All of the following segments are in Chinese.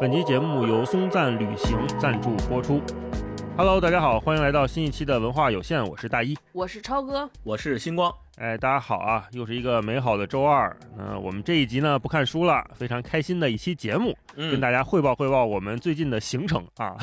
本期节目由松赞旅行赞助播出。Hello，大家好，欢迎来到新一期的文化有限，我是大一，我是超哥，我是星光。哎，大家好啊，又是一个美好的周二。那我们这一集呢不看书了，非常开心的一期节目，嗯跟大家汇报汇报我们最近的行程啊。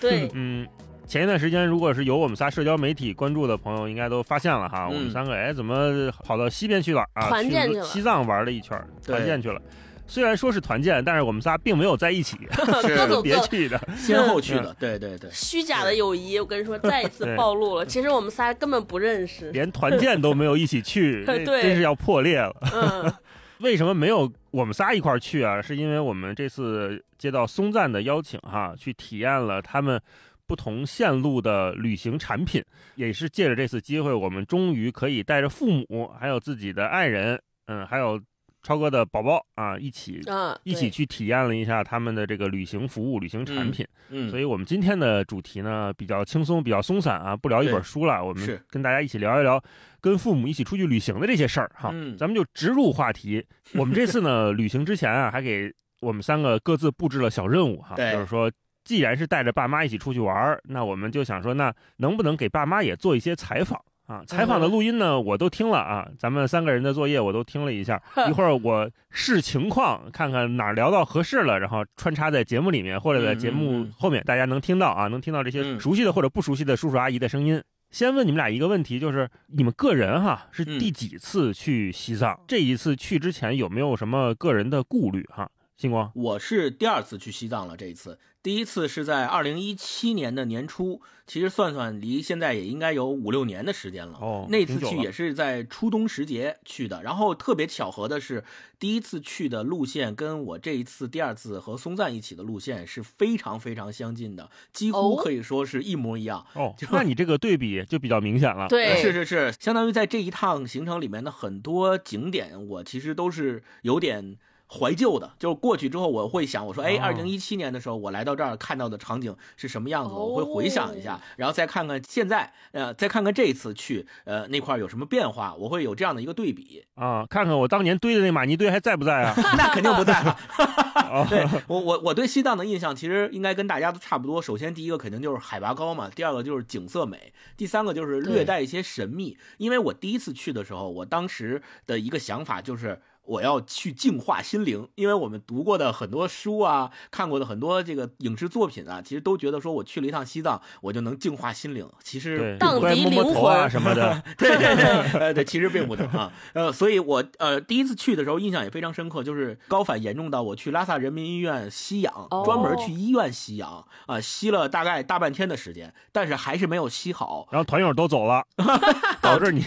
对，嗯，前一段时间如果是有我们仨社交媒体关注的朋友，应该都发现了哈，嗯我们三个哎怎么跑到西边去了啊？团建去了西藏玩了一圈，团建去了。虽然说是团建，但是我们仨并没有在一起，各走各。别去的。先后去的，对对对，虚假的友谊，我跟你说，再一次暴露了。其实我们仨根本不认识。连团建都没有一起去，真是要破裂了。嗯，为什么没有我们仨一块儿去啊？是因为我们这次接到松赞的邀请哈，去体验了他们不同线路的旅行产品，也是借着这次机会，我们终于可以带着父母，还有自己的爱人，嗯，还有超哥的宝宝啊，一起。啊，一起去体验了一下他们的这个旅行服务、旅行产品，嗯，所以我们今天的主题呢比较轻松、比较松散啊，不聊一本书了，我们跟大家一起聊一聊跟父母一起出去旅行的这些事儿哈。嗯咱们就直入话题。我们这次呢，旅行之前啊，还给我们三个各自布置了小任务哈，就是说。既然是带着爸妈一起出去玩儿，那我们就想说，那能不能给爸妈也做一些采访啊？采访的录音呢，我都听了啊，咱们三个人的作业我都听了一下。一会儿我视情况看看哪儿聊到合适了，然后穿插在节目里面，或者在节目后面，大家能听到啊，能听到这些嗯熟悉的或者不熟悉的叔叔阿姨的声音。先问你们俩一个问题，就是你们个人哈是嗯第几次去西藏？这一次去之前有没有什么个人的顾虑哈？星光，我是第二次去西藏了，这一次，第一次是在二零一七年的年初，其实算算离现在也应该有五六年的时间了。哦那次去也是在初冬时节去的，然后特别巧合的是，第一次去的路线跟我这一次第二次和松赞一起的路线是非常非常相近的，几乎哦可以说是一模一样。哦，那你这个对比就比较明显了。对，是是是，相当于在这一趟行程里面的很多景点，我其实都是有点怀旧的。就是过去之后，我会想，我说，哎，哦二零一七年的时候，我来到这儿看到的场景是什么样子我会回想一下，然后再看看现在，呃，再看看这一次去，呃，那块儿有什么变化，我会有这样的一个对比。啊，看看我当年堆的那玛尼堆还在不在啊？那肯定不在了。哦对我我我对西藏的印象其实应该跟大家都差不多。首先第一个肯定就是海拔高嘛，第二个就是景色美，第三个就是略带一些神秘。因为我第一次去的时候，我当时的一个想法就是。我要去净化心灵，因为我们读过的很多书啊，看过的很多这个影视作品啊，其实都觉得说我去了一趟西藏，我就能净化心灵。其实对，荡乖摸摸涤灵头啊什么的。对对对，呃对，其实并不能啊，呃，所以我呃第一次去的时候印象也非常深刻，就是高反严重到我去拉萨人民医院吸氧，哦专门去医院吸氧啊、吸了大概大半天的时间，但是还是没有吸好，然后团友都走了，导致你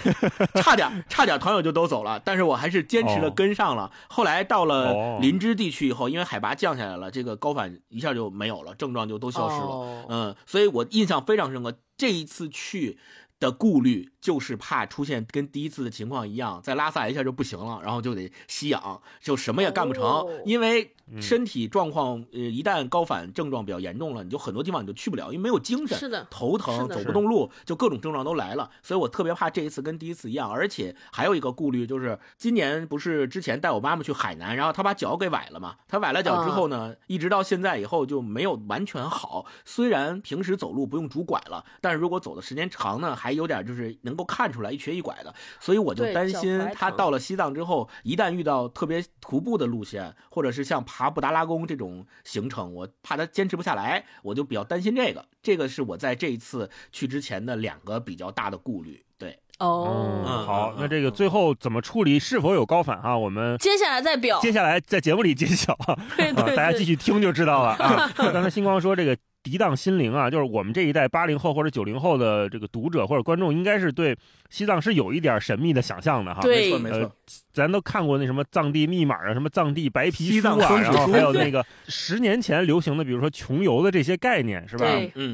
差点差点团友就都走了，但是我还是坚持的哦跟上了。后来到哦了林芝地区以后，因为海拔降下来了，这个高反一下就没有了，症状就都消失了。哦嗯，所以我印象非常深刻。这一次去的顾虑就是怕出现跟第一次的情况一样，在拉萨一下就不行了，然后就得吸氧，就什么也干不成，哦因为嗯身体状况呃一旦高反症状比较严重了，你就很多地方你就去不了，因为没有精神，是的头疼，走不动路，就各种症状都来了。所以我特别怕这一次跟第一次一样，而且还有一个顾虑就是，今年不是之前带我妈妈去海南，然后她把脚给崴了嘛，她崴了脚之后呢，一直到现在以后就没有完全好。虽然平时走路不用拄拐了，但是如果走的时间长呢，还有点就是能够看出来一瘸一拐的。所以我就担心脚踝疼她到了西藏之后，一旦遇到特别徒步的路线，或者是像爬布达拉宫这种行程，我怕他坚持不下来，我就比较担心这个。这个是我在这一次去之前的两个比较大的顾虑。对，哦，嗯好嗯，那这个最后怎么处理，是否有高反啊？我们接下来再表，接下来在节目里揭晓 啊，对对大家继续听就知道了啊。刚才星光说这个涤荡心灵啊，就是我们这一代八零后或者九零后的这个读者或者观众，应该是对西藏是有一点神秘的想象的哈。没错没错。咱都看过那什么藏地密码啊，什么藏地白皮书啊，然后还有那个 十年前流行的，比如说穷游的这些概念，是吧？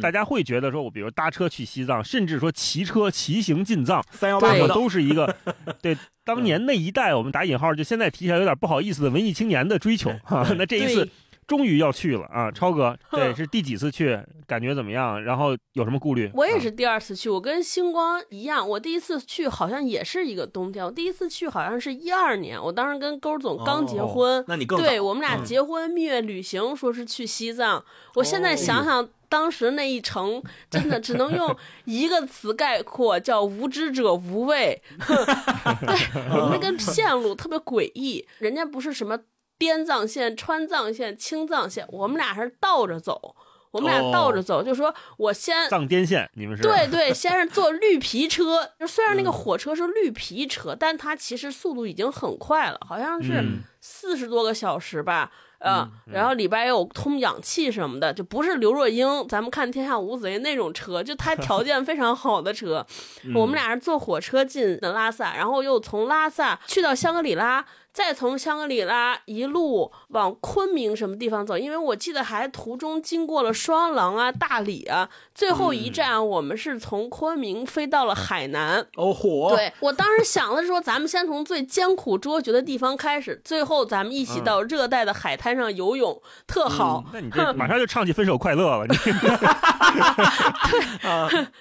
大家会觉得说，我比如搭车去西藏，甚至说骑车骑行进藏，三幺八都是一个 对当年那一代我们打引号，就现在提起来有点不好意思的文艺青年的追求哈。那这一次对终于要去了啊！超哥，对，是第几次去？感觉怎么样？然后有什么顾虑？我也是第二次去，我跟星光一样，我第一次去好像也是一个冬天，我第一次去好像是一二年，我当时跟勾总刚结婚，哦那你更对我们俩嗯结婚蜜月旅行，说是去西藏，我现在哦想想。当时那一程真的只能用一个词概括，叫无知者无畏。对我们 那个线路特别诡异，人家不是什么滇藏线、川藏线、青藏线，我们俩是倒着走。我们俩倒着走，就说我先藏滇线，你们是？对对，先是坐绿皮车，就虽然那个嗯火车是绿皮车，但它其实速度已经很快了，好像是嗯四十多个小时吧。呃，然后里边也有通氧气什么的，就不是刘若英，咱们看《天下无贼》那种车，就它条件非常好的车。我们俩是坐火车进的拉萨，然后又从拉萨去到香格里拉，再从香格里拉一路往昆明什么地方走，因为我记得还途中经过了双廊啊、大理啊，最后一站我们是从昆明飞到了海南。哦火，对我当时想的是说，咱们先从最艰苦卓绝的地方开始，最后咱们一起到热带的海滩上游泳，特好。那你这 马上就唱起《分手快乐》了，你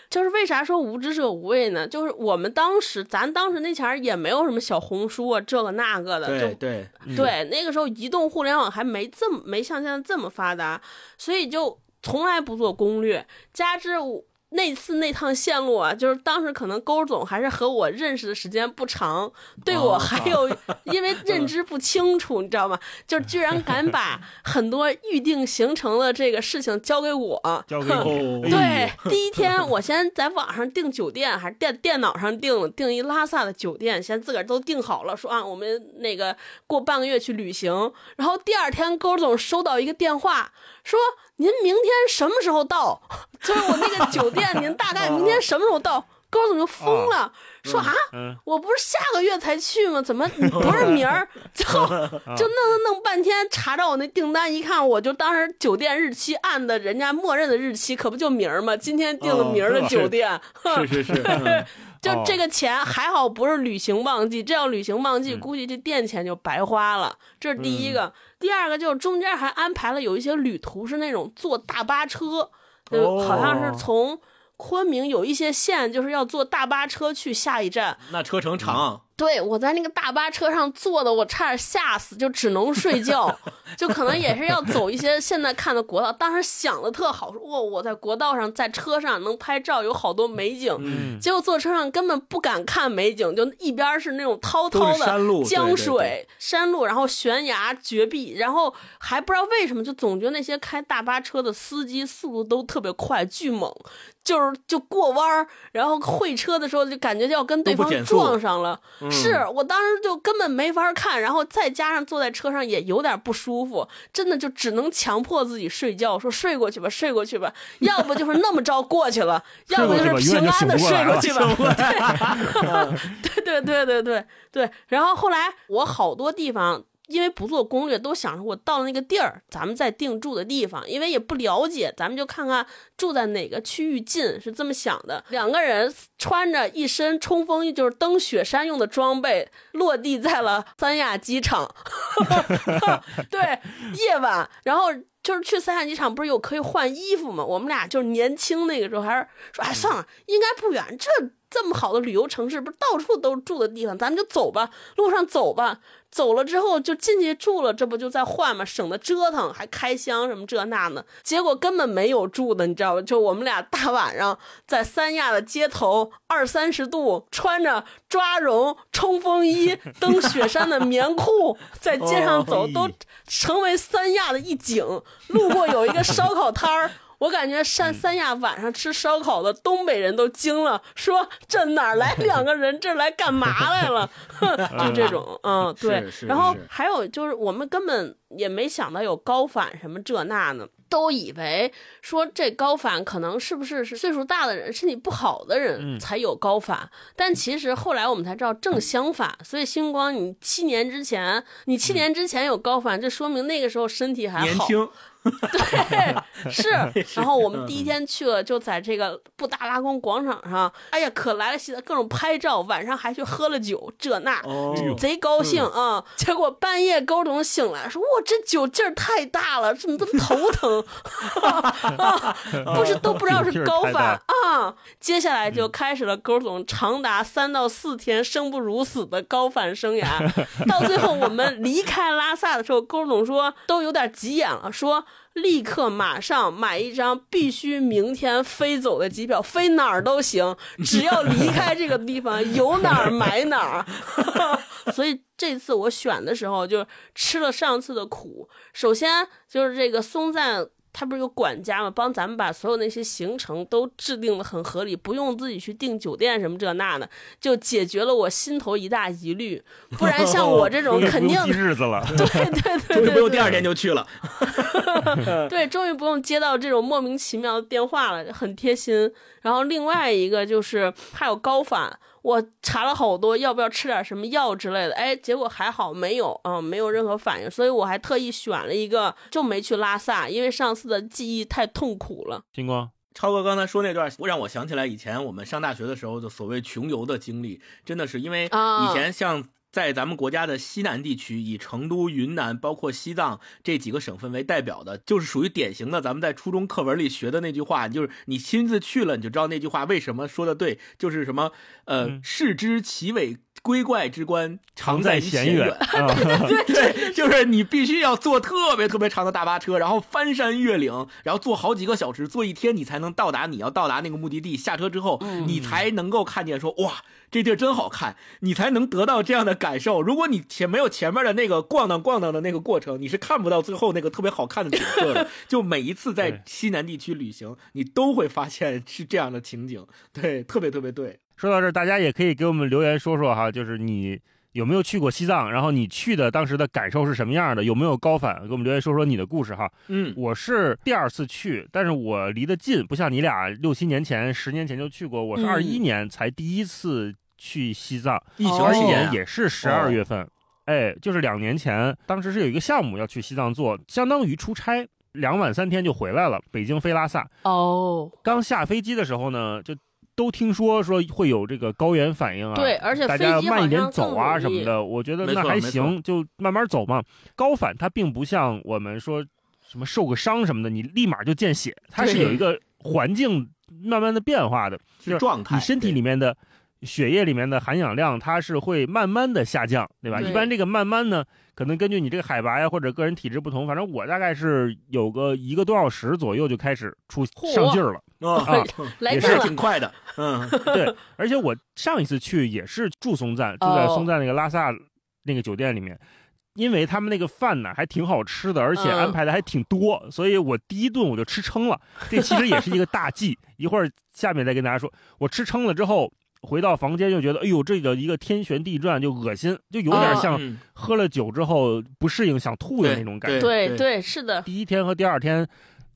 就是为啥说无知者无畏呢？就是我们当时，咱当时那前儿也没有什么小红书啊，这个那个对对，对，那个时候移动互联网还没这么没像现在这么发达，所以就从来不做攻略。加之我那次那趟线路啊，就是当时可能勾总还是和我认识的时间不长，对我哦还有 因为认知不清楚，你知道吗？就居然敢把 很多预定行程的这个事情交给我，对，第一天我先在网上订酒店，还是电电脑上订订一拉萨的酒店，先自个儿都订好了，说啊，我们那个过半个月去旅行。然后第二天勾总收到一个电话，说您明天什么时候到？就是我那个酒店，您大概明天什么时候到？高总就疯了，说啊，嗯，我不是下个月才去吗？怎么不是 明儿？就就弄弄弄半天，查着我那订单一看，我就当时酒店日期按的人家默认的日期，可不就明儿吗？今天订的明儿的酒店，哼是是是，嗯就哦这个钱还好不是旅行旺季，这要旅行旺季，嗯估计这店钱就白花了。这是第一个，第二个就是中间还安排了有一些旅途是那种坐大巴车，就哦好像是从。昆明有一些线就是要坐大巴车去下一站，那车程长，对我在那个大巴车上坐的，我差点吓死，就只能睡觉，就可能也是要走一些现在看的国道。当时想的特好，说哇，我在国道上，在车上能拍照，有好多美景。嗯，结果坐车上根本不敢看美景，就一边是那种滔滔的是山路，江对水、山路，然后悬崖绝壁，然后还不知道为什么，就总觉得那些开大巴车的司机速度都特别快，巨猛，就是就过弯儿，然后会车的时候就感觉就要跟对方撞上了。对是嗯我当时就根本没法看，然后再加上坐在车上也有点不舒服，真的就只能强迫自己睡觉，说睡过去吧，睡过去吧，要不就是那么着过去了，要不就是平安的睡过去吧。对 对对对对对。然后后来我好多地方。因为不做攻略，都想着我到了那个地儿，咱们再定住的地方。因为也不了解，咱们就看看住在哪个区域近，是这么想的。两个人穿着一身冲锋衣，就是登雪山用的装备，落地在了三亚机场。对，夜晚，然后就是去三亚机场，不是有可以换衣服吗？我们俩就是年轻那个时候，还是说，哎，算了，应该不远，这这么好的旅游城市，不是到处都住的地方，咱们就走吧，路上走吧。走了之后就进去住了，这不就再换吗？省得折腾，还开箱什么这那呢。结果根本没有住的，你知道吧？就我们俩大晚上在三亚的街头，二三十度，穿着抓绒冲锋衣、登雪山的棉裤，在街上走，哦都成为三亚的一景。路过有一个烧烤摊儿。我感觉三三亚晚上吃烧烤的东北人都惊了，说这哪儿来两个人，这来干嘛来了？哼，就这种，嗯，对然后还有就是，我们根本也没想到有高反什么这那呢，都以为说这高反可能是不是是岁数大的人、身体不好的人嗯才有高反，但其实后来我们才知道正相反。所以星光，你七年之前，你七年之前有高反，这说明那个时候身体还好。年轻，对是。然后我们第一天去了，就在这个布达拉宫广场上，哎呀，可来了各种拍照，晚上还去喝了酒，这那，哦，贼高兴啊！结果半夜高总醒来说：“哇，这酒劲儿太大了，怎么这么头疼？啊，不是都不知道是高反啊！”接下来就开始了高总长达三到四天生不如死的高反生涯。到最后我们离开拉萨的时候，高总说都有点急眼了，说。立刻马上买一张必须明天飞走的机票，飞哪儿都行，只要离开这个地方，有哪儿买哪儿。所以这次我选的时候就吃了上次的苦。首先就是这个松赞。他不是有管家吗？帮咱们把所有那些行程都制定的很合理，不用自己去订酒店什么这那的，就解决了我心头一大疑虑。不然像我这种 肯定日子了，对对对，终于不用第二天就去了。对，终于不用接到这种莫名其妙的电话了，很贴心。然后另外一个就是还有高反。我查了好多，要不要吃点什么药之类的？哎，结果还好没有啊，没有任何反应，所以我还特意选了一个，就没去拉萨，因为上次的记忆太痛苦了。星光，超哥刚才说那段，让我想起来以前我们上大学的时候的所谓穷游的经历，真的是因为以前像。在咱们国家的西南地区，以成都、云南，包括西藏这几个省份为代表的，就是属于典型的咱们在初中课文里学的那句话，就是你亲自去了，你就知道那句话为什么说的对，就是什么呃，视之其伟。龟怪之关常在险远，对，就是你必须要坐特别特别长的大巴车，然后翻山越岭，然后坐好几个小时，坐一天，你才能到达你要到达那个目的地。下车之后，你才能够看见说哇，这地儿真好看，你才能得到这样的感受。如果你前没有前面的那个逛荡逛荡的那个过程，你是看不到最后那个特别好看的景色的。就每一次在西南地区旅行，你都会发现是这样的情景，对，特别特别对。说到这儿，大家也可以给我们留言说说哈，就是你有没有去过西藏，然后你去的当时的感受是什么样的，有没有高反？给我们留言说说你的故事哈。嗯，我是第二次去，但是我离得近，不像你俩六七年前、十年前就去过，我是二一年才第一次去西藏，二一年也是十二月份，哎，就是两年前，当时是有一个项目要去西藏做，相当于出差，两晚三天就回来了，北京飞拉萨。哦，刚下飞机的时候呢，就。都听说说会有这个高原反应啊，对，而且大家慢一点走啊什么的，我觉得那还行，就慢慢走嘛。高反它并不像我们说什么受个伤什么的，你立马就见血，它是有一个环境慢慢的变化的，就是状态，你身体里面的血液里面的含氧量它是会慢慢的下降，对吧？一般这个慢慢呢，可能根据你这个海拔呀或者个人体质不同，反正我大概是有个一个多小时左右就开始出上劲儿了。啊，也是挺快的，嗯，对，而且我上一次去也是住松赞，住在松赞那个拉萨那个酒店里面，因为他们那个饭呢还挺好吃的，而且安排的还挺多，所以我第一顿我就吃撑了。这其实也是一个大忌，一会儿下面再跟大家说。我吃撑了之后回到房间就觉得，哎呦，这叫一个天旋地转，就恶心，就有点像喝了酒之后不适应想吐的那种感觉。对对，是的。第一天和第二天，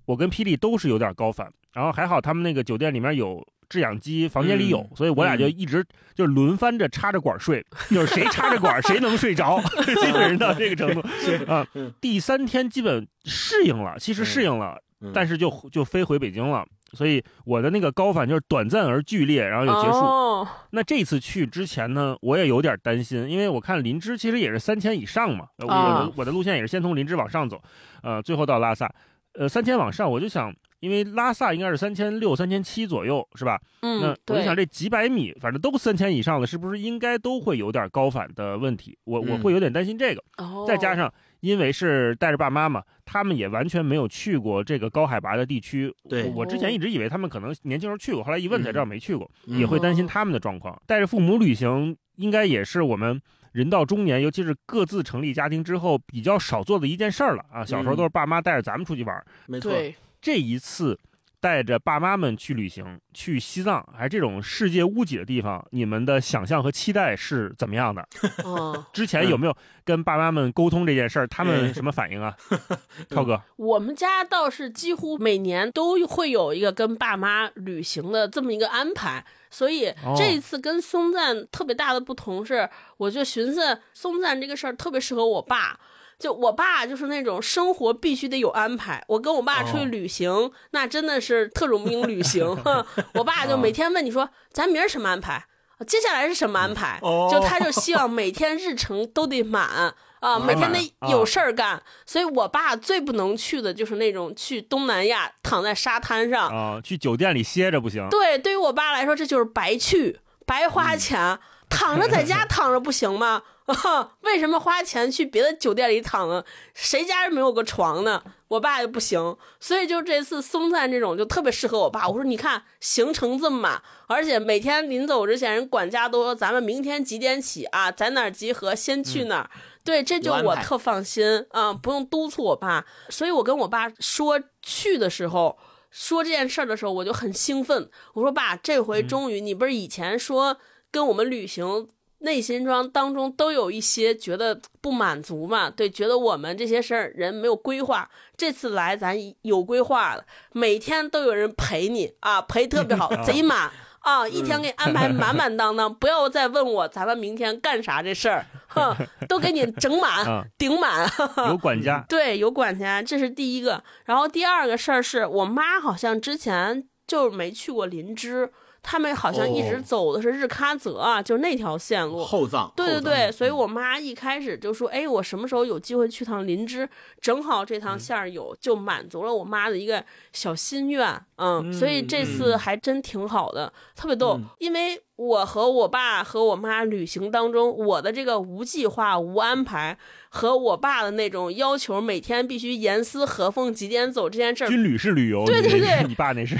我跟霹雳都是有点高反。然后还好，他们那个酒店里面有制氧机，房间里有，所以我俩就一直就轮番着插着管睡，就是谁插着管谁能睡着，基本上到这个程度啊。第三天基本适应了，其实适应了，但是就就飞回北京了，所以我的那个高反就是短暂而剧烈，然后就结束。那这次去之前呢，我也有点担心，因为我看林芝其实也是三千以上嘛，我的我的路线也是先从林芝往上走，呃，最后到拉萨，呃，三千往上，我就想。因为拉萨应该是三千六、三千七左右，是吧？嗯，那我就想这几百米，反正都三千以上了，是不是应该都会有点高反的问题？我我会有点担心这个。再加上因为是带着爸妈嘛，他们也完全没有去过这个高海拔的地区。对，我之前一直以为他们可能年轻时候去过，后来一问才知道没去过，也会担心他们的状况。带着父母旅行，应该也是我们人到中年，尤其是各自成立家庭之后比较少做的一件事儿了啊。小时候都是爸妈带着咱们出去玩，没错。这一次带着爸妈们去旅行，去西藏，还这种世界屋脊的地方，你们的想象和期待是怎么样的？之前有没有跟爸妈们沟通这件事儿？他们什么反应啊？超哥，我们家倒是几乎每年都会有一个跟爸妈旅行的这么一个安排，所以这一次跟松赞特别大的不同是，我就寻思松赞这个事儿特别适合我爸。就我爸就是那种生活必须得有安排。我跟我爸出去旅行，那真的是特种兵旅行。我爸就每天问你说：“咱明儿什么安排？接下来是什么安排？”就他就希望 每天日程都得满啊，每天得有事儿干。所以我爸最不能去的就是那种去东南亚躺在沙滩上啊，去酒店里歇着不行。对，对于我爸来说，这就是白去，白花钱。躺着在家躺着不行吗？为什么花钱去别的酒店里躺呢？谁家没有个床呢？我爸就不行，所以就这次松赞这种就特别适合我爸。我说你看行程这么满，而且每天临走之前，人管家都说咱们明天几点起啊，在哪儿集合，先去哪儿。对，这就我特放心啊，不用督促我爸。所以我跟我爸说去的时候，说这件事儿的时候，我就很兴奋。我说爸，这回终于，你不是以前说。跟我们旅行内心装当中都有一些觉得不满足嘛？对，觉得我们这些事儿人没有规划。这次来咱有规划了，每天都有人陪你啊，陪特别好，贼满 啊，一天给你安排满满当当。不要再问我咱们明天干啥这事儿，哼，都给你整满 顶满。有管家，对，有管家，这是第一个。然后第二个事儿是我妈好像之前就没去过林芝。他们好像一直走的是日喀则啊，就那条线路。后藏。对对对，所以我妈一开始就说：“哎，我什么时候有机会去趟林芝？正好这趟线儿有，就满足了我妈的一个小心愿。”嗯，所以这次还真挺好的，特别逗，因为。我和我爸和我妈旅行当中，我的这个无计划、无安排，和我爸的那种要求，每天必须严丝合缝几点走这件事儿，军旅式旅游，对对对，你爸那是，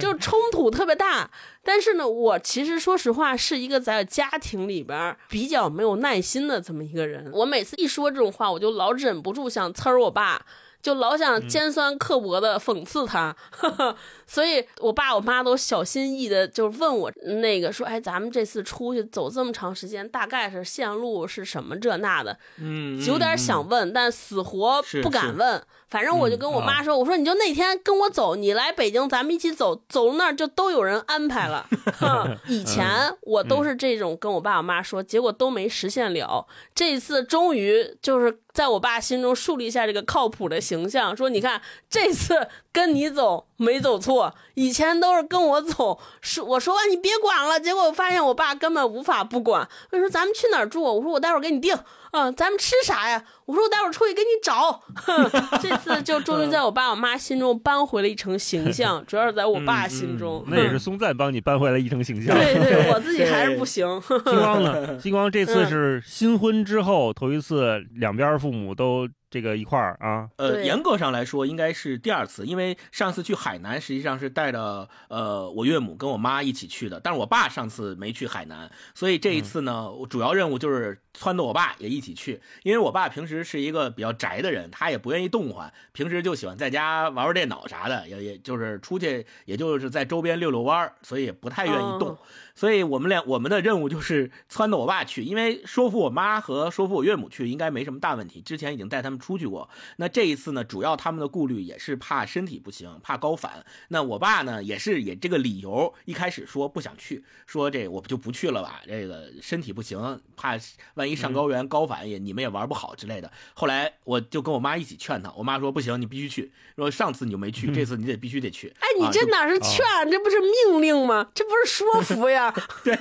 就冲突特别大。但是呢，我其实说实话，是一个在家庭里边比较没有耐心的这么一个人。我每次一说这种话，我就老忍不住想呲儿我爸。就老想尖酸刻薄的讽刺他，所以我爸我妈都小心翼翼的，就问我那个说，哎，咱们这次出去走这么长时间，大概是线路是什么这那的，嗯，有点想问，但死活不敢问。反正我就跟我妈说，我说你就那天跟我走，你来北京，咱们一起走，走那儿就都有人安排了。以前我都是这种跟我爸我妈说，结果都没实现了。这次终于就是在我爸心中树立一下这个靠谱的形象，说你看这次跟你走没走错，以前都是跟我走，说我说你别管了，结果我发现我爸根本无法不管。我说咱们去哪儿住？我说我待会儿给你定。嗯，咱们吃啥呀？我说我待会儿出去给你找。这次就终于在我爸我妈心中扳回了一成形象，主要是在我爸心中。那也是松赞帮你扳回来一成形 象。对对，我自己还是不行。金光呢？金光这次是新婚之后头一次，两边父母都。这个一块儿啊，呃，严格上来说应该是第二次，因为上次去海南实际上是带着呃我岳母跟我妈一起去的，但是我爸上次没去海南，所以这一次呢，主要任务就是撺掇我爸也一起去，因为我爸平时是一个比较宅的人，他也不愿意动换，平时就喜欢在家玩玩电脑啥的，也也就是出去也就是在周边溜溜弯儿，所以也不太愿意动。所以我们俩我们的任务就是撺掇我爸去，因为说服我妈和说服我岳母去应该没什么大问题。之前已经带他们出去过，那这一次呢，主要他们的顾虑也是怕身体不行，怕高反。那我爸呢，也是也这个理由，一开始说不想去，说这我就不去了吧，这个身体不行，怕万一上高原高反也你们也玩不好之类的。后来我就跟我妈一起劝他，我妈说不行，你必须去。说上次你就没去，这次你得必须得去。哎，你这哪是劝，这不是命令吗？这不是说服呀。对，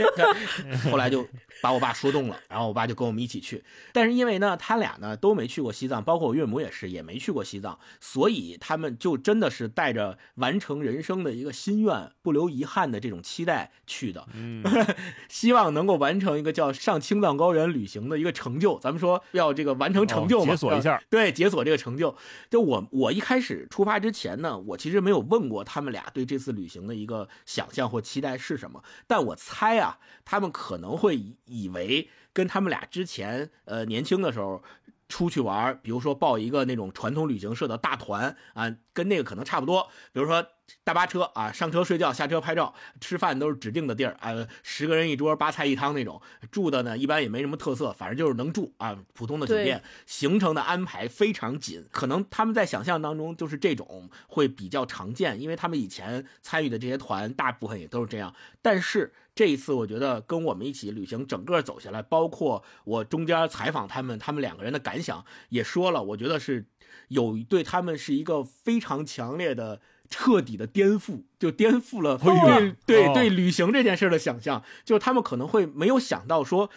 后来就把我爸说动了，然后我爸就跟我们一起去。但是因为呢，他俩呢都没去过西藏，包括我岳母也是，也没去过西藏，所以他们就真的是带着完成人生的一个心愿、不留遗憾的这种期待去的。嗯，希望能够完成一个叫上青藏高原旅行的一个成就。咱们说要这个完成成就嘛，解锁一下。对，解锁这个成就。就我我一开始出发之前呢，我其实没有问过他们俩对这次旅行的一个想象或期待是什么，但我我猜啊，他们可能会以为跟他们俩之前呃年轻的时候出去玩，比如说报一个那种传统旅行社的大团啊，跟那个可能差不多。比如说大巴车啊，上车睡觉，下车拍照，吃饭都是指定的地儿啊，十个人一桌，八菜一汤那种。住的呢，一般也没什么特色，反正就是能住啊，普通的酒店。行程的安排非常紧，可能他们在想象当中就是这种会比较常见，因为他们以前参与的这些团大部分也都是这样。但是这一次，我觉得跟我们一起旅行，整个走下来，包括我中间采访他们，他们两个人的感想也说了，我觉得是有对他们是一个非常强烈的。彻底的颠覆，就颠覆了对对对旅行这件事的想象。就是他们可能会没有想到说，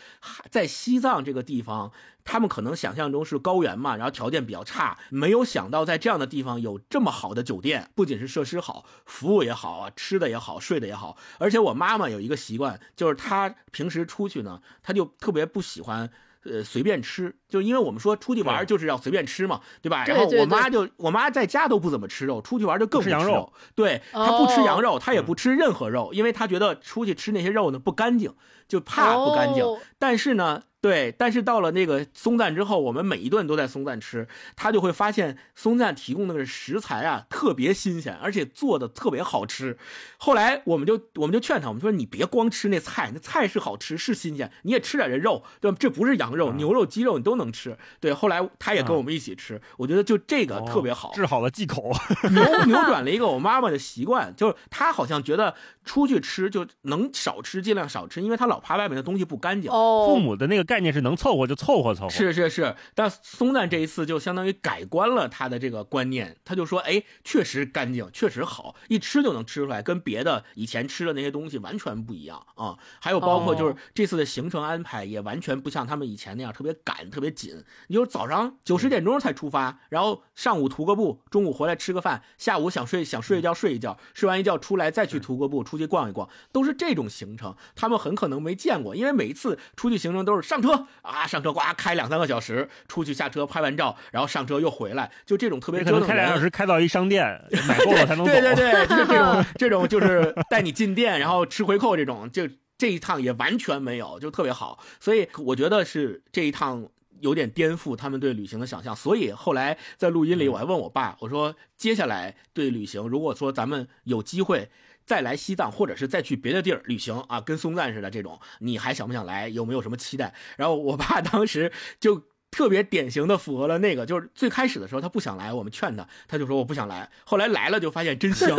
在西藏这个地方，他们可能想象中是高原嘛，然后条件比较差，没有想到在这样的地方有这么好的酒店，不仅是设施好，服务也好啊，吃的也好，睡的也好。而且我妈妈有一个习惯，就是她平时出去呢，她就特别不喜欢。呃，随便吃，就因为我们说出去玩就是要随便吃嘛，对吧？然后我妈就，我妈在家都不怎么吃肉，出去玩就更不吃羊肉。对，她不吃羊肉，她也不吃任何肉，因为她觉得出去吃那些肉呢不干净，就怕不干净。但是呢。对，但是到了那个松赞之后，我们每一顿都在松赞吃，他就会发现松赞提供那个食材啊特别新鲜，而且做的特别好吃。后来我们就我们就劝他，我们说你别光吃那菜，那菜是好吃是新鲜，你也吃点这肉，对吧？这不是羊肉、牛肉、鸡肉你都能吃。对，后来他也跟我们一起吃，我觉得就这个特别好，治好了忌口，扭扭转了一个我妈妈的习惯，就是她好像觉得出去吃就能少吃尽量少吃，因为她老怕外面的东西不干净。哦父母的那个。概念是能凑合就凑合凑合，是是是。但松赞这一次就相当于改观了他的这个观念，他就说：“哎，确实干净，确实好，一吃就能吃出来，跟别的以前吃的那些东西完全不一样啊。”还有包括就是这次的行程安排也完全不像他们以前那样特别赶、特别紧。你就早上九十点钟才出发，然后上午徒个步，中午回来吃个饭，下午想睡想睡一觉睡一觉，睡完一觉出来再去徒个步，出去逛一逛，都是这种行程。他们很可能没见过，因为每一次出去行程都是上。车啊，上车呱开两三个小时，出去下车拍完照，然后上车又回来，就这种特别可能开两小时开到一商店 买够了才能走。对对对，就是这种 这种就是带你进店，然后吃回扣这种，就这一趟也完全没有，就特别好。所以我觉得是这一趟有点颠覆他们对旅行的想象。所以后来在录音里我还问我爸，我说接下来对旅行，如果说咱们有机会。再来西藏，或者是再去别的地儿旅行啊，跟松赞似的这种，你还想不想来？有没有什么期待？然后我爸 当时就。特别典型的符合了那个，就是最开始的时候他不想来，我们劝他，他就说我不想来。后来来了就发现真香，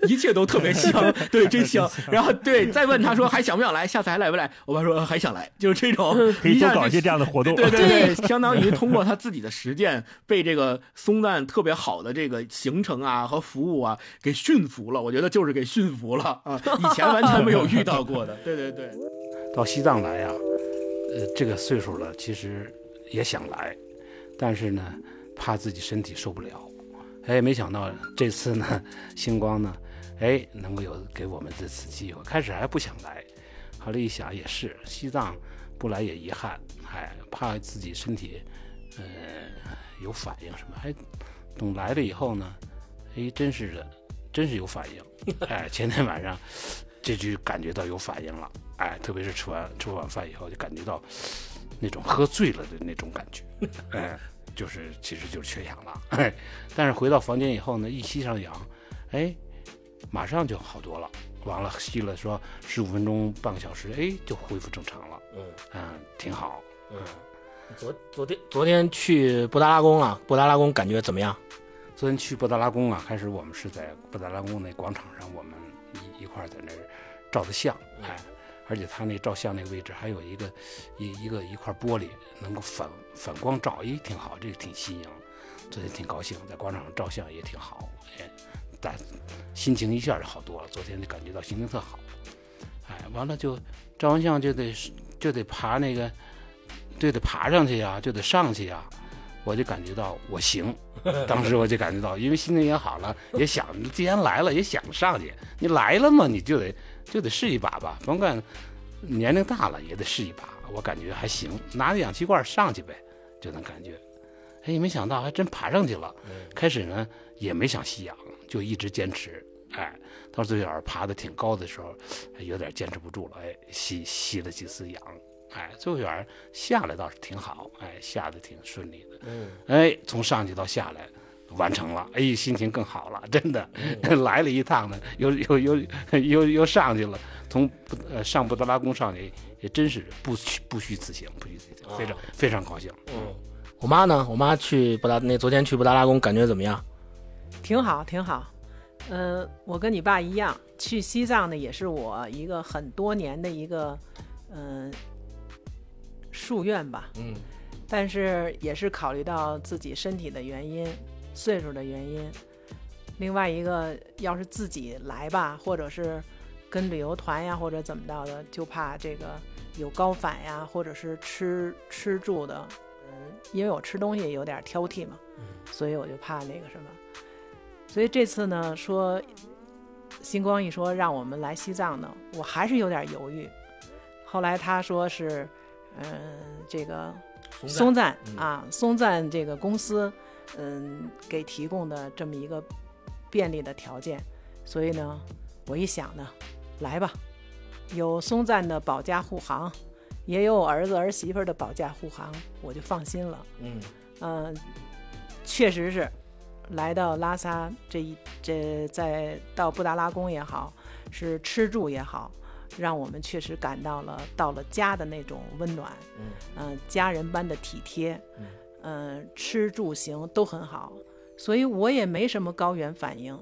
就一切都特别香，对，真香。然后对，再问他说还想不想来，下次还来不来？我爸说还想来，就是这种，可以多搞一些这样的活动。对对 对，相当于通过他自己的实践，被这个松赞特别好的这个行程啊和服务啊给驯服了。我觉得就是给驯服了啊，以前完全没有遇到过的。对对对，到西藏来呀，呃，这个岁数了，其实。也想来，但是呢，怕自己身体受不了。哎，没想到这次呢，星光呢，哎，能够有给我们这次机会。开始还不想来，后来一想也是，西藏不来也遗憾。哎，怕自己身体，呃，有反应什么。哎，等来了以后呢，哎，真是的，真是有反应。哎，前天晚上 这就感觉到有反应了。哎，特别是吃完吃晚饭以后，就感觉到。那种喝醉了的那种感觉，哎，就是其实就是缺氧了，哎，但是回到房间以后呢，一吸上氧，哎，马上就好多了。完了吸了说十五分钟半个小时，哎，就恢复正常了。嗯嗯，挺好。嗯，昨昨天昨天去布达拉宫了，布达拉宫感觉怎么样？昨天去布达拉宫啊，开始我们是在布达拉宫那广场上，我们一一块在那儿照的相，哎。而且他那照相那个位置还有一个一一个一块玻璃，能够反反光照，哎，挺好，这个挺新颖。昨天挺高兴，在广场上照相也挺好，哎，但心情一下就好多了。昨天就感觉到心情特好，哎，完了就照完相就得就得爬那个，就得爬上去呀，就得上去呀。我就感觉到我行，当时我就感觉到，因为心情也好了，也想既然来了，也想上去。你来了嘛，你就得。就得试一把吧，甭管年龄大了也得试一把。我感觉还行，拿着氧气罐上去呗，就能感觉。哎，没想到还真爬上去了。开始呢也没想吸氧，就一直坚持。哎，到最后爬的挺高的时候，有点坚持不住了。哎，吸吸了几次氧。哎，最后边下来倒是挺好。哎，下的挺顺利的。嗯。哎，从上去到下来，完成了，哎，心情更好了，真的，来了一趟呢，又又又又又上去了，从呃上布达拉宫上去，也真是不虚不虚此行，不虚此行，非常非常高兴。嗯，我妈呢？我妈去布达那昨天去布达拉宫，感觉怎么样？挺好，挺好。嗯、我跟你爸一样，去西藏呢，也是我一个很多年的一个嗯、夙愿吧。嗯但是也是考虑到自己身体的原因、岁数的原因。另外一个，要是自己来吧，或者是跟旅游团呀，或者怎么着的，就怕这个有高反呀，或者是吃吃住的，嗯，因为我吃东西有点挑剔嘛，所以我就怕那个什么。所以这次呢，说星光一说让我们来西藏呢，我还是有点犹豫。后来他说是，嗯、这个松赞嗯啊，松赞这个公司，嗯，给提供的这么一个便利的条件，所以呢，我一想呢，来吧，有松赞的保驾护航，也有我儿子儿媳妇的保驾护航，我就放心了。嗯。嗯，确实是来到拉萨这一这在到布达拉宫也好，是吃住也好，让我们确实感到了到了家的那种温暖，嗯。嗯、家人般的体贴，嗯嗯、吃住行都很好，所以我也没什么高原反应，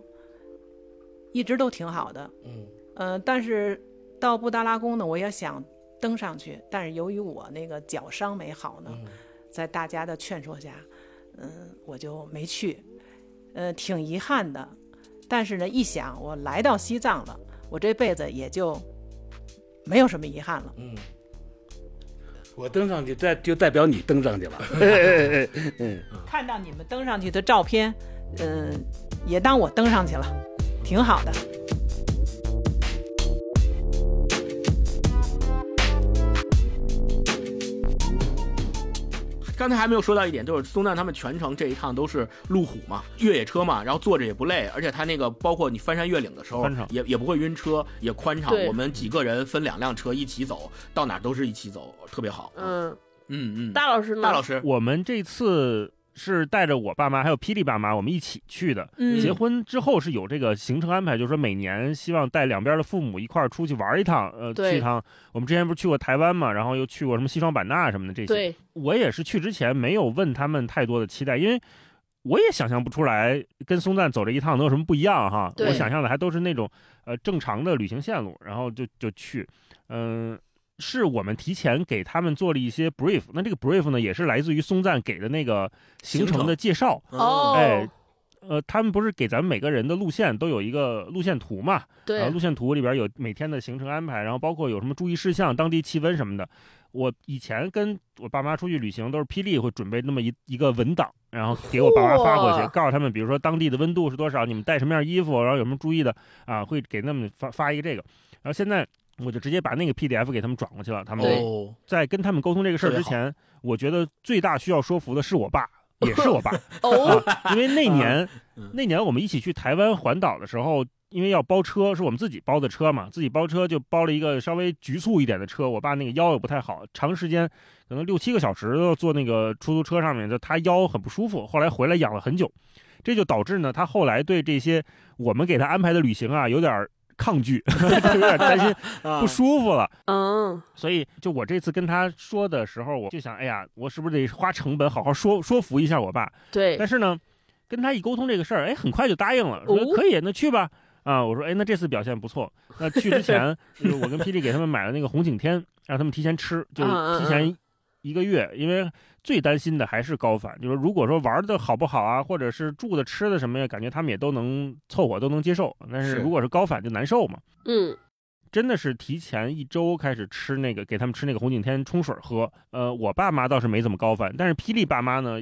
一直都挺好的。嗯呃，但是到布达拉宫呢，我也想登上去，但是由于我那个脚伤没好呢，嗯在大家的劝说下，嗯，我就没去，呃，挺遗憾的。但是呢，一想我来到西藏了，我这辈子也就没有什么遗憾了。嗯，我登上去，代就代表你登上去了。看到你们登上去的照片，嗯，也当我登上去了，挺好的。刚才还没有说到一点，就是松赞他们全程这一趟都是路虎嘛，越野车嘛，然后坐着也不累，而且他那个包括你翻山越岭的时候宽敞也也不会晕车，也宽敞。我们几个人分两辆车一起走，到哪都是一起走，特别好。嗯，嗯嗯，大老师呢？大老师，我们这次是带着我爸妈还有霹雳爸妈，我们一起去的。嗯结婚之后是有这个行程安排，就是说每年希望带两边的父母一块儿出去玩一趟，呃，去一趟。我们之前不是去过台湾嘛，然后又去过什么西双版纳什么的这些。对，我也是去之前没有问他们太多的期待，因为我也想象不出来跟松赞走这一趟能有什么不一样哈。我想象的还都是那种呃正常的旅行线路，然后就就去，嗯、是我们提前给他们做了一些 brief，那这个 brief 呢也是来自于松赞给的那个行程的介绍，哦，哎。呃，他们不是给咱们每个人的路线都有一个路线图嘛？然后对路，线图里边有每天的行程安排，然后包括有什么注意事项、当地气温什么的。我以前跟我爸妈出去旅行，都是霹雳会准备那么一一个文档，然后给我爸妈发过去，告诉他们，比如说当地的温度是多少，你们带什么样衣服，然后有什么注意的啊，会给他们发发一个这个。然后现在我就直接把那个 PDF 给他们转过去了。他们在跟他们沟通这个事儿之前，我觉得最大需要说服的是我爸，也是我爸。哦，啊，因为那年、嗯那年我们一起去台湾环岛的时候，因为要包车，是我们自己包的车嘛，自己包车就包了一个稍微局促一点的车。我爸那个腰也不太好，长时间可能六七个小时都坐那个出租车上面，就他腰很不舒服。后来回来养了很久，这就导致呢，他后来对这些我们给他安排的旅行啊，有点儿抗拒，就 有点担心 啊不舒服了。嗯，所以，就我这次跟他说的时候，我就想，哎呀，我是不是得花成本好好说说服一下我爸？对但，是呢，跟他一沟通这个事儿，哎，很快就答应了，说哦可以，那去吧。啊，我说，哎，那这次表现不错。那去之前，就是我跟霹雳给他们买了那个红景天，让他们提前吃，就是提前一个月，因为最担心的还是高反。就是如果说玩的好不好啊，或者是住的吃的什么呀，感觉他们也都能凑合，都能接受。但是是如果是高反就难受嘛。嗯，真的是提前一周开始吃那个，给他们吃那个红景天冲水喝。呃，我爸妈倒是没怎么高反，但是霹雳爸妈呢，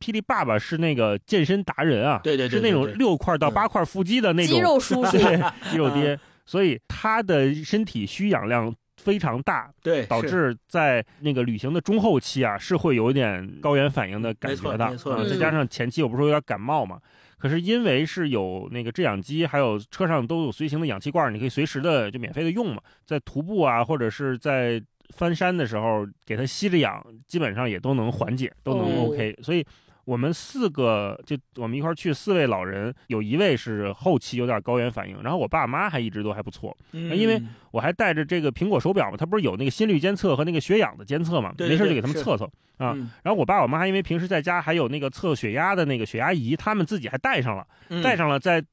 霹雳爸爸是那个健身达人啊，对对对是那种对对六块到八块腹肌的那种肌肉叔叔，肌肉爹，所以他的身体需氧量非常大，对，导致在那个旅行的中后期啊，是会有点高原反应的感觉的。嗯没错没错再加上前期我不是说有点感冒嘛，可是因为是有那个制氧机，还有车上都有随行的氧气罐，你可以随时的就免费的用嘛。在徒步啊，或者是在翻山的时候，给它吸着氧，基本上也都能缓解，都能哦 OK。所以我们四个就我们一块儿去四位老人，有一位是后期有点高原反应，然后我爸妈还一直都还不错。因为我还带着这个苹果手表嘛，它不是有那个心率监测和那个血氧的监测嘛，对对对没事就给他们测测啊。嗯然后我爸我妈因为平时在家还有那个测血压的那个血压仪，他们自己还带上了，嗯带上了在。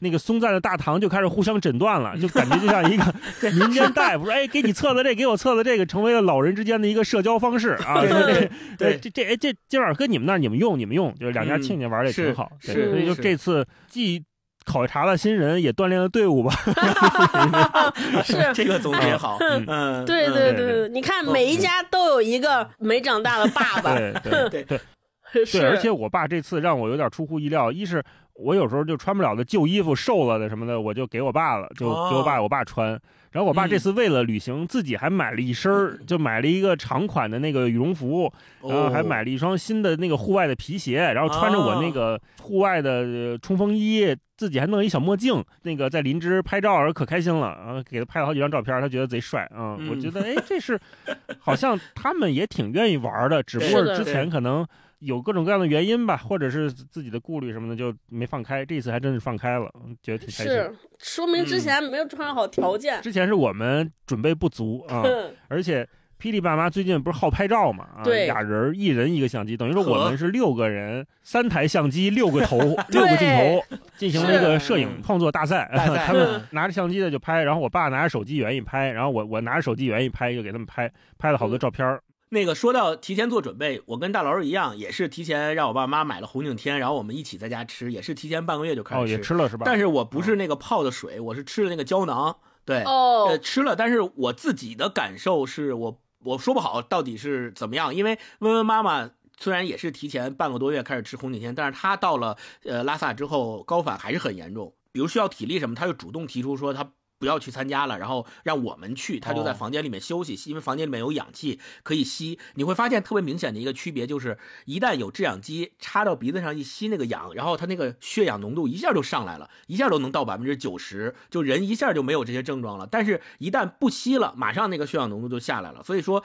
那个松赞的大堂就开始互相诊断了，就感觉就像一个 民间大夫说：“哎，给你测测这，给我测测这个，成为了老人之间的一个社交方式啊。”对对对对对这这哎这今晚跟你们那儿你们用你们用，就是两家嗯亲家玩的也挺好。是对，所以就这次既考察了新人，也锻炼了队伍吧。是。这个总结好，嗯嗯，对嗯对对对，你看每一家都有一个没长大的爸爸，对对对对是，对，而且我爸这次让我有点出乎意料，一是我有时候就穿不了的旧衣服、瘦了的什么的，我就给我爸了，就哦。给我爸我爸穿。然后我爸嗯。这次为了旅行，自己还买了一身儿，就买了一个长款的那个羽绒服，然后还哦。买了一双新的那个户外的皮鞋，然后穿着我那个户外的呃冲锋衣，自己还弄一小墨镜，那个在林芝拍照，可开心了，然后给他拍了好几张照片，他觉得贼帅啊、嗯我觉得哎，这是好像他们也挺愿意玩的，只不过是之前可能。有各种各样的原因吧，或者是自己的顾虑什么的，就没放开。这次还真是放开了，嗯觉得挺开心。是说明之前没有创造好条件。之前是我们准备不足啊，嗯，而且霹雳爸妈最近不是好拍照嘛？啊，俩人一人一个相机，等于说我们是六个人，三台相机，六个头，六个镜头，进行了一个摄影创作大赛。大赛 他们拿着相机的就拍，然后我爸拿着手机也愿意拍，然后我我拿着手机也愿意拍，就给他们拍，拍了好多照片儿。那个说到提前做准备，我跟大老师一样，也是提前让我爸妈买了红景天，然后我们一起在家吃，也是提前半个月就开始哦，吃。也吃了是吧？但是我不是那个泡的水，我是吃的那个胶囊。对，哦呃，，吃了，但是我自己的感受是我我说不好到底是怎么样，因为温温妈妈。虽然也是提前半个多月开始吃红景天，但是她到了呃拉萨之后，高反还是很严重，比如需要体力什么，她就主动提出说她不要去参加了，然后让我们去，他就在哦房间里面休息，因为房间里面有氧气可以吸。你会发现特别明显的一个区别就是，一旦有制氧机插到鼻子上一吸那个氧，然后他那个血氧浓度一下就上来了，一下都能到百分之九十，就人一下就没有这些症状了。但是，一旦不吸了，马上那个血氧浓度就下来了。所以说。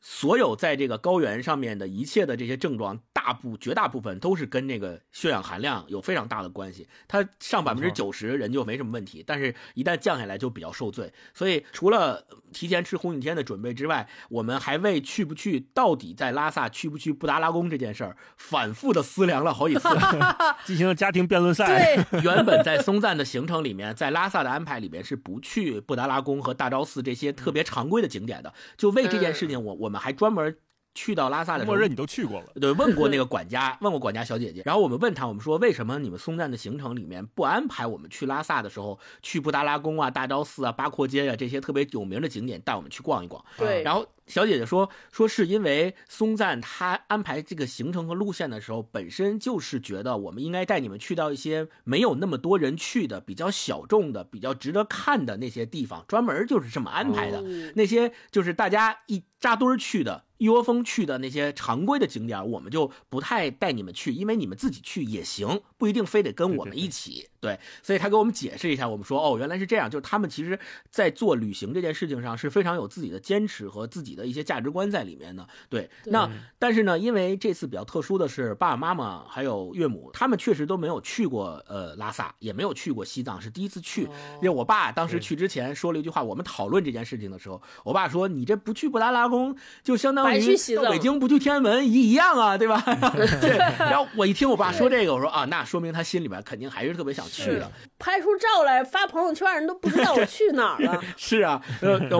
所有在这个高原上面的一切的这些症状，大部绝大部分都是跟这个血氧含量有非常大的关系。它上百分之九十人就没什么问题，但是一旦降下来就比较受罪。所以除了提前吃红景天的准备之外，我们还为去不去，到底在拉萨去不去布达拉宫这件事儿，反复的思量了好几次。进行了家庭辩论赛。对，原本在松赞的行程里面，在拉萨的安排里面是不去布达拉宫和大昭寺这些特别常规的景点的。就为这件事情，我我们还专门去到拉萨的时候默认你都去过了，对，问过那个 管家，问过管家小姐姐，然后我们问她，我们说为什么你们松赞的行程里面不安排我们去拉萨的时候去布达拉宫啊、大昭寺啊、八廓街啊这些特别有名的景点带我们去逛一逛？对然后小姐姐说说是因为松赞他安排这个行程和路线的时候，本身就是觉得我们应该带你们去到一些没有那么多人去的、比较小众的、比较值得看的那些地方，专门就是这么安排的。嗯那些就是大家一扎堆儿去的、一窝蜂去的那些常规的景点，我们就不太带你们去，因为你们自己去也行，不一定非得跟我们一起。对，所以他给我们解释一下，我们说哦，原来是这样，就是他们其实在做旅行这件事情上是非常有自己的坚持和自己的一些价值观在里面的。对，那但是呢，因为这次比较特殊的是，爸爸妈妈还有岳母，他们确实都没有去过呃拉萨，也没有去过西藏，是第一次去。因为我爸当时去之前说了一句话，我们讨论这件事情的时候，我爸说：“你这不去布达拉宫，就相当白于去西藏到北京不去天安门一一样啊，对吧？” 对。然后我一听我爸说这个，我说啊，那说明他心里边肯定还是特别想去的。拍出照来发朋友圈，人都不知道我去哪儿了。是啊，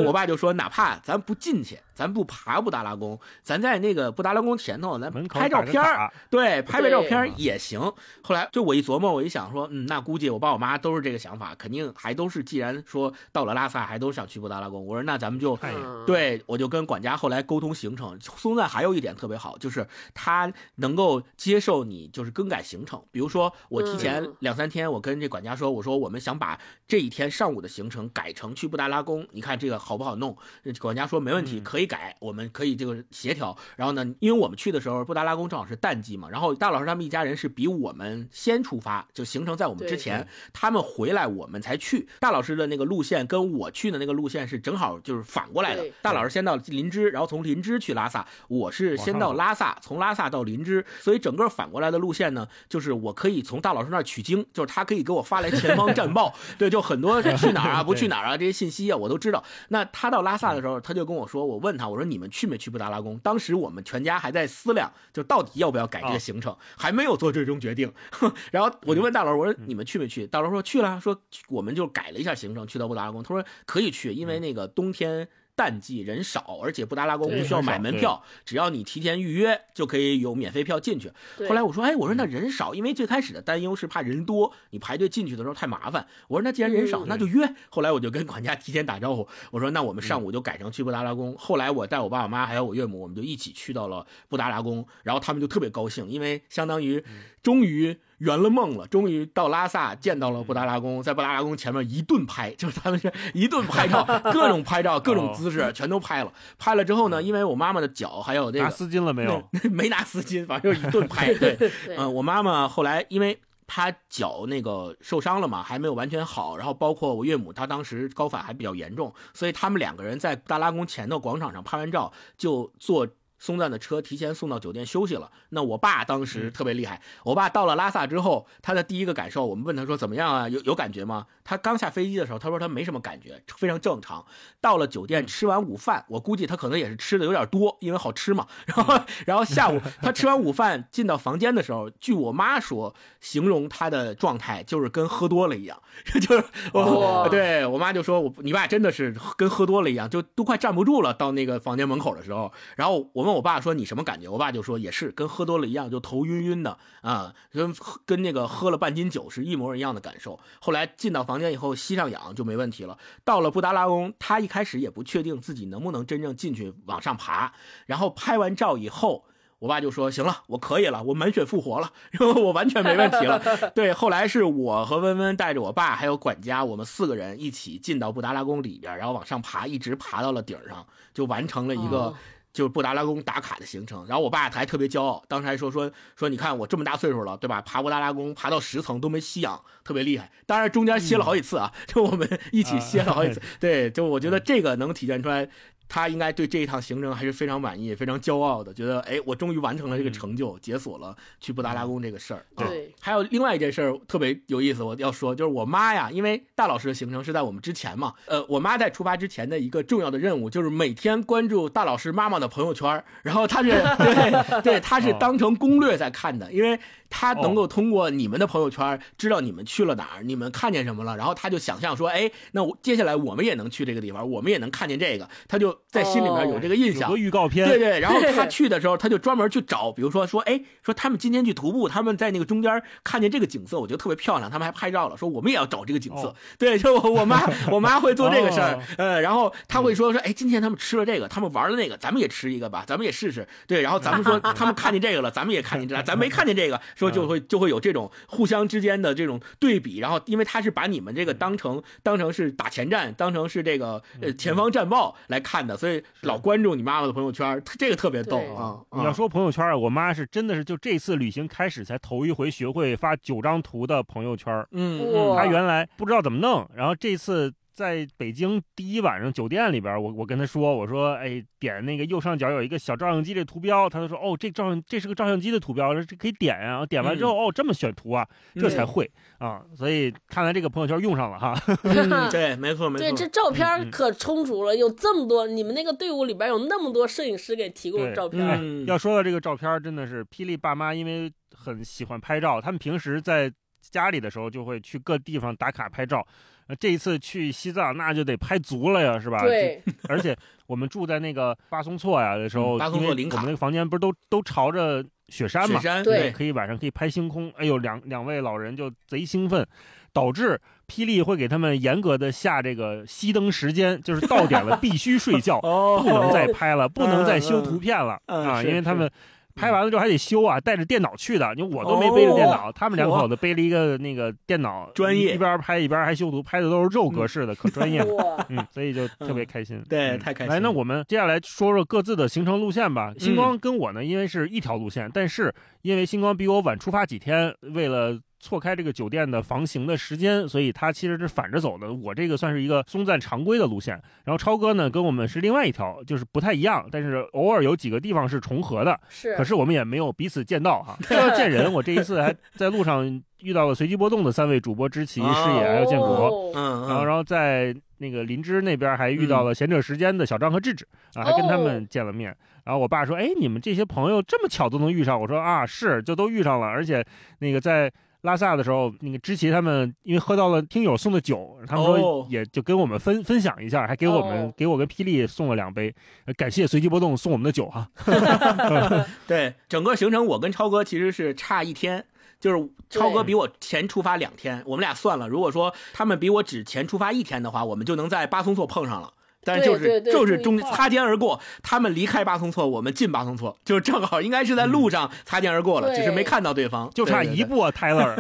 我爸就说，哪怕咱不进去，咱不爬布达拉宫，咱在那个布达拉宫前头，咱拍照片儿对，拍拍照片儿也行。后来就我一琢磨，我一想说，嗯，那估计我爸我妈都是这个想法，肯定还都是，既然说到了拉萨，还都想去布达拉宫。我说那咱们就对，我就跟管家后来沟通行程。松赞还有一点特别好，就是他能够接受你就是更改行程。比如说我提前嗯两三天，我跟这管家说，我说我们想把这一天上午的行程改成去布达拉宫，你看这个好不好弄？管家说没问题，嗯可以没改，我们可以这个协调。然后呢，因为我们去的时候布达拉宫正好是淡季嘛，然后大老师他们一家人是比我们先出发，就行程在我们之前，他们回来我们才去。大老师的那个路线跟我去的那个路线是正好就是反过来的。大老师先到林芝，然后从林芝去拉萨，我是先到拉萨，从拉萨到林芝，所以整个反过来的路线呢，就是我可以从大老师那儿取经，就是他可以给我发来前方战报，对，就很多去哪儿啊，不去哪儿啊这些信息啊，我都知道。那他到拉萨的时候，他就跟我说，我问他，我说你们去没去布达拉宫？当时我们全家还在思量，就到底要不要改这个行程，还没有做最终决定。然后我就问大老师，我说你们去没去？大老师说去了，说我们就改了一下行程，去到布达拉宫。他说可以去，因为那个冬天。淡季人少，而且布达拉宫不需要买门票，只要你提前预约就可以有免费票进去。后来我说，哎，我说那人少，因为最开始的担忧是怕人多，你排队进去的时候太麻烦。我说那既然人少，嗯那就约。后来我就跟管家提前打招呼，我说那我们上午就改成去布达拉宫。后来我带我爸我妈还有我岳母，我们就一起去到了布达拉宫，然后他们就特别高兴，因为相当于终于。圆了梦了，终于到拉萨见到了布达拉宫，在布达拉宫前面一顿拍，就是他们是一顿拍照，各种拍照，各种姿势全都拍了。拍了之后呢，因为我妈妈的脚还有这个拿丝巾了没有？没拿丝巾，反正就是一顿拍。对，对嗯、我妈妈后来因为她脚那个受伤了嘛，还没有完全好，然后包括我岳母，她当时高反还比较严重，所以他们两个人在布达拉宫前的广场上拍完照，就坐。松赞的车提前送到酒店休息了。那我爸当时特别厉害，我爸到了拉萨之后，他的第一个感受，我们问他说怎么样啊？有有感觉吗？他刚下飞机的时候，他说他没什么感觉，非常正常。到了酒店吃完午饭，我估计他可能也是吃的有点多，因为好吃嘛。然后，然后下午 他吃完午饭进到房间的时候，据我妈说，形容他的状态就是跟喝多了一样，就是我哇对我妈就说我你爸真的是跟喝多了一样，就都快站不住了。到那个房间门口的时候，然后我问我爸说你什么感觉？我爸就说也是跟喝多了一样，就头晕晕的啊，跟跟那个喝了半斤酒是一模一样的感受。后来进到房间以后吸上氧就没问题了。到了布达拉宫，他一开始也不确定自己能不能真正进去往上爬，然后拍完照以后。我爸就说：“行了，我可以了，我满血复活了，然后我完全没问题了。”对，后来是我和温温带着我爸还有管家，我们四个人一起进到布达拉宫里边，然后往上爬，一直爬到了顶上，就完成了一个、哦就是布达拉宫打卡的行程。然后我爸还特别骄傲，当时还说说说，你看我这么大岁数了，对吧？爬布达拉宫爬到十层都没吸氧，特别厉害。当然中间歇了好几次啊，就我们一起歇了好几次。对，就我觉得这个能体现出来。他应该对这一趟行程还是非常满意、非常骄傲的，觉得哎，我终于完成了这个成就，解锁了去布达拉宫这个事儿。啊对还有另外一件事儿特别有意思，我要说，就是我妈呀，因为大老师的行程是在我们之前嘛，呃，我妈在出发之前的一个重要的任务就是每天关注大老师妈妈的朋友圈，然后她是 对对，她是当成攻略在看的，因为她能够通过你们的朋友圈知道你们去了哪儿，你们看见什么了，然后他就想象说，哎，那我接下来我们也能去这个地方，我们也能看见这个，他就在心里面有这个印象有个。预告片，对对，然后他去的时候，他就专门去找，比如说说，哎，说他们今天去徒步，他们在那个中间看见这个景色，我觉得特别漂亮，他们还拍照了，说我们也要找这个景色。哦对，就我我妈我妈会做这个事儿哦，呃，然后他会说说，哎，今天他们吃了这个，他们玩了那个，咱们也吃一个吧，咱们也试试。对，然后咱们说 他们看见这个了，咱们也看见这个，咱没看见这个，说就会就会有这种互相之间的这种对比，然后因为他是把你们这个当成当成是打前站，当成是这个呃前方战报来看的，所以老关注你妈妈的朋友圈，这个特别逗啊。你要说朋友圈啊，我妈是真的是就这次旅行开始才头一回学会发九张图的朋友圈。嗯，嗯。她原来不知道怎么弄，然后这次在北京第一晚上酒店里边，我我跟他说，我说，哎，点那个右上角有一个小照相机的图标，他就说，哦，这照相这是个照相机的图标，这可以点呀、点完之后，哦，这么选图啊，这才会啊，所以看来这个朋友圈用上了哈。嗯 对，没错没对，错，这照片可充足了，有这么多，你们那个队伍里边有那么多摄影师给提供对照片要说到这个照片，真的是霹雳爸妈，因为很喜欢拍照，他们平时在家里的时候就会去各地方打卡拍照。呃，这一次去西藏，那就得拍足了呀，是吧？对，而且我们住在那个巴松措呀的时候，嗯巴松因为措我们那个房间不是都都朝着雪山嘛，雪山对可以晚上可以拍星空。哎呦，两两位老人就贼兴奋，导致霹雳会给他们严格的下这个熄灯时间，就是到点了必须睡觉，哦不能再拍了，不能再修图片了啊，因为他们拍完了之后还得修啊，带着电脑去的，你我都没背着电脑，他们两口子背了一个那个电脑，专业一边拍一边还修图，拍的都是肉格式的，可专业了。嗯，所以就特别开心。对嗯太开心来，那我们接下来说说各自的行程路线吧。星嗯光跟我呢，因为是一条路线，但是因为星光比我晚出发几天，为了错开这个酒店的房型的时间，所以他其实是反着走的。我这个算是一个松赞常规的路线，然后超哥呢跟我们是另外一条，就是不太一样，但是偶尔有几个地方是重合的。是，可是我们也没有彼此见到哈。说到见人，我这一次还在路上遇到了随机波动的三位主播知奇、哦视野还有建国。哦嗯，然后，然后在那个林芝那边还遇到了闲者时间的小张和智智啊，还跟他们见了面。然后我爸说：“哎，你们这些朋友这么巧都能遇上？”我说：“啊，是，就都遇上了。而且那个在拉萨的时候，那个知奇他们因为喝到了听友送的酒，他们说哦也就跟我们分分享一下，还给我们、哦给我跟霹雳送了两杯，呃感谢随机波动送我们的酒哈。对整个行程，我跟超哥其实是差一天。就是超哥比我前出发两天，我们俩算了，如果说他们比我只前出发一天的话，我们就能在巴松措碰上了。但是就是对对对就是中擦肩而过，他们离开巴松措，我们进巴松措，就是正好应该是在路上擦肩而过了，对只是没看到对方，就差一，步啊，Tyler，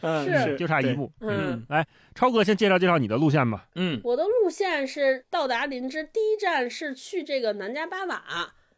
是。是。就差一，步。嗯，来，超哥先介绍介绍你的路线吧。嗯。我的路线是到达林芝，第一站是去这个南迦巴瓦，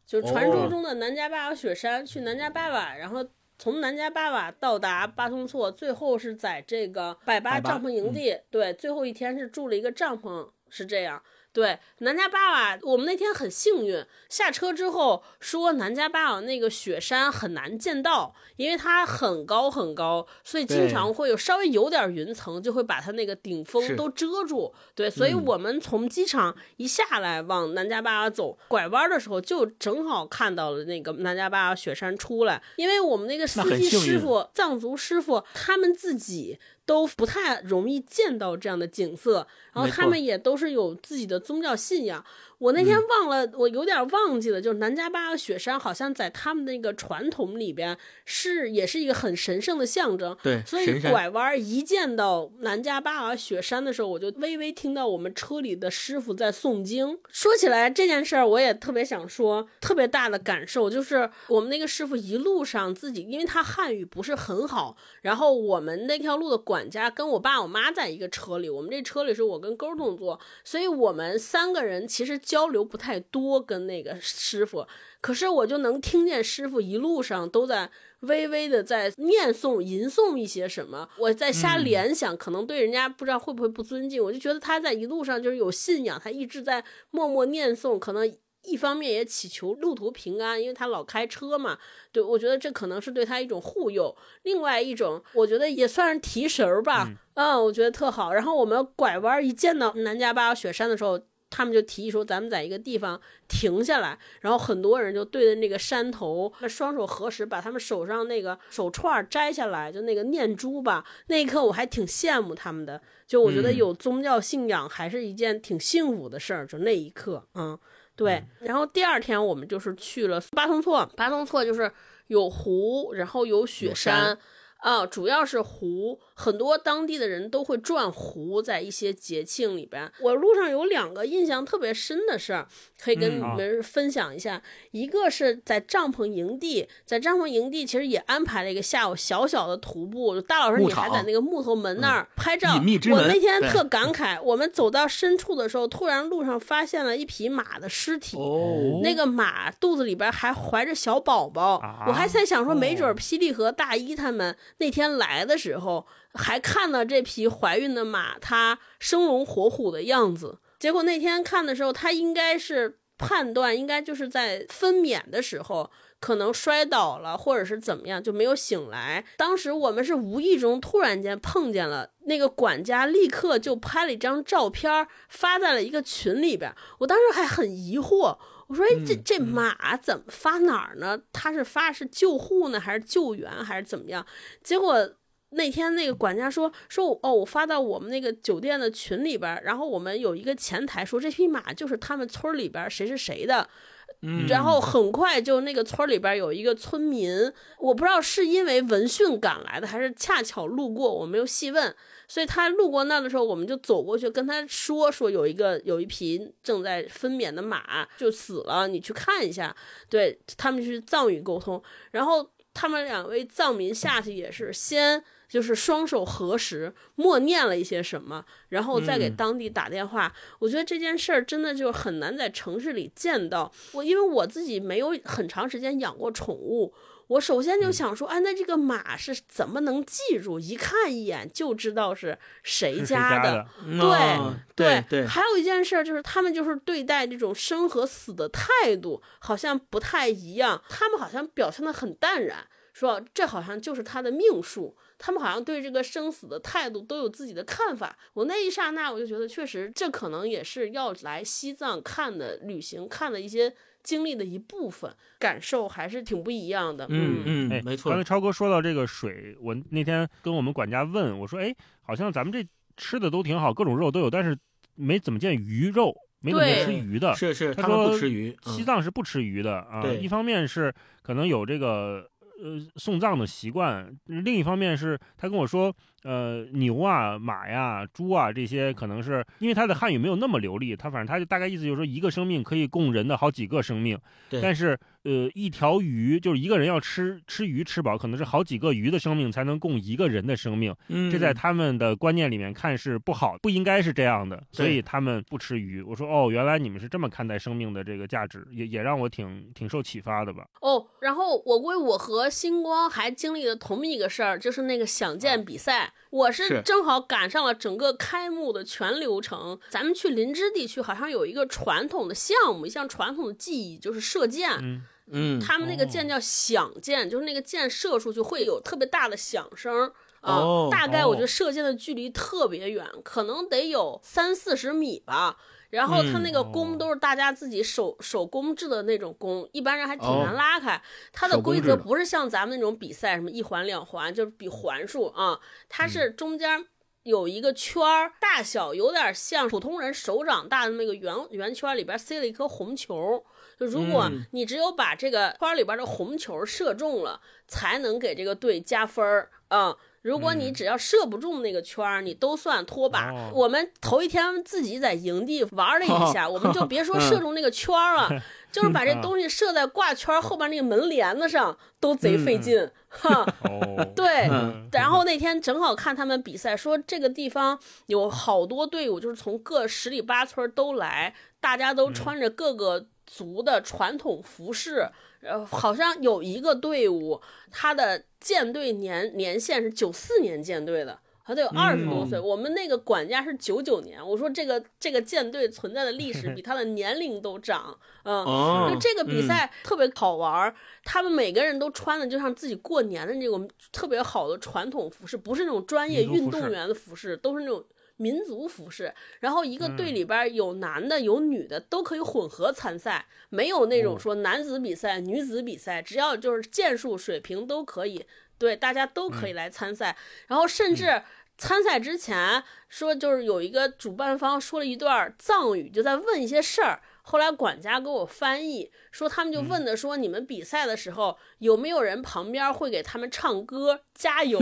就是传说中的南迦巴瓦雪山，去南迦巴瓦，然后从南迦巴瓦到达巴松措，最后是在这个百巴百巴帐篷营地，对，最后一天是住了一个帐篷，是这样。对南迦巴瓦，我们那天很幸运，下车之后说南迦巴瓦那个雪山很难见到，因为它很高很高，所以经常会有稍微有点云层，就会把它那个顶峰都遮住。对，所以嗯我们从机场一下来往南迦巴瓦走，拐弯的时候就正好看到了那个南迦巴瓦雪山出来，因为我们那个司机师傅、藏族师傅他们自己。都不太容易见到这样的景色，然后他们也都是有自己的宗教信仰。我那天嗯忘了，我有点忘记了，就是南迦巴瓦雪山好像在他们那个传统里边是也是一个很神圣的象征。对，所以拐弯一见到南迦巴瓦雪山的时候，我就微微听到我们车里的师傅在诵经。说起来这件事儿，我也特别想说，特别大的感受就是我们那个师傅一路上自己，因为他汉语不是很好，然后我们那条路的管家跟我爸我妈在一个车里，我们这车里是我跟勾动作，所以我们三个人其实交流不太多，跟那个师傅。可是我就能听见师傅一路上都在微微的在念诵、吟诵一些什么，我在瞎嗯联想，可能对人家不知道会不会不尊敬，我就觉得他在一路上就是有信仰，他一直在默默念诵，可能。一方面也祈求路途平安，因为他老开车嘛，对我觉得这可能是对他一种护佑。另外一种，我觉得也算是提神儿吧，嗯我觉得特好。然后我们拐弯一见到南迦巴瓦雪山的时候，他们就提议说，咱们在一个地方停下来，然后很多人就对着那个山头，那双手合十，把他们手上那个手串摘下来，就那个念珠吧。那一刻我还挺羡慕他们的，就我觉得嗯有宗教信仰还是一件挺幸福的事儿。就那一刻，嗯，对。然后第二天我们就是去了巴松措，巴松措就是有湖，然后有雪山啊，主要是湖，很多当地的人都会转湖，在一些节庆里边。我路上有两个印象特别深的事儿，可以跟你嗯们分享一下。一个是在帐篷营地，在帐篷营地其实也安排了一个下午小小的徒步，大老师你还在那个木头门那儿拍照。我那天特感慨，我们走到深处的时候，突然路上发现了一匹马的尸体。哦那个马肚子里边还怀着小宝宝，啊我还在想说，没准霹雳和大一他们那天来的时候，还看到这匹怀孕的马，它生龙活虎的样子。结果那天看的时候，它应该是判断，应该就是在分娩的时候。可能摔倒了，或者是怎么样，就没有醒来。当时我们是无意中突然间碰见了那个管家，立刻就拍了一张照片发在了一个群里边。我当时还很疑惑，我说：“哎，这这马怎么发哪儿呢？他是发是救护呢，还是救援，还是怎么样？”结果那天那个管家说：“说我哦，我发到我们那个酒店的群里边，然后我们有一个前台说这匹马就是他们村里边谁是谁的。”嗯然后很快就那个村儿里边有一个村民，我不知道是因为闻讯赶来的，还是恰巧路过，我没有细问。所以他路过那儿的时候，我们就走过去跟他说说有一个有一匹正在分娩的马就死了，你去看一下。对他们去藏语沟通，然后他们两位藏民下去也是先就是双手合十，默念了一些什么，然后再给嗯当地打电话。我觉得这件事儿真的就很难在城市里见到。我因为我自己没有很长时间养过宠物。我首先嗯就想说，哎，那这个马是怎么能记住？一看一眼就知道是谁家的。家的？哦对对，还有一件事儿就是，他们就是对待这种生和死的态度好像不太一样，他们好像表现的很淡然，说这好像就是他的命数，他们好像对这个生死的态度都有自己的看法。我那一刹那我就觉得，确实这可能也是要来西藏看的旅行看的一些经历的一部分，感受还是挺不一样的。嗯，嗯哎，没错刚才，超哥说到这个水，我那天跟我们管家问我说：“哎，好像咱们这吃的都挺好，各种肉都有，但是没怎么见鱼肉，没怎么吃鱼的。”是是，他他们不吃鱼，西嗯藏是不吃鱼的啊，对一方面是可能有这个呃送葬的习惯，另一方面是他跟我说，呃牛啊、马呀、猪啊这些可能是因为他的汉语没有那么流利，他反正他就大概意思就是说一个生命可以供人的好几个生命，对但是呃一条鱼就是一个人要吃吃鱼吃饱，可能是好几个鱼的生命才能供一个人的生命，嗯，这在他们的观念里面看是不好，不应该是这样的，所以他们不吃鱼。我说哦，原来你们是这么看待生命的这个价值，也也让我挺挺受启发的吧。哦，然后我估计我和星光还经历了同一个事儿，就是那个想见比赛。我是是正好赶上了整个开幕的全流程。咱们去林芝地区好像有一个传统的项目，一项传统的技艺就是射箭。嗯，嗯，他们那个箭叫响箭，就是那个箭射出去会有特别大的响声。啊、哦大概我觉哦得射箭的距离特别远，可能得有三四十米吧。然后它那个弓哦都是大家自己手手工制的那种弓，一般人还挺难哦拉开。它的规则不是像咱们那种比赛什么一环两环，就是比环数啊，它是中间。有一个圈儿，大小有点像普通人手掌大的那个圆圆圈，里边塞了一颗红球。就如果嗯你只有把这个圈儿里边的红球射中了，才能给这个队加分儿啊。如果你只要射不中那个圈儿，你都算拖把。哦我们头一天自己在营地玩了一下，我们就别说射中那个圈儿了，就是把这东西射在挂圈后边那个门帘子上，都贼费劲。哈，哦，对，嗯然后那天正好看他们比赛，说这个地方有好多队伍，就是从各十里八村都来，大家都穿着各个族的传统服饰。呃，好像有一个队伍，他的舰队年年限是九四年舰队的。他得有二十多岁，我们那个管家是九九年。我说这个这个舰队存在的历史比 他的年龄都长，嗯，哦就这个比赛特别好玩儿，他们每个人都穿的就像自己过年的那种特别好的传统服饰，不是那种专业运动员的服饰，都是那种民族服饰。然后一个嗯队里边有男的有女的，都可以混合参赛，没有那种哦说男子比赛、女子比赛，只要就是剑术水平都可以，对，大家都可以来参赛。然后甚至参赛之前说，就是有一个主办方说了一段藏语，就在问一些事儿。后来管家给我翻译，说他们就问的说，你们比赛的时候有没有人旁边会给他们唱歌加油？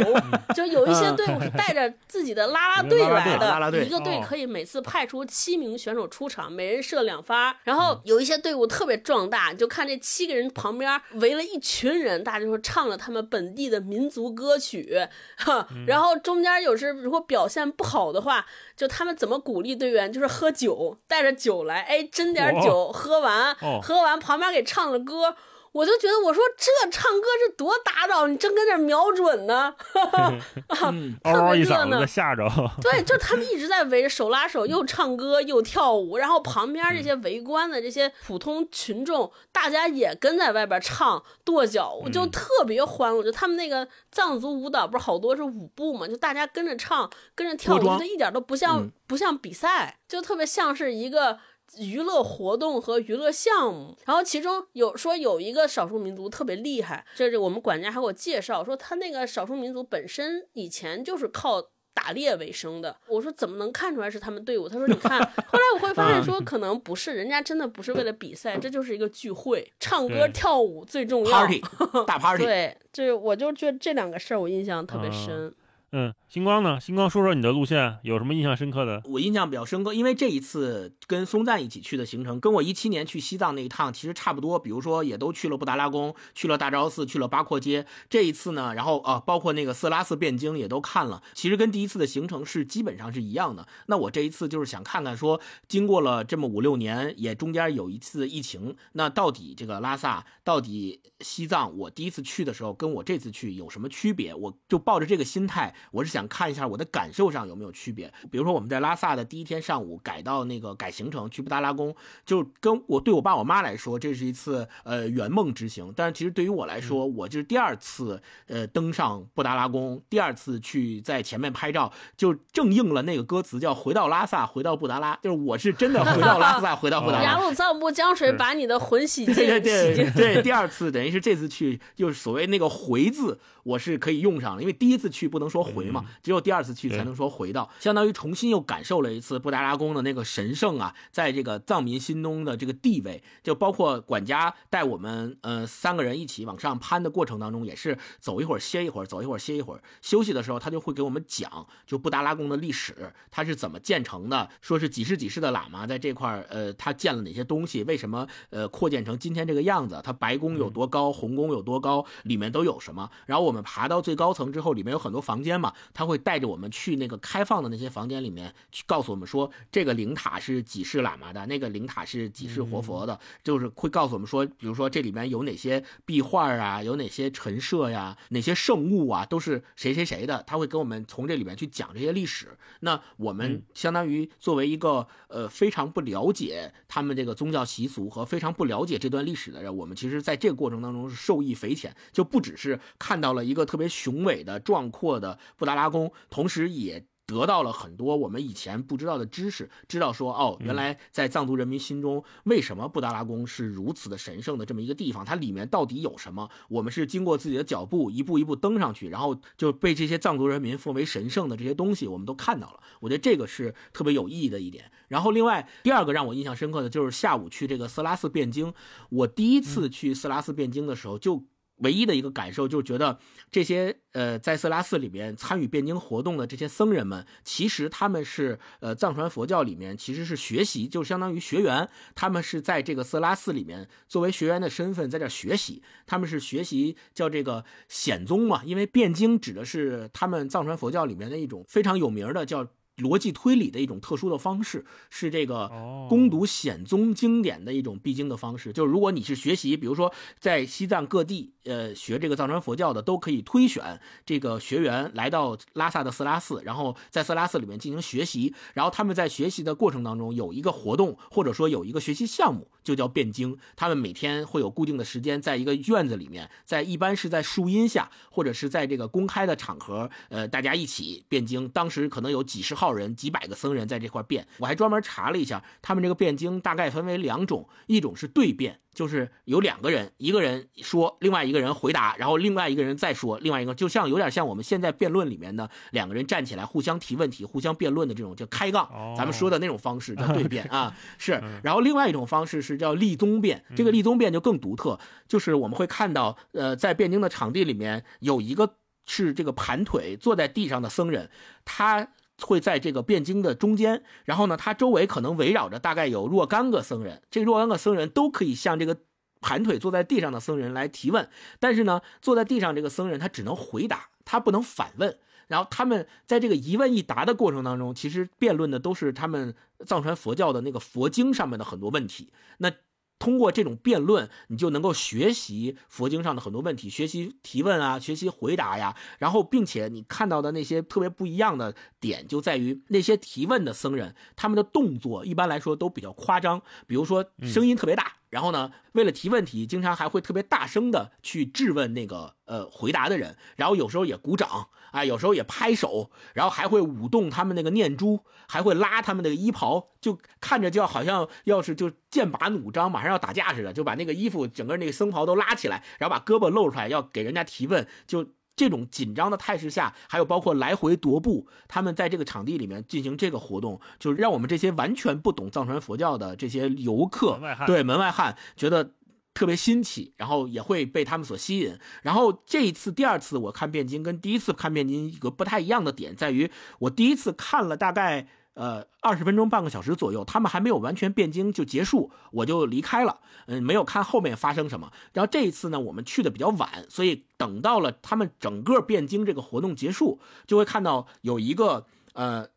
就有一些队伍是带着自己的啦啦队来的，一个队哦可以每次派出七名选手出场，每人射两发。然后有一些队伍特别壮大，就看这七个人旁边围了一群人，大家就说唱了他们本地的民族歌曲，哈。然后中间有时如果表现不好的话，就他们怎么鼓励队员，就是喝酒，带着酒来，哎，斟点酒，喝完，哦喝完旁边给唱了歌。我就觉得，我说这唱歌是多打扰，你正跟这瞄准呢，嗯嗷嗷一特别热闹嗓子吓着。对，就他们一直在围着手拉手，又唱歌又跳舞，然后旁边这些围观的这些普通群众，大家也跟在外边唱跺脚，我就特别欢乐。就他们那个藏族舞蹈不是好多是舞步嘛，就大家跟着唱，跟着跳，我脱妆觉得一点都不像、嗯不像比赛，就特别像是一个。娱乐活动和娱乐项目，然后其中有说有一个少数民族特别厉害，这是我们管家还给我介绍说，他那个少数民族本身以前就是靠打猎为生的。我说怎么能看出来是他们队伍？他说你看，后来我会发现说可能不是，人家真的不是为了比赛，这就是一个聚会，唱歌跳舞最重要。party 大 party。对，这我就觉得这两个事儿我印象特别深。嗯，嗯星光呢？星光说说你的路线，有什么印象深刻的？我印象比较深刻，因为这一次跟松赞一起去的行程，跟我一七年去西藏那一趟其实差不多。比如说，也都去了布达拉宫，去了大昭寺，去了八廓街。这一次呢，然后啊，包括那个色拉寺汴京也都看了。其实跟第一次的行程是基本上是一样的。那我这一次就是想看看说，经过了这么五六年，也中间有一次疫情，那到底这个拉萨，到底西藏，我第一次去的时候跟我这次去有什么区别？我就抱着这个心态，我是想看一下我的感受上有没有区别。比如说我们在拉萨的第一天上午改到那个改行程去布达拉宫，就跟我对我爸我妈来说，这是一次呃圆梦之行。但是其实对于我来说，我就是第二次呃登上布达拉宫，第二次去在前面拍照，就正应了那个歌词叫“回到拉萨，回到布达拉”，就是我是真的回到拉萨，回到布达拉。雅鲁藏布江水把你的魂洗净，对对对对，第二次等于是这次去，就是所谓那个“回”字，我是可以用上了，因为第一次去不能说回嘛，只有第二次去才能说回到，相当于重新又感受了一次布达拉宫的那个神圣啊，在这个藏民心中的这个地位，就包括管家带我们呃三个人一起往上攀的过程当中，也是走一会儿歇一会儿，走一会儿歇一会儿，休息的时候他就会给我们讲，就布达拉宫的历史，它是怎么建成的，说是几世几世的喇嘛在这块儿，呃，他建了哪些东西，为什么呃扩建成今天这个样子，它白宫有多高，红宫有多高，里面都有什么。然后我们爬到最高层之后，里面有很多房间嘛，他会带着我们去那个开放的那些房间里面，去告诉我们说这个灵塔是几世喇嘛的，那个灵塔是几世活佛的，就是会告诉我们说，比如说这里面有哪些壁画啊，有哪些陈设呀，哪些圣物啊，都是谁谁谁的，他会跟我们从这里面去讲这些历史。那我们相当于作为一个呃非常不了解他们这个宗教习俗和非常不了解这段历史的人，我们其实在这个过程当中是受益匪浅，就不只是看到了一个特别雄伟的、壮阔的布达拉宫，同时也。得到了很多我们以前不知道的知识，知道说哦，原来在藏族人民心中，为什么布达拉宫是如此的神圣的这么一个地方？它里面到底有什么？我们是经过自己的脚步，一步一步登上去，然后就被这些藏族人民奉为神圣的这些东西，我们都看到了。我觉得这个是特别有意义的一点。然后另外第二个让我印象深刻的就是下午去这个色拉寺汴京，我第一次去色拉寺汴京的时候就。唯一的一个感受就是觉得这些呃在色拉寺里面参与汴京活动的这些僧人们，其实他们是呃藏传佛教里面其实是学习，就相当于学员，他们是在这个色拉寺里面作为学员的身份在这学习，他们是学习叫这个显宗嘛，因为汴京指的是他们藏传佛教里面的一种非常有名的叫。逻辑推理的一种特殊的方式，是这个攻读显宗经典的一种必经的方式。就是如果你是学习，比如说在西藏各地，呃，学这个藏传佛教的，都可以推选这个学员来到拉萨的色拉寺，然后在色拉寺里面进行学习。然后他们在学习的过程当中有一个活动，或者说有一个学习项目，就叫辩经。他们每天会有固定的时间，在一个院子里面，在一般是在树荫下，或者是在这个公开的场合，呃，大家一起辩经。当时可能有几十号。人几百个僧人在这块辩，我还专门查了一下，他们这个辩经大概分为两种，一种是对辩，就是有两个人，一个人说，另外一个人回答，然后另外一个人再说，另外一个就像有点像我们现在辩论里面的两个人站起来互相提问题、互相辩论的这种叫开杠，咱们说的那种方式叫对辩啊，是。然后另外一种方式是叫立宗辩，这个立宗辩就更独特，就是我们会看到，呃，在辩经的场地里面有一个是这个盘腿坐在地上的僧人，他。会在这个辩经的中间，然后呢，他周围可能围绕着大概有若干个僧人，这若干个僧人都可以向这个盘腿坐在地上的僧人来提问，但是呢，坐在地上这个僧人他只能回答，他不能反问。然后他们在这个一问一答的过程当中，其实辩论的都是他们藏传佛教的那个佛经上面的很多问题。那通过这种辩论，你就能够学习佛经上的很多问题，学习提问啊，学习回答呀。然后，并且你看到的那些特别不一样的点，就在于那些提问的僧人，他们的动作一般来说都比较夸张，比如说声音特别大。然后呢，为了提问题，经常还会特别大声的去质问那个呃回答的人，然后有时候也鼓掌啊，有时候也拍手，然后还会舞动他们那个念珠，还会拉他们那个衣袍，就看着就好像要是就剑拔弩张，马上要打架似的，就把那个衣服整个那个僧袍都拉起来，然后把胳膊露出来，要给人家提问，就这种紧张的态势下，还有包括来回踱步，他们在这个场地里面进行这个活动，就是让我们这些完全不懂藏传佛教的这些游客门，对门外汉觉得特别新奇，然后也会被他们所吸引。然后这一次第二次我看汴京跟第一次看汴京一个不太一样的点在于，我第一次看了大概。呃，二十分钟、半个小时左右，他们还没有完全汴京就结束，我就离开了。嗯，没有看后面发生什么。然后这一次呢，我们去的比较晚，所以等到了他们整个汴京这个活动结束，就会看到有一个呃。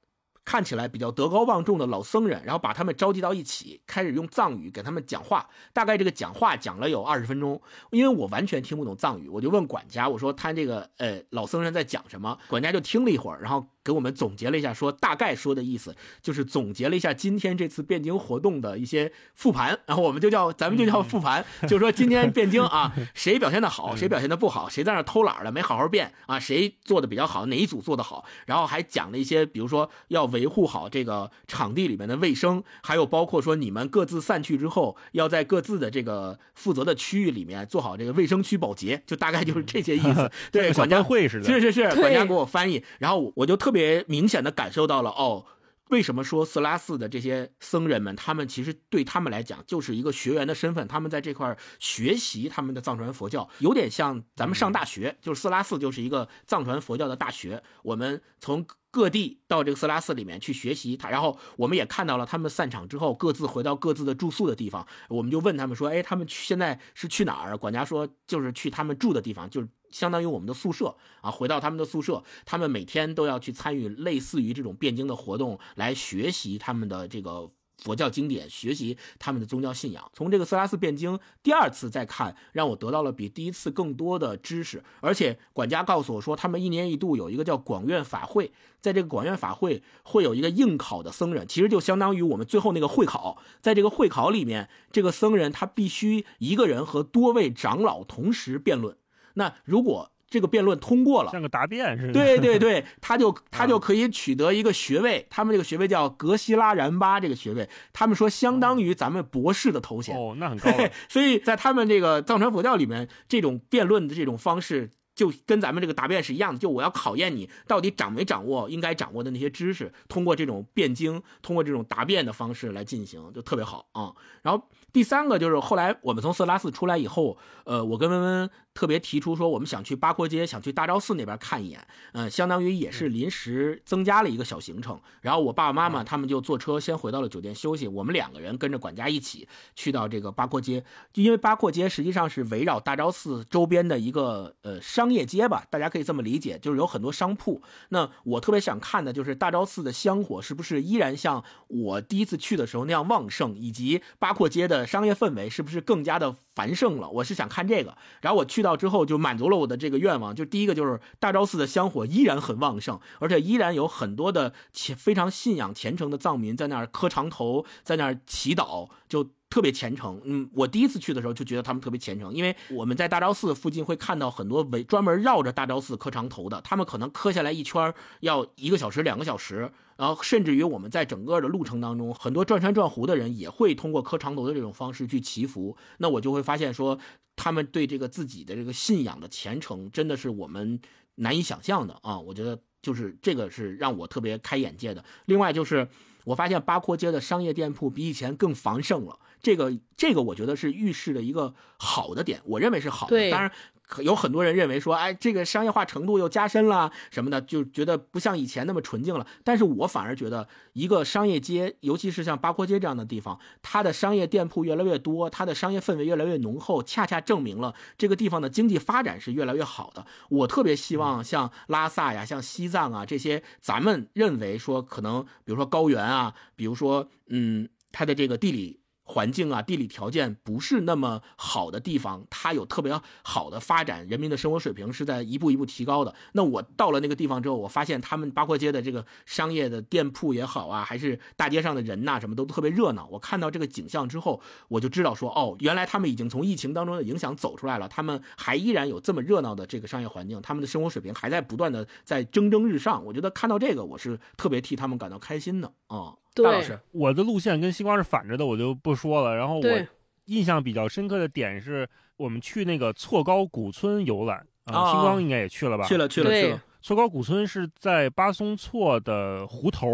看起来比较德高望重的老僧人，然后把他们召集到一起，开始用藏语给他们讲话。大概这个讲话讲了有二十分钟，因为我完全听不懂藏语，我就问管家，我说他这个呃老僧人在讲什么？管家就听了一会儿，然后给我们总结了一下，说大概说的意思就是总结了一下今天这次汴京活动的一些复盘，然后我们就叫咱们就叫复盘，就是说今天汴京啊，谁表现的好，谁表现的不好，谁在那偷懒了没好好变啊，谁做的比较好，哪一组做的好，然后还讲了一些，比如说要维护好这个场地里面的卫生，还有包括说你们各自散去之后，要在各自的这个负责的区域里面做好这个卫生区保洁，就大概就是这些意思。对，管家会似的，是是是，管家给我翻译，然后我就特别明显的感受到了哦。为什么说色拉寺的这些僧人们，他们其实对他们来讲就是一个学员的身份，他们在这块儿学习他们的藏传佛教，有点像咱们上大学，就是色拉寺就是一个藏传佛教的大学，我们从各地到这个色拉寺里面去学习它，然后我们也看到了他们散场之后各自回到各自的住宿的地方，我们就问他们说，哎，他们去现在是去哪儿？管家说就是去他们住的地方，就是相当于我们的宿舍啊，回到他们的宿舍，他们每天都要去参与类似于这种辩经的活动，来学习他们的这个。佛教经典，学习他们的宗教信仰。从这个色拉寺辩经第二次再看，让我得到了比第一次更多的知识。而且管家告诉我说，他们一年一度有一个叫广院法会，在这个广院法会会有一个应考的僧人，其实就相当于我们最后那个会考。在这个会考里面，这个僧人他必须一个人和多位长老同时辩论。那如果这个辩论通过了，像个答辩似的。对对对，他就他就可以取得一个学位，他们这个学位叫格西拉然巴这个学位，他们说相当于咱们博士的头衔。哦，那很高，所以在他们这个藏传佛教里面，这种辩论的这种方式。就跟咱们这个答辩是一样的，就我要考验你到底掌没掌握应该掌握的那些知识，通过这种辩经，通过这种答辩的方式来进行，就特别好啊。然后第三个就是后来我们从色拉寺出来以后，呃，我跟温温特别提出说，我们想去八廓街，想去大昭寺那边看一眼，嗯、相当于也是临时增加了一个小行程。然后我爸爸妈妈他们就坐车先回到了酒店休息，我们两个人跟着管家一起去到这个八廓街，就因为八廓街实际上是围绕大昭寺周边的一个呃商业街吧，大家可以这么理解，就是有很多商铺。那我特别想看的就是大昭寺的香火是不是依然像我第一次去的时候那样旺盛，以及八廓街的商业氛围是不是更加的繁盛了？我是想看这个。然后我去到之后就满足了我的这个愿望，就第一个就是大昭寺的香火依然很旺盛，而且依然有很多的虔非常信仰虔诚的藏民在那儿磕长头，在那儿祈祷，就。特别虔诚，嗯，我第一次去的时候就觉得他们特别虔诚，因为我们在大昭寺附近会看到很多围专门绕着大昭寺磕长头的，他们可能磕下来一圈要一个小时、两个小时，然后甚至于我们在整个的路程当中，很多转山转湖的人也会通过磕长头的这种方式去祈福，那我就会发现说，他们对这个自己的这个信仰的虔诚，真的是我们难以想象的啊！我觉得就是这个是让我特别开眼界的。另外就是我发现八廓街的商业店铺比以前更繁盛了，这个这个我觉得是预示的一个好的点，我认为是好的。当然。可有很多人认为说，哎，这个商业化程度又加深了什么的，就觉得不像以前那么纯净了。但是我反而觉得，一个商业街，尤其是像八廓街这样的地方，它的商业店铺越来越多，它的商业氛围越来越浓厚，恰恰证明了这个地方的经济发展是越来越好的。我特别希望像拉萨呀、像西藏啊这些，咱们认为说可能，比如说高原啊，比如说嗯，它的这个地理。环境啊，地理条件不是那么好的地方，它有特别好的发展，人民的生活水平是在一步一步提高的。那我到了那个地方之后，我发现他们八廓街的这个商业的店铺也好啊，还是大街上的人呐、什么都特别热闹。我看到这个景象之后，我就知道说，哦，原来他们已经从疫情当中的影响走出来了，他们还依然有这么热闹的这个商业环境，他们的生活水平还在不断的在蒸蒸日上。我觉得看到这个，我是特别替他们感到开心的啊。大老师，我的路线跟西瓜是反着的，我就不说了。然后我印象比较深刻的点是我们去那个错高古村游览啊，星光应该也去了吧？去了去了去了，错高古村是在巴松措的湖头，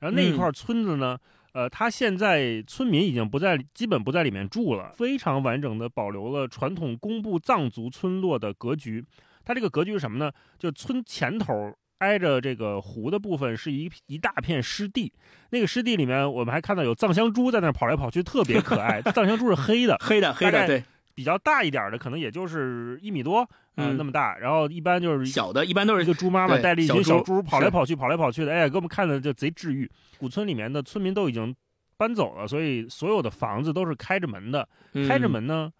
然后那一块村子呢，呃，它现在村民已经不在，基本不在里面住了，非常完整的保留了传统工布藏族村落的格局。它这个格局是什么呢？就村前头挨着这个湖的部分是一一大片湿地，那个湿地里面我们还看到有藏香猪在那跑来跑去，特别可爱。藏香猪是黑的，黑的黑的，对，比较大一点的可能也就是一米多，呃嗯那么大。然后一般就是小的一般都是一个猪妈妈带着一群小猪跑来跑去，跑来跑去的，哎，给我们看的就贼治愈。古村里面的村民都已经搬走了，所以所有的房子都是开着门的。开着嗯门呢，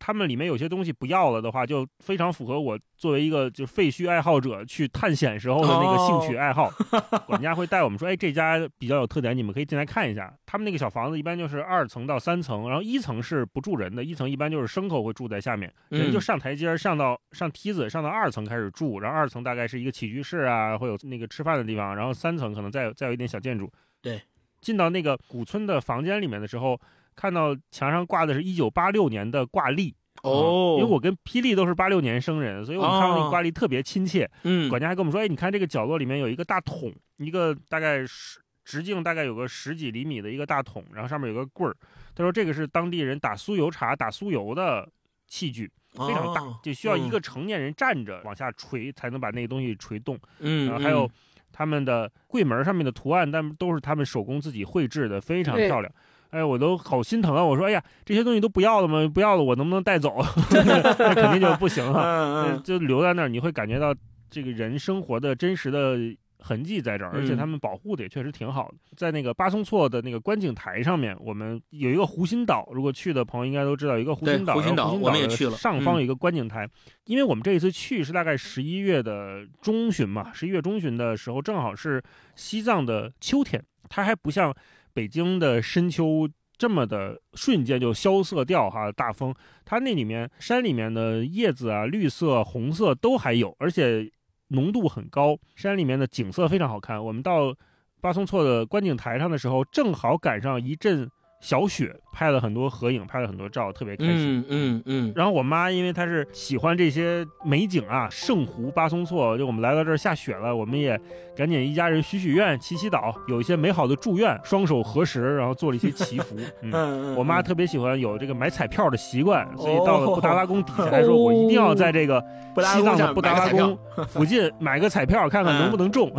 他们里面有些东西不要了的话，就非常符合我作为一个就废墟爱好者去探险时候的那个兴趣爱好。管家会带我们说，哎，这家比较有特点，你们可以进来看一下。他们那个小房子一般就是二层到三层，然后一层是不住人的，一层一般就是牲口会住在下面，人就嗯上台阶上到上梯子上到二层开始住，然后二层大概是一个起居室啊，会有那个吃饭的地方，然后三层可能再有再有一点小建筑。对，进到那个古村的房间里面的时候，看到墙上挂的是一九八六年的挂历。哦，因为我跟霹雳都是八六年生人，所以我们看到那挂历特别亲切。嗯管家还跟我们说：“哎，你看这个角落里面有一个大桶，一个大概十直径大概有个十几厘米的一个大桶，然后上面有个棍儿。他说这个是当地人打酥油茶、打酥油的器具，非常大，哦就需要一嗯个成年人站着往下锤才能把那个东西锤动。嗯，然后还有嗯他们的柜门上面的图案，但都是他们手工自己绘制的，非常漂亮。哎，我都好心疼啊！我说，哎呀，这些东西都不要了吗？不要了，我能不能带走？那肯定就不行了。就留在那儿，你会感觉到这个人生活的真实的痕迹在这儿，而且嗯他们保护的也确实挺好的。在那个巴松措的那个观景台上面，我们有一个湖心岛，如果去的朋友应该都知道，有一个湖心岛，湖心岛也去了嗯上方有一个观景台。因为我们这一次去是大概十一月的中旬嘛，十一月中旬的时候，正好是西藏的秋天，它还不像北京的深秋。这么的瞬间就萧瑟掉哈，大风，它那里面山里面的叶子啊，绿色、红色都还有，而且浓度很高。山里面的景色非常好看。我们到巴松措的观景台上的时候，正好赶上一阵小雪，拍了很多合影，拍了很多照，特别开心。嗯嗯嗯，然后我妈因为她是喜欢这些美景啊，圣湖巴松措，就我们来到这儿下雪了，我们也赶紧一家人许许愿、祈祈祷，有一些美好的祝愿，双手合十，然后做了一些祈福。嗯，嗯我妈特别喜欢有这个买彩票的习惯，所以到了布达拉宫底下，还说我一定要在这个西藏的布达拉宫附近买个彩票，看看能不能中，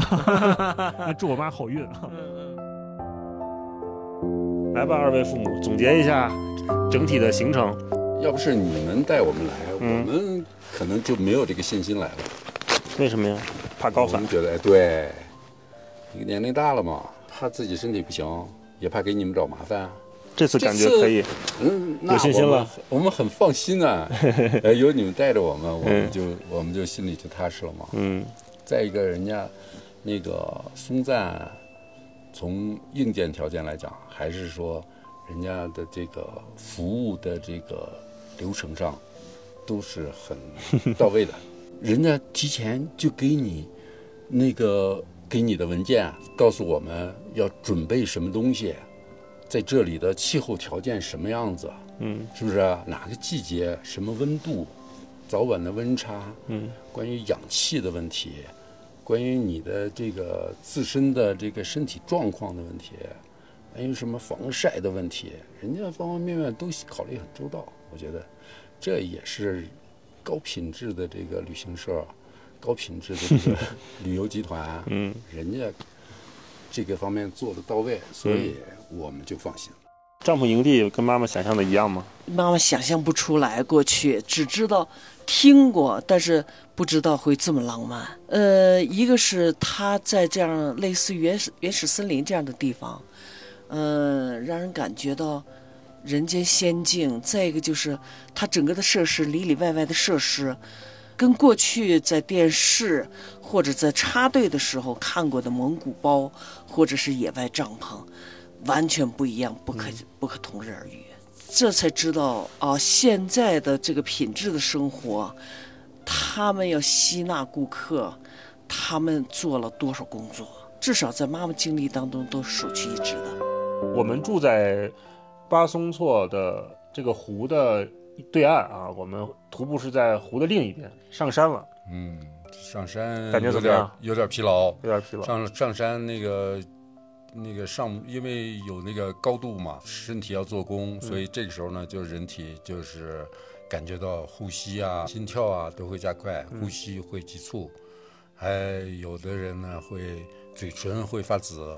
祝我妈好运。来吧，二位父母，总结一下整体的行程。要不是你们带我们来，嗯我们可能就没有这个信心来了。为什么呀？怕高反我们。觉得，哎，对，年龄大了嘛，怕自己身体不行，也怕给你们找麻烦。这次感觉可以。嗯，有信心了我们，很放心啊。呃，有你们带着我们，我嗯们就我们就心里就踏实了嘛。嗯再一个，人家那个松赞，从硬件条件来讲，还是说人家的这个服务的这个流程上，都是很到位的。人家提前就给你那个给你的文件，告诉我们要准备什么东西，在这里的气候条件什么样子，嗯是不是啊？哪个季节，什么温度，早晚的温差，嗯关于氧气的问题，关于你的这个自身的这个身体状况的问题，还有什么防晒的问题，人家方方面面都考虑很周到。我觉得这也是高品质的这个旅行社，高品质的这个 旅游集团，嗯，人家这个方面做的到位，所以我们就放心了。帐篷营地跟妈妈想象的一样吗？妈妈想象不出来，过去只知道听过，但是不知道会这么浪漫。呃，一个是他在这样类似于原始原始森林这样的地方，嗯、让人感觉到人间仙境。再一个就是它整个的设施里里外外的设施，跟过去在电视或者在插队的时候看过的蒙古包或者是野外帐篷完全不一样，不可不可同日而语。这才知道啊，现在的这个品质的生活，他们要吸纳顾客，他们做了多少工作？至少在妈妈经历当中都是首屈一指的。我们住在巴松措的这个湖的对岸啊，我们徒步是在湖的另一边，上山了，嗯，上山感觉有点怎么样？有点疲劳，有点疲劳。上上山那个那个上，因为有那个高度嘛，身体要做功，所以这个时候呢，就人体就是感觉到呼吸啊、心跳啊都会加快，呼吸会急促，还有的人呢会嘴唇会发紫，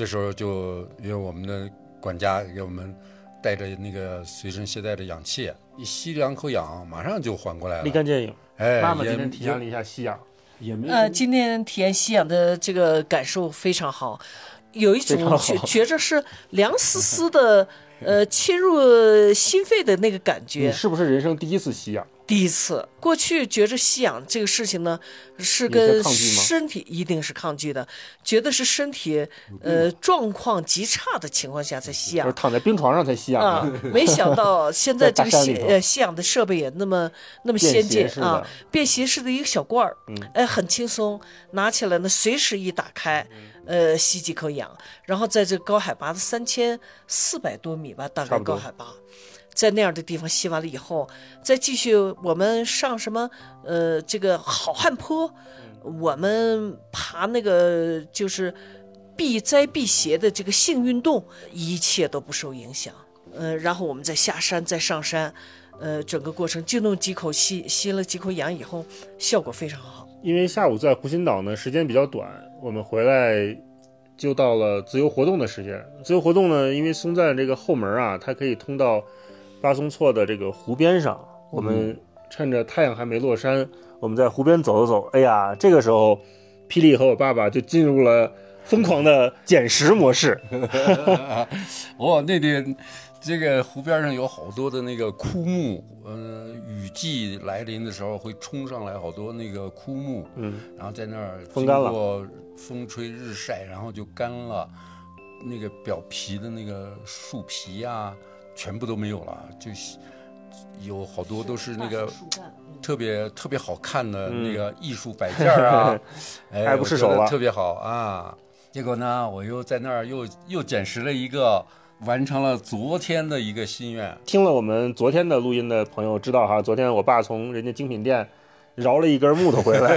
这时候就因为我们的管家给我们。带着那个随身携带的氧气，一吸两口氧，马上就缓过来了，立竿见影。哎，妈妈今天体验了一下吸氧，也没呃，今天体验吸氧的这个感受非常好，有一种觉觉着是凉丝丝的，呃，侵入心肺的那个感觉你。是不是人生第一次吸氧？第一次，过去觉着吸氧这个事情呢，是跟身体一定是抗拒的，觉得是身体呃状况极差的情况下才吸氧就是。躺在病床上才吸氧啊。，没想到现在 这个吸呃吸氧的设备也那么那么先进啊，便携式的一个小罐儿，嗯。哎，很轻松，拿起来呢随时一打开，嗯。呃，吸几口氧，然后在这高海拔的三千四百多米吧，大概高海拔。在那样的地方吸完了以后，再继续我们上什么呃这个好汉坡，我们爬那个就是避灾避邪的这个性运动，一切都不受影响。呃，然后我们再下山，再上山，呃，整个过程就弄几口吸吸了几口氧以后，效果非常好。因为下午在湖心岛呢，时间比较短，我们回来就到了自由活动的时间。自由活动呢，因为松赞这个后门啊，它可以通到巴松措的这个湖边上。我们趁着太阳还没落山，我们在湖边走了走。哎呀，这个时候，霹雳和我爸爸就进入了疯狂的捡食模式。哦，那天这个湖边上有好多的那个枯木，嗯、雨季来临的时候会冲上来好多那个枯木，嗯，然后在那儿风干了风吹日晒，然后就干了，那个表皮的那个树皮啊，全部都没有了，就是有好多都是那个特别特别好看的嗯那个艺术摆件儿啊，哎，爱不释手特别好啊。结果呢，我又在那儿又又捡拾了一个，完成了昨天的一个心愿。听了我们昨天的录音的朋友知道哈，昨天我爸从人家精品店饶了一根木头回来。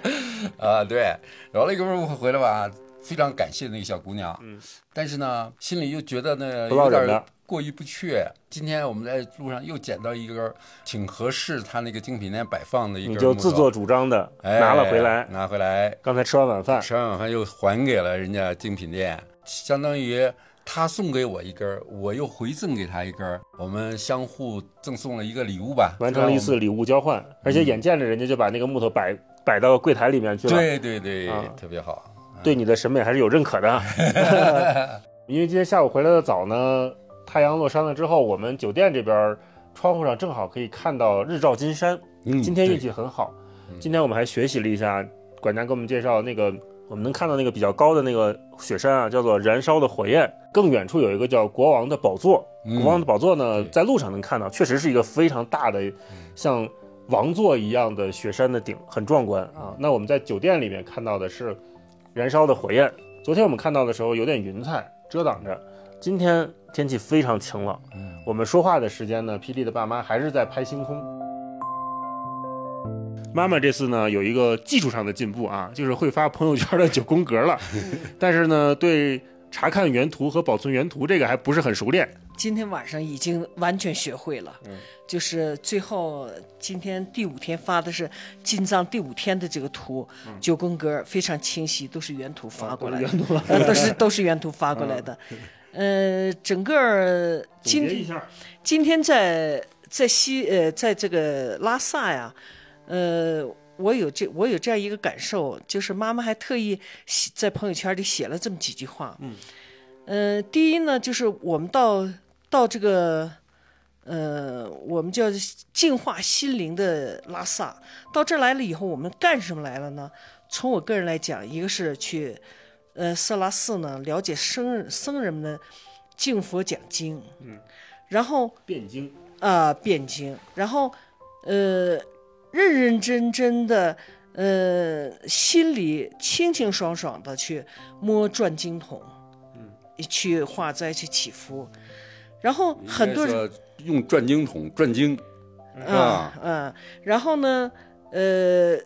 啊，对，饶了一根木头回来吧，非常感谢那个小姑娘。嗯，但是呢，心里又觉得呢有点过意不去。今天我们在路上又捡到一根挺合适他那个精品店摆放的一根你木头，就自作主张的哎拿了回来。拿回来，刚才吃完晚饭，吃完晚饭又还给了人家精品店，相当于他送给我一根儿，我又回赠给他一根儿，我们相互赠送了一个礼物吧，完成了一次礼物交换，而且眼见着人家就把那个木头摆摆到柜台里面去了，对对对，啊。特别好。对你的审美还是有认可的。因为今天下午回来的早呢，太阳落山了之后，我们酒店这边窗户上正好可以看到日照金山。嗯今天运气很好，嗯今天我们还学习了一下，管家给我们介绍那个我们能看到那个比较高的那个雪山啊，叫做燃烧的火焰。更远处有一个叫国王的宝座，嗯国王的宝座呢，对在路上能看到，确实是一个非常大的，像王座一样的雪山的顶，很壮观啊。那我们在酒店里面看到的是燃烧的火焰。昨天我们看到的时候有点云彩遮挡着，今天天气非常晴朗。嗯我们说话的时间呢，霹雳的爸妈还是在拍星空。妈妈这次呢有一个技术上的进步啊，就是会发朋友圈的九宫格了，但是呢对查看原图和保存原图这个还不是很熟练。今天晚上已经完全学会了，嗯。就是最后今天第五天发的是进藏第五天的这个图，九宫格非常清晰，都是原图发过来的，都是都是原图发过来的。呃，整个今今天在在西呃，在这个拉萨呀，呃，我有这我有这样一个感受，就是妈妈还特意写在朋友圈里写了这么几句话。嗯，呃，第一呢，就是我们到到这个。呃，我们叫净化心灵的拉萨，到这儿来了以后，我们干什么来了呢？从我个人来讲，一个是去，呃，色拉寺呢，了解僧人僧人们的敬佛讲经，嗯，然后辩经，啊、辩经，然后呃，认认真真的，呃，心里清清爽爽的去摸转经筒，嗯，去化灾去祈福，然后很多人用转经筒转经，是啊吧？嗯，然后呢，呃，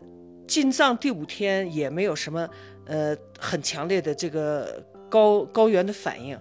进藏第五天也没有什么呃很强烈的这个高高原的反应，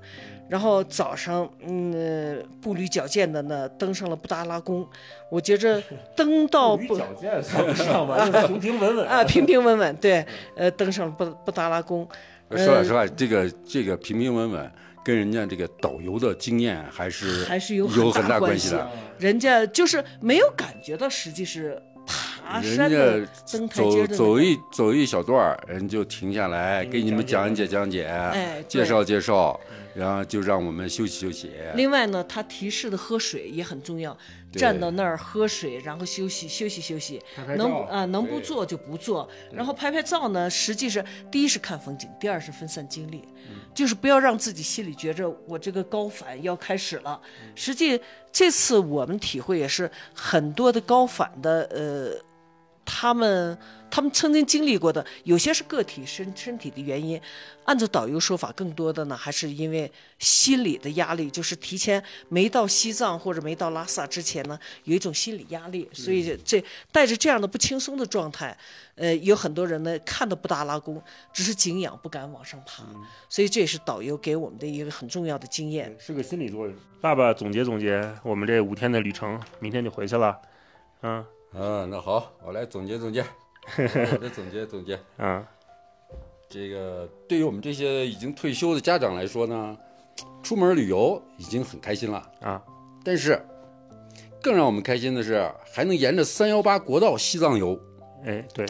然后早上嗯呃步履矫健的呢登上了布达拉宫，我觉着登到布健算不上吧，平平稳稳。啊平平稳稳，对，呃登上了布布达拉宫，呃说老实话，这个这个平平稳稳，跟人家这个导游的经验还是还是有有很大关系的。人家就是没有感觉到实际是爬山的人登家走台阶的那个走一走一小段儿，人就停下来给你们讲解讲解，哎介绍介绍，然后就让我们休息休息。另外呢，他提示的喝水也很重要，站到那儿喝水，然后休息休息休息，能啊、能不做就不做，然后拍拍照呢，实际是第一是看风景，第二是分散精力，就是不要让自己心里觉着我这个高反要开始了。实际这次我们体会也是很多的高反的呃。他们他们曾经经历过的，有些是个体身身体的原因，按照导游说法，更多的呢还是因为心理的压力，就是提前没到西藏或者没到拉萨之前呢，有一种心理压力，所以这带着这样的不轻松的状态，呃，有很多人呢看到布达拉宫只是景仰，不敢往上爬，所以这也是导游给我们的一个很重要的经验。是个心理作用。爸爸总结总结我们这五天的旅程，明天就回去了。嗯啊，那好，我来总结总结，我来总结总结。嗯。这个对于我们这些已经退休的家长来说呢，出门旅游已经很开心了，啊，但是更让我们开心的是，还能沿着三幺八国道西藏游，哎对，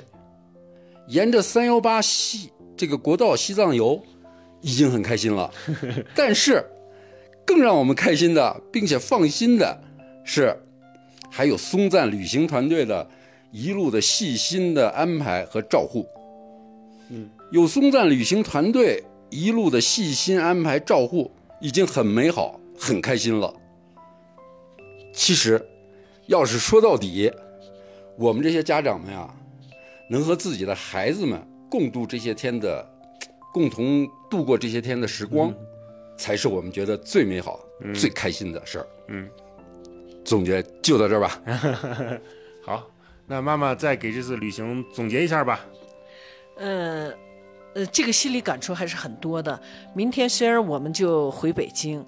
沿着三幺八西这个国道西藏游，已经很开心了。但是，更让我们开心的，并且放心的是，还有松赞旅行团队的一路的细心的安排和照护。嗯，有松赞旅行团队一路的细心安排照护，已经很美好，很开心了。其实，要是说到底，我们这些家长们呀，能和自己的孩子们共度这些天的，共同度过这些天的时光，才是我们觉得最美好、嗯最开心的事儿。嗯，总结就到这儿吧。好，那妈妈再给这次旅行总结一下吧。呃，呃，这个心里感触还是很多的。明天虽然我们就回北京，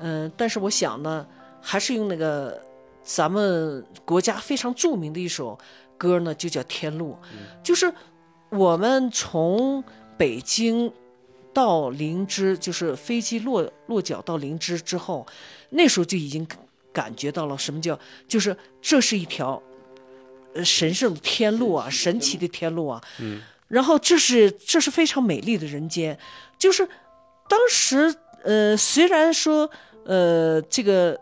嗯、但是我想呢，还是用那个咱们国家非常著名的一首歌呢，就叫《天路》，就是我们从北京到灵芝，就是飞机落落脚到灵芝之后，那时候就已经感觉到了什么叫，就是这是一条。呃，神圣的天路啊，神奇的天路啊，嗯，然后这是这是非常美丽的人间，就是当时呃，虽然说呃这个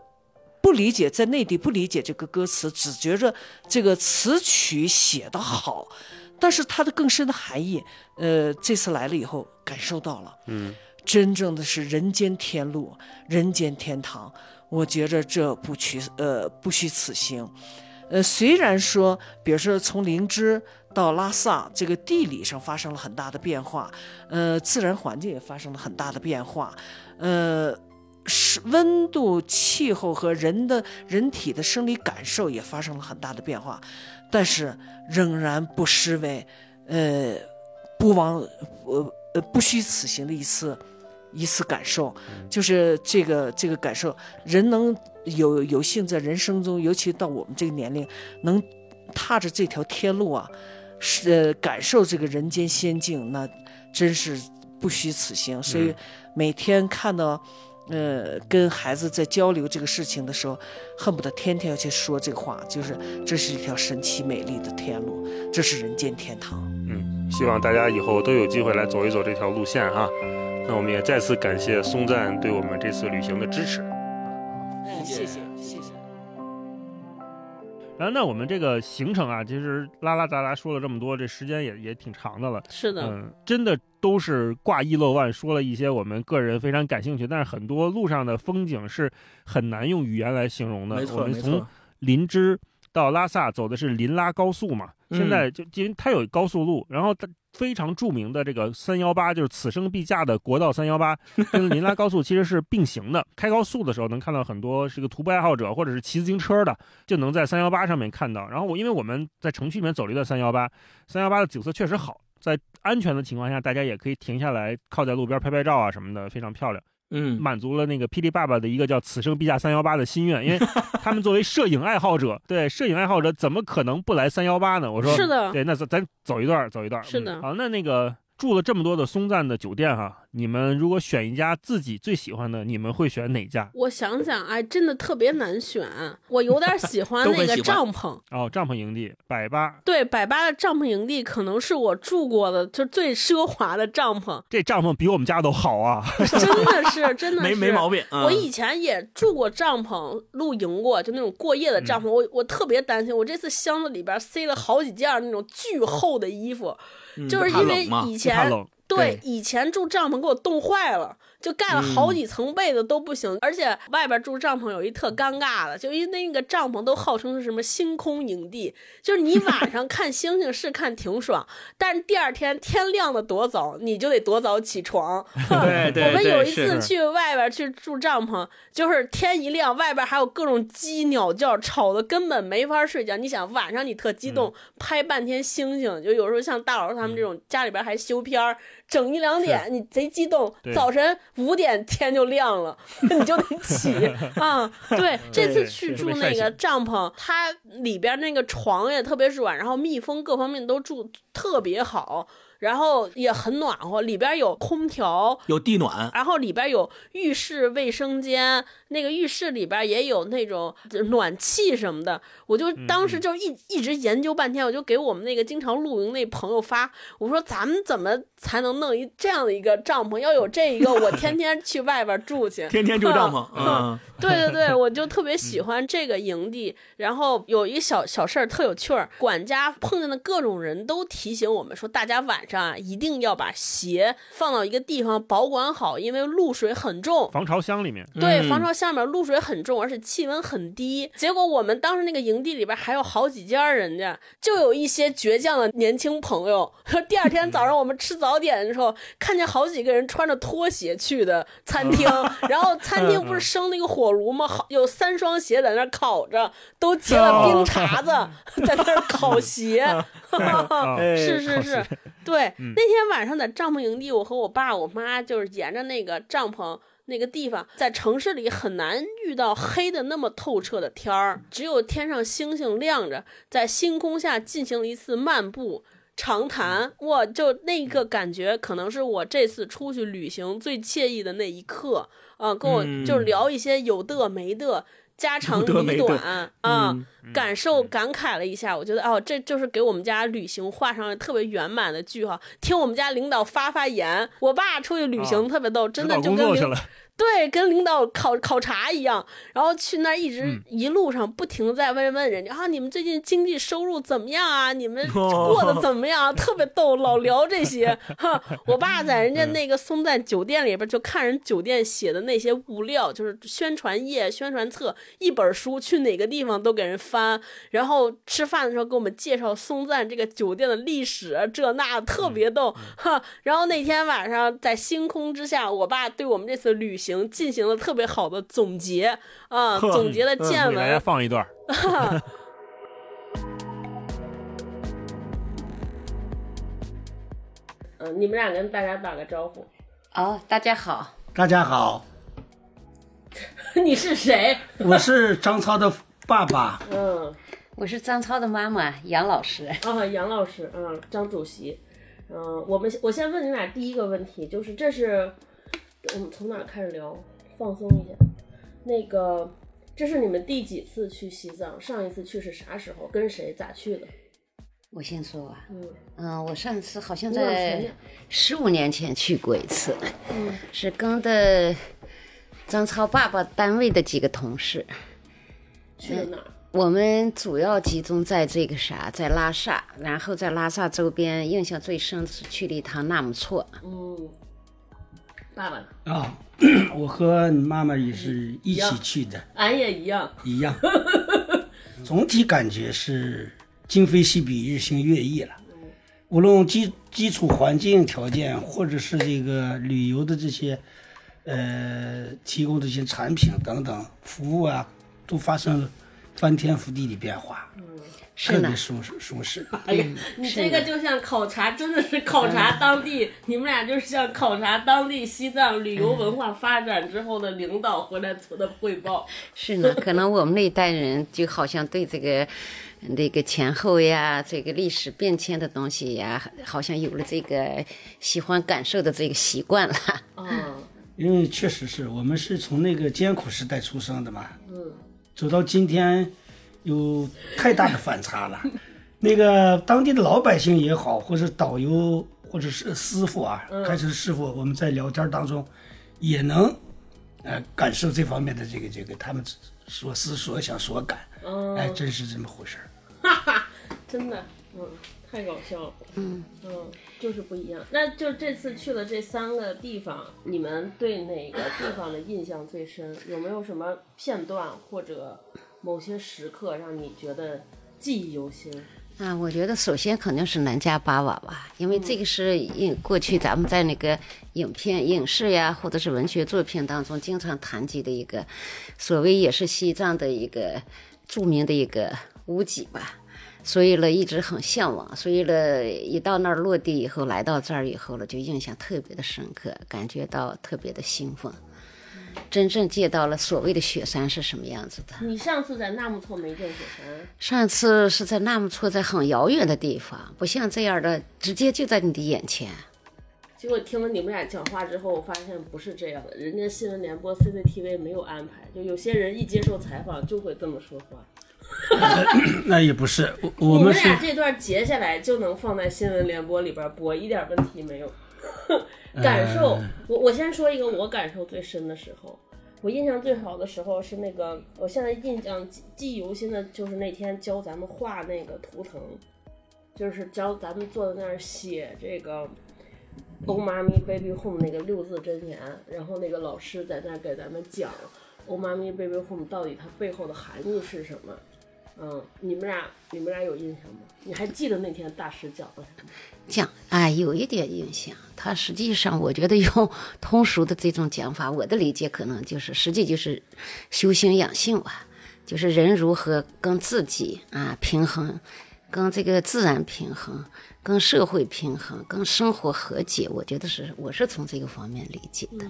不理解，在内地不理解这个歌词，只觉着这个词曲写得好，但是它的更深的含义，呃，这次来了以后感受到了，嗯，真正的是人间天路，人间天堂，我觉着这不虚呃不虚此行。呃，虽然说，比如说从灵芝到拉萨，这个地理上发生了很大的变化，呃，自然环境也发生了很大的变化，呃，是温度、气候和人的人体的生理感受也发生了很大的变化，但是仍然不失为，呃，不枉呃呃不虚此行的一次一次感受，就是这个这个感受，人能有有幸在人生中，尤其到我们这个年龄，能踏着这条天路啊，是、呃、感受这个人间仙境，那真是不虚此行。所以每天看到。呃，跟孩子在交流这个事情的时候，恨不得天天要去说这个话，就是这是一条神奇美丽的天路，这是人间天堂。嗯，希望大家以后都有机会来走一走这条路线啊。那我们也再次感谢松赞对我们这次旅行的支持。嗯，谢谢谢谢。然后，那我们这个行程啊，其实拉拉杂杂说了这么多，这时间也也挺长的了。是的，嗯，真的都是挂一漏万，说了一些我们个人非常感兴趣，但是很多路上的风景是很难用语言来形容的。没我们从林芝到拉萨走的是林拉高速嘛，嗯现在就因为它有高速路，然后它非常著名的这个三幺八，就是此生必驾的国道三幺八，跟林拉高速其实是并行的。开高速的时候能看到很多这个徒步爱好者或者是骑自行车的，就能在三幺八上面看到。然后我因为我们在城区里面走了一段三幺八，三幺八的景色确实好，在安全的情况下，大家也可以停下来靠在路边拍拍照啊什么的，非常漂亮。嗯，满足了那个霹雳爸爸的一个叫“此生必驾三幺八”的心愿，因为 他们作为摄影爱好者，对摄影爱好者怎么可能不来三幺八呢？我说是的，对，那咱咱走一段，走一段。是的嗯好，那那个住了这么多的松赞的酒店哈，你们如果选一家自己最喜欢的，你们会选哪家？我想想，哎，真的特别难选。我有点喜欢那个帐篷，哦，帐篷营地百八，对，百八的帐篷营地可能是我住过的就最奢华的帐篷，这帐篷比我们家都好啊！真的是，真的是没没毛病。嗯我以前也住过帐篷露营过，就那种过夜的帐篷。我我特别担心，我这次箱子里边塞了好几件那种巨厚的衣服，嗯就是因为以前对以前住帐篷给我冻坏了，就盖了好几层被子都不行，而且外边住帐篷有一特尴尬的，就因为那个帐篷都号称是什么星空营地，就是你晚上看星星是看挺爽，但是第二天天亮的多早，你就得多早起床。对对我们有一次去外边去住帐篷，就是天一亮，外边还有各种鸡鸟叫，吵得根本没法睡觉。你想晚上你特激动，拍半天星星，就有时候像大老师他们这种家里边还修片儿，整一两点你贼激动，早晨五点天就亮了，你就得起 啊。对，这次去住那个帐篷，它里边那个床也特别软，然后密封各方面都住特别好。然后也很暖和，里边有空调，有地暖，然后里边有浴室、卫生间，那个浴室里边也有那种暖气什么的。我就当时就一一直研究半天，我就给我们那个经常露营那朋友发，我说咱们怎么才能弄一这样的一个帐篷？要有这一个，我天天去外边住去。天天住帐篷。嗯，对对对，我就特别喜欢这个营地。然后有一个小小事儿特有趣儿，管家碰见的各种人都提醒我们说，大家晚上啊一定要把鞋放到一个地方保管好，因为露水很重。防潮箱里面，对，嗯防潮箱里面露水很重，而且气温很低。结果我们当时那个营地里边还有好几家人家，就有一些倔强的年轻朋友。说 第二天早上我们吃早点的时候，看见好几个人穿着拖鞋去的餐厅，然后餐厅不是生那个火炉吗？好有三双鞋在那儿烤着，都结了冰碴子，在那儿烤鞋。是 是是，对，嗯那天晚上在帐篷营地，我和我爸我妈就是沿着那个帐篷。那个地方在城市里很难遇到黑的那么透彻的天儿，只有天上星星亮着，在星空下进行了一次漫步长谈，我，就那个感觉可能是我这次出去旅行最惬意的那一刻啊，跟我嗯就是聊一些有的没的。家长里短啊，嗯感受感慨了一下，我觉得哦，这就是给我们家旅行画上了特别圆满的句号。听我们家领导发发言，我爸出去旅行特别逗，真的就跟对，跟领导考考察一样，然后去那儿一直、嗯一路上不停地在问问人家啊，你们最近经济收入怎么样啊？你们过得怎么样啊？特别逗，老聊这些。哈，我爸在人家那个松赞酒店里边就看人酒店写的那些物料，就是宣传页、宣传册，一本书去哪个地方都给人翻，然后吃饭的时候给我们介绍松赞这个酒店的历史，这那特别逗。哈，然后那天晚上在星空之下，我爸对我们这次旅行进行了特别好的总结啊，总结的见给大家闻。放一段。嗯，你们俩跟大家打个招呼。哦，大家好，大家好，你是谁？我是张超的爸爸。嗯，我是张超的妈妈杨老师。啊，杨老师，嗯，张主席，嗯，我们我先问你俩第一个问题，就是这是我们从哪儿开始聊？放松一下。那个，这是你们第几次去西藏？上一次去是啥时候？跟谁？咋去的？我先说啊，嗯嗯，我上次好像在十五年前去过一次，嗯是跟的张超爸爸单位的几个同事。去了哪儿？我们主要集中在这个啥，在拉萨，然后在拉萨周边，印象最深是去了一趟纳木错。嗯，爸爸呢，啊、我和你妈妈也是一起去的，俺也一样。一样。总体感觉是今非昔比，日新月异了。无论基基础环境条件，或者是这个旅游的这些，呃，提供的一些产品等等服务啊，都发生了翻天覆地的变化，是呢特别舒适舒适。哎呀，你这个就像考察，真的是考察当地。你们俩就是像考察当地西藏旅游文化发展之后的领导回来做的汇报。是呢，可能我们那一代人就好像对这个那个前后呀，这个历史变迁的东西呀，好像有了这个喜欢感受的这个习惯了。嗯因为确实是我们是从那个艰苦时代出生的嘛，嗯，走到今天有太大的反差了。那个当地的老百姓也好，或者导游或者是师傅啊，嗯开始师傅，我们在聊天当中也能呃感受这方面的这个这个他们所思所想所感，嗯哎，真是这么回事儿。哈哈，真的，嗯，太搞笑了。嗯嗯，就是不一样。那就这次去了这三个地方，你们对哪个地方的印象最深？有没有什么片段或者某些时刻让你觉得记忆犹新？啊，我觉得首先肯定是南迦巴瓦吧，因为这个是影过去咱们在那个影片、影视呀，或者是文学作品当中经常谈及的一个，所谓也是西藏的一个著名的一个屋脊吧。所以呢，一直很向往。所以呢，一到那儿落地以后，来到这儿以后了，就印象特别的深刻，感觉到特别的兴奋，真正见到了所谓的雪山是什么样子的。你上次在纳木错没见雪山，上次是在纳木错，在很遥远的地方，不像这样的直接就在你的眼前。结果听了你们俩讲话之后，我发现不是这样的。人家新闻联播 CCTV 没有安排，就有些人一接受采访就会这么说话。那也不是，我我们们是俩这段截下来就能放在新闻联播里边播，一点问题没有。感受，呃我我先说一个我感受最深的时候，我印象最好的时候是那个，我现在印象记记忆犹新的就是那天教咱们画那个图腾，就是教咱们坐在那儿写这个。欧妈咪 baby home 那个六字真言，然后那个老师在那儿给咱们讲欧妈咪 baby home 到底它背后的含义是什么。嗯，你们俩你们俩有印象吗？你还记得那天大师讲了什么？讲哎，有一点印象。他实际上，我觉得用通俗的这种讲法，我的理解可能就是，实际就是修心养性吧，就是人如何跟自己啊平衡，跟这个自然平衡，跟社会平衡，跟生活和解。我觉得是，我是从这个方面理解的。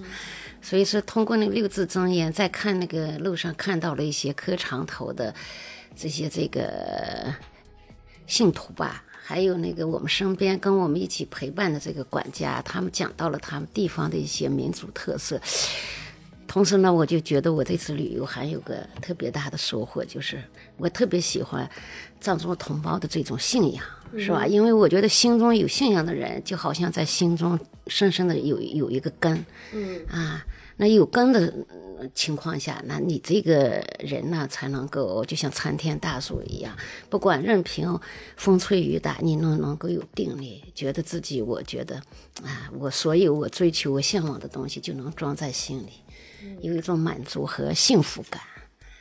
所以说，通过那个六字真言，再看那个路上看到了一些磕长头的这些这个信徒吧，还有那个我们身边跟我们一起陪伴的这个管家，他们讲到了他们地方的一些民族特色。同时呢，我就觉得我这次旅游还有个特别大的收获，就是我特别喜欢藏族同胞的这种信仰，是吧？嗯因为我觉得心中有信仰的人，就好像在心中深深的有有一个根，嗯啊，那有根的呃情况下，那你这个人呢，才能够就像参天大树一样，不管任凭风吹雨打，你能能够有定力，觉得自己，我觉得啊，我所有我追求、我向往的东西，就能装在心里，有一种满足和幸福感。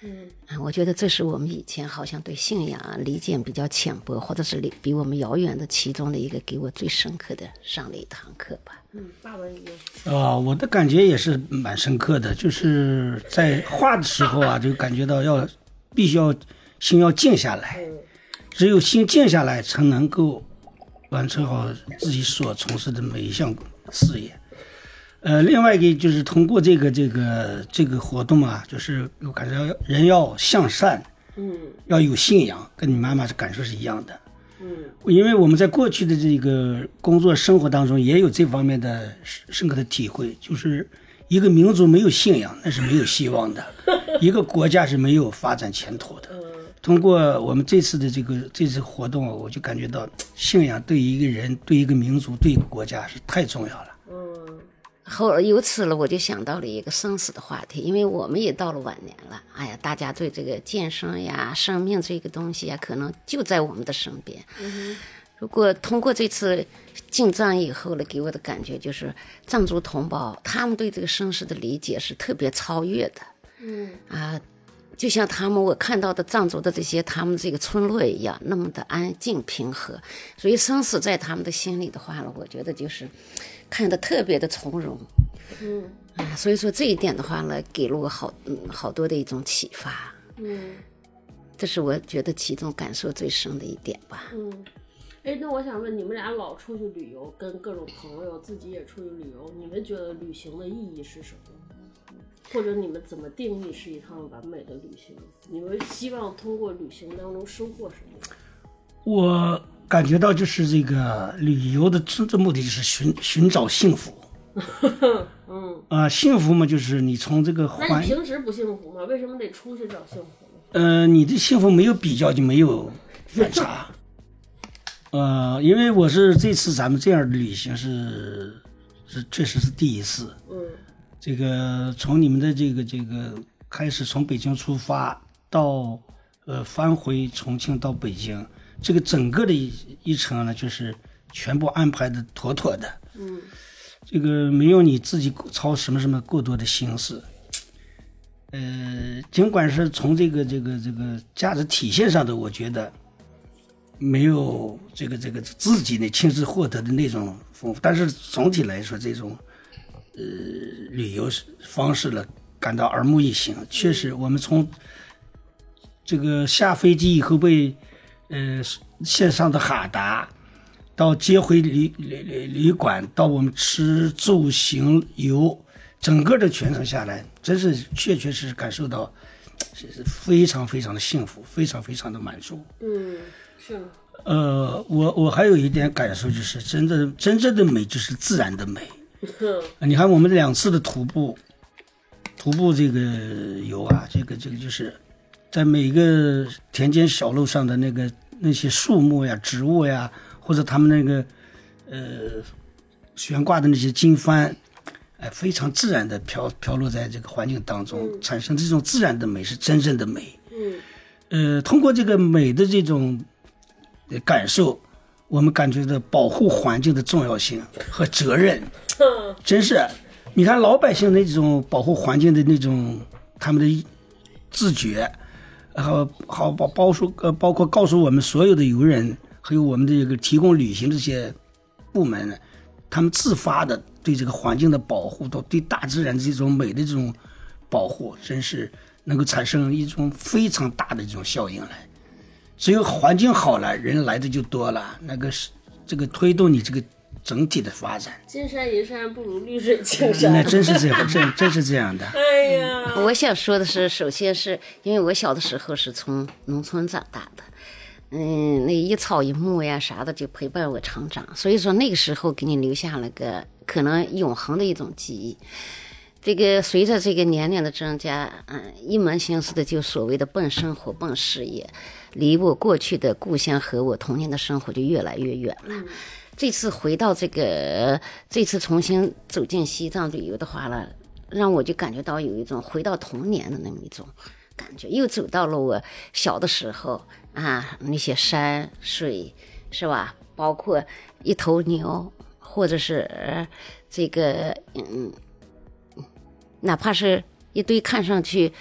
嗯啊，我觉得这是我们以前好像对信仰啊理解比较浅薄，或者是离比我们遥远的其中的一个给我最深刻的上了一堂课吧。嗯，大文一啊、我的感觉也是蛮深刻的，就是在画的时候啊，就感觉到要必须要心要静下来，只有心静下来，才能够完成好自己所从事的每一项事业。呃，另外一个就是通过这个这个这个活动啊，就是我感觉人要向善，嗯要有信仰，跟你妈妈的感受是一样的。嗯因为我们在过去的这个工作生活当中也有这方面的深深刻的体会，就是一个民族没有信仰那是没有希望的，一个国家是没有发展前途的。通过我们这次的这个这次活动，我就感觉到信仰对于一个人、对一个民族、对一个国家是太重要了。嗯后由此了，我就想到了一个生死的话题，因为我们也到了晚年了。哎呀，大家对这个健身呀、生命这个东西呀，可能就在我们的身边。嗯如果通过这次进藏以后呢，给我的感觉就是藏族同胞他们对这个生死的理解是特别超越的嗯啊。就像他们我看到的藏族的这些他们这个村落一样，那么的安静平和，所以生死在他们的心里的话呢，我觉得就是看得特别的从容。嗯啊，所以说这一点的话呢，给了我好嗯好多的一种启发，嗯这是我觉得其中感受最深的一点吧。嗯。哎，那我想问，你们俩老出去旅游，跟各种朋友，自己也出去旅游，你们觉得旅行的意义是什么？或者你们怎么定义是一趟完美的旅行？你们希望通过旅行当中收获什么？我感觉到就是这个旅游的真正目的就是寻寻找幸福。嗯，啊、幸福嘛，就是你从这个那环你，平时不幸福吗？为什么得出去找幸福呢？呃，你的幸福没有比较就没有反差。呃，因为我是这次咱们这样的旅行是是确实是第一次。嗯这个从你们的这个这个开始，从北京出发到呃返回重庆到北京，这个整个的一一程呢，就是全部安排的妥妥的。嗯这个没有你自己操什么什么过多的心思。呃，尽管是从这个这个这个价值体现上的，我觉得没有这个这个自己呢亲自获得的那种丰富，但是总体来说，这种呃旅游方式呢，感到耳目一新。确实，我们从这个下飞机以后被呃线上的哈达，到接回旅旅旅旅馆，到我们吃住行游，整个的全程下来，真是确确实实感受到是是非常非常的幸福，非常非常的满足。嗯，是？呃，我我还有一点感受就是，真的真正的美就是自然的美。你看我们两次的徒步，徒步这个游啊，这个这个就是在每个田间小路上的那个那些树木呀、植物呀，或者他们那个呃悬挂的那些经幡，哎，非常自然的飘飘落在这个环境当中，产生这种自然的美是真正的美。嗯呃，通过这个美的这种呃感受，我们感觉到保护环境的重要性和责任。真是，你看老百姓那种保护环境的那种他们的自觉，然后好包包括呃包括告诉我们所有的游人，还有我们的这个提供旅行这些部门，他们自发的对这个环境的保护，到对大自然这种美的这种保护，真是能够产生一种非常大的这种效应来。只有环境好了，人来的就多了，那个是这个推动你这个整体的发展。金山银山不如绿水青山。那真是这样，真真是这样的。哎呀，我想说的是，首先是因为我小的时候是从农村长大的，嗯，那一草一木呀啥的就陪伴我成长，所以说那个时候给你留下了个可能永恒的一种记忆。这个随着这个年龄的增加，嗯，一门心思的就所谓的奔生活、奔事业，离我过去的故乡和我童年的生活就越来越远了。这次回到这个，这次重新走进西藏旅游的话呢，让我就感觉到有一种回到童年的那么一种感觉，又走到了我小的时候啊，那些山水是吧？包括一头牛，或者是这个嗯，哪怕是一堆看上去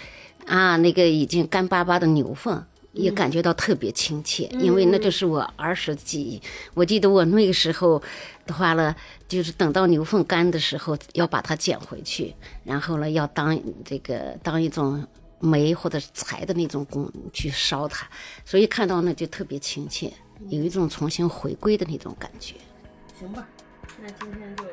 啊那个已经干巴巴的牛粪。也感觉到特别亲切，因为那就是我儿时的记忆。我记得我那个时候的话呢，就是等到牛粪干的时候，要把它捡回去，然后呢，要当这个当一种煤或者柴的那种工去烧它，所以看到那就特别亲切，有一种重新回归的那种感觉。行吧，那今天就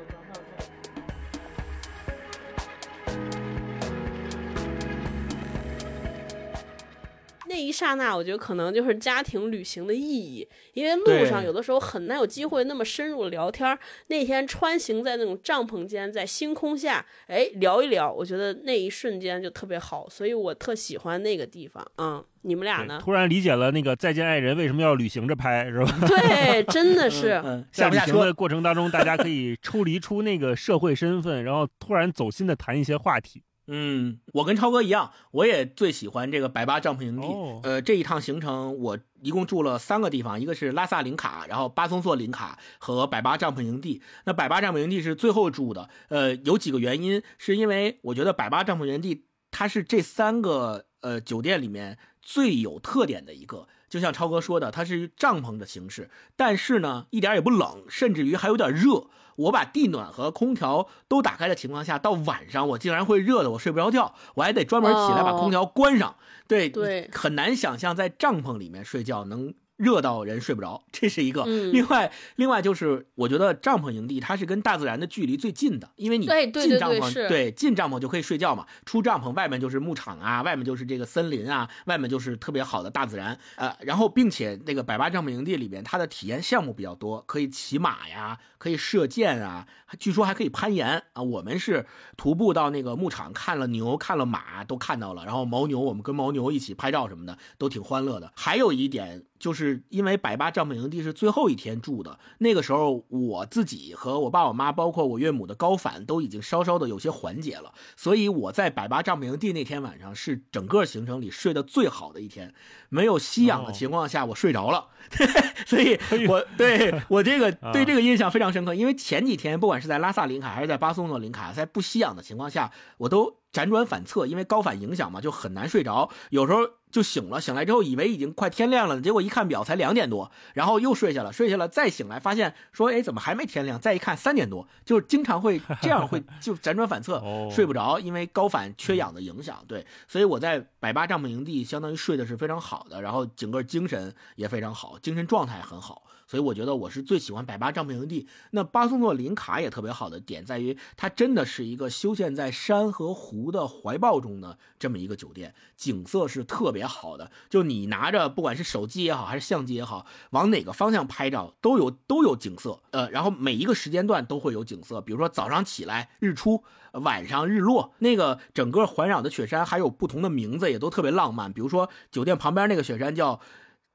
那一刹那，我觉得可能就是家庭旅行的意义，因为路上有的时候很难有机会那么深入聊天儿。那天穿行在那种帐篷间，在星空下，哎，聊一聊，我觉得那一瞬间就特别好，所以我特喜欢那个地方。嗯，你们俩呢？突然理解了那个《再见爱人》为什么要旅行着拍，是吧？对，真的是。嗯，在下不下车旅行的？过程当中，大家可以抽离出那个社会身份，然后突然走心的谈一些话题。嗯，我跟超哥一样，我也最喜欢这个百巴帐篷营地。哦呃，这一趟行程我一共住了三个地方，一个是拉萨林卡，然后巴松措林卡和百巴帐篷营地。那百巴帐篷营地是最后住的，呃，有几个原因，是因为我觉得百巴帐篷营地。它是这三个呃酒店里面最有特点的一个。就像超哥说的，它是帐篷的形式，但是呢，一点也不冷，甚至于还有点热。我把地暖和空调都打开的情况下，到晚上我竟然会热的我睡不着觉，我还得专门起来把空调关上。对对，很难想象在帐篷里面睡觉能。热到人睡不着，这是一个。嗯另外，另外就是我觉得帐篷营地它是跟大自然的距离最近的，因为你进帐篷，对对是对进帐篷就可以睡觉嘛，出帐篷外面就是牧场啊，外面就是这个森林啊，外面就是特别好的大自然。呃，然后并且那个百八帐篷营地里边，它的体验项目比较多，可以骑马呀，可以射箭啊，据说还可以攀岩啊。我们是徒步到那个牧场看了牛，看了马，都看到了。然后牦牛，我们跟牦牛一起拍照什么的，都挺欢乐的。还有一点，就是因为百八帐篷营地是最后一天住的，那个时候我自己和我爸我妈，包括我岳母的高反都已经稍稍的有些缓解了，所以我在百八帐篷营地那天晚上是整个行程里睡得最好的一天，没有吸氧的情况下我睡着了，所以我对我这个 对这个印象非常深刻，因为前几天不管是在拉萨林卡还是在巴松诺林卡，在不吸氧的情况下，我都辗转反侧，因为高反影响嘛，就很难睡着，有时候就醒了，醒来之后以为已经快天亮了，结果一看表才两点多，然后又睡下了，睡下了再醒来发现说，哎，怎么还没天亮？再一看三点多，就是经常会这样会 就辗转反侧，哦睡不着，因为高反缺氧的影响。对，所以我在百八帐篷营地相当于睡的是非常好的，然后整个精神也非常好，精神状态很好。所以我觉得我是最喜欢百八帐篷营地。那巴松诺林卡也特别好的点在于，它真的是一个修建在山和湖的怀抱中的这么一个酒店，景色是特别好的。就你拿着不管是手机也好，还是相机也好，往哪个方向拍照都有都有景色。呃，然后每一个时间段都会有景色，比如说早上起来日出，晚上日落，那个整个环绕的雪山还有不同的名字，也都特别浪漫。比如说酒店旁边那个雪山叫。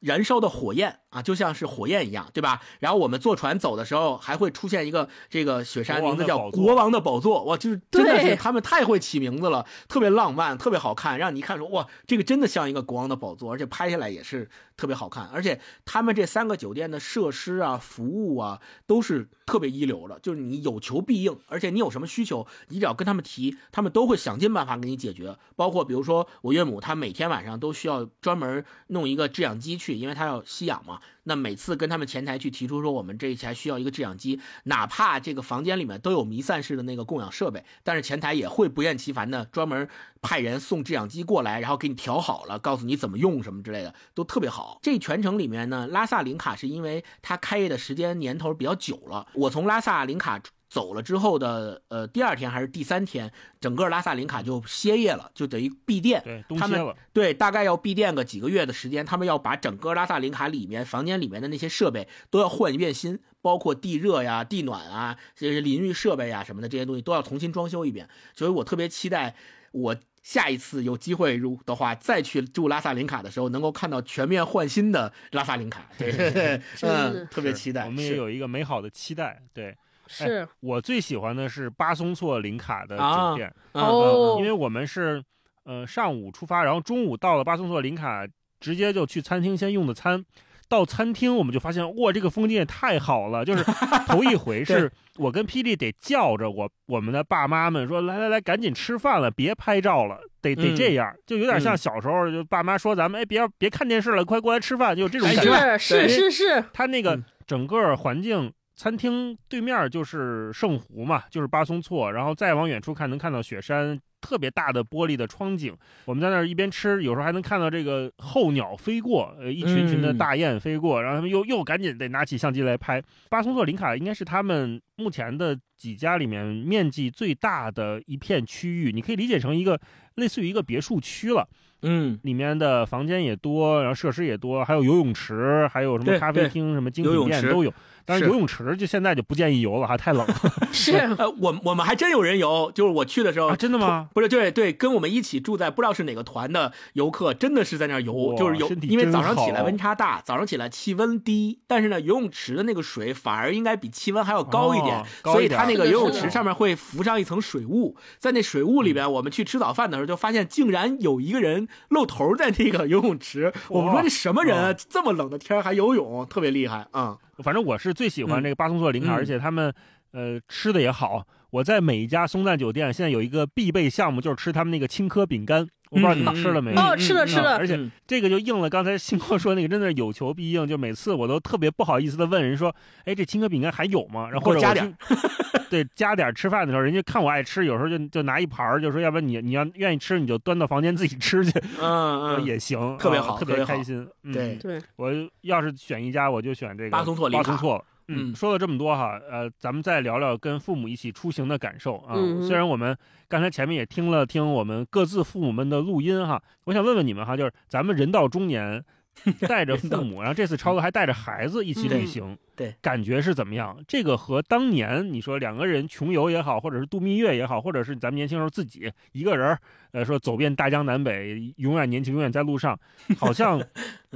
燃烧的火焰啊，就像是火焰一样，对吧？然后我们坐船走的时候，还会出现一个这个雪山名字叫“国王的宝座”，哇，就是真的是他们太会起名字了，特别浪漫，特别好看，让你一看说哇，这个真的像一个国王的宝座，而且拍下来也是特别好看。而且他们这三个酒店的设施啊、服务啊，都是特别一流的，就是你有求必应，而且你有什么需求，你只要跟他们提，他们都会想尽办法给你解决。包括比如说我岳母，她每天晚上都需要专门弄一个制氧机去，因为她要吸氧嘛。那每次跟他们前台去提出说，我们这一台需要一个制氧机，哪怕这个房间里面都有弥散式的那个供氧设备，但是前台也会不厌其烦的专门派人送制氧机过来，然后给你调好了，告诉你怎么用什么之类的，都特别好。这全程里面呢，拉萨林卡是因为它开业的时间年头比较久了，我从拉萨林卡。走了之后的呃第二天还是第三天，整个拉萨林卡就歇业了，就等于闭店。对，他们。对，大概要闭店个几个月的时间，他们要把整个拉萨林卡里面房间里面的那些设备都要换一遍新，包括地热呀、地暖啊、这些淋浴设备呀什么的这些东西都要重新装修一遍。所以我特别期待我下一次有机会如的话，再去住拉萨林卡的时候，能够看到全面换新的拉萨林卡。对，嗯，特别期待。我们也有一个美好的期待。对，是我最喜欢的是巴松措林卡的啊酒店，嗯哦因为我们是呃上午出发，然后中午到了巴松措林卡，直接就去餐厅先用的餐。到餐厅我们就发现，哇，这个风景也太好了！就是 头一回是我跟霹雳得叫着我我们的爸妈们说，来来来，赶紧吃饭了，别拍照了，得得嗯这样，就有点像嗯小时候就爸妈说咱们哎别别看电视了，快过来吃饭，就这种哎感觉。是是是是，它那个嗯整个环境，餐厅对面就是圣湖嘛，就是巴松措，然后再往远处看能看到雪山，特别大的玻璃的窗景。我们在那儿一边吃，有时候还能看到这个候鸟飞过，呃，一群群的嗯大雁飞过，然后他们又又赶紧得拿起相机来拍。巴松措林卡应该是他们目前的几家里面面积最大的一片区域，你可以理解成一个类似于一个别墅区了。嗯，里面的房间也多，然后设施也多，还有游泳池，还有什么咖啡厅、什么精品店都有。当然，是游泳池就现在就不建议游了哈，太冷了 是呃，我我们还真有人游，就是我去的时候啊！真的吗？不是，对对，跟我们一起住在不知道是哪个团的游客，真的是在那儿游，就是游，因为早上起来温差大，早上起来气温低，但是呢，游泳池的那个水反而应该比气温还要高一点，哦一点所以它那个游泳池上面会浮上一层水雾，在那水雾里边，我们去吃早饭的时候就发现，竟然有一个人露头在那个游泳池，我们说这什么人啊？这么冷的天还游泳，特别厉害啊！反正我是最喜欢这个巴松措林卡，嗯而且他们呃吃的也好。我在每一家松赞酒店现在有一个必备项目，就是吃他们那个青稞饼干。我不知道你们吃了没有？哦，吃了吃了，而且这个就应了刚才星哥说那个，真的是有求必应。就每次我都特别不好意思的问人说：“哎，这青稞饼干还有吗？”然后或者加点，对，加点。吃饭的时候，人家看我爱吃，有时候就就拿一盘就说要不然你你要愿意吃，你就端到房间自己吃去。嗯嗯，也行，特别好，特别开心。对对，我要是选一家，我就选这个巴松错巴松错。嗯，说了这么多哈，呃，咱们再聊聊跟父母一起出行的感受啊。嗯、虽然我们刚才前面也听了听我们各自父母们的录音哈，我想问问你们哈，就是咱们人到中年，带着父母，然后这次超哥还带着孩子一起旅行，对，感觉是怎么样？这个和当年你说两个人穷游也好，或者是度蜜月也好，或者是咱们年轻时候自己一个人，呃，说走遍大江南北，永远年轻，永远在路上，好像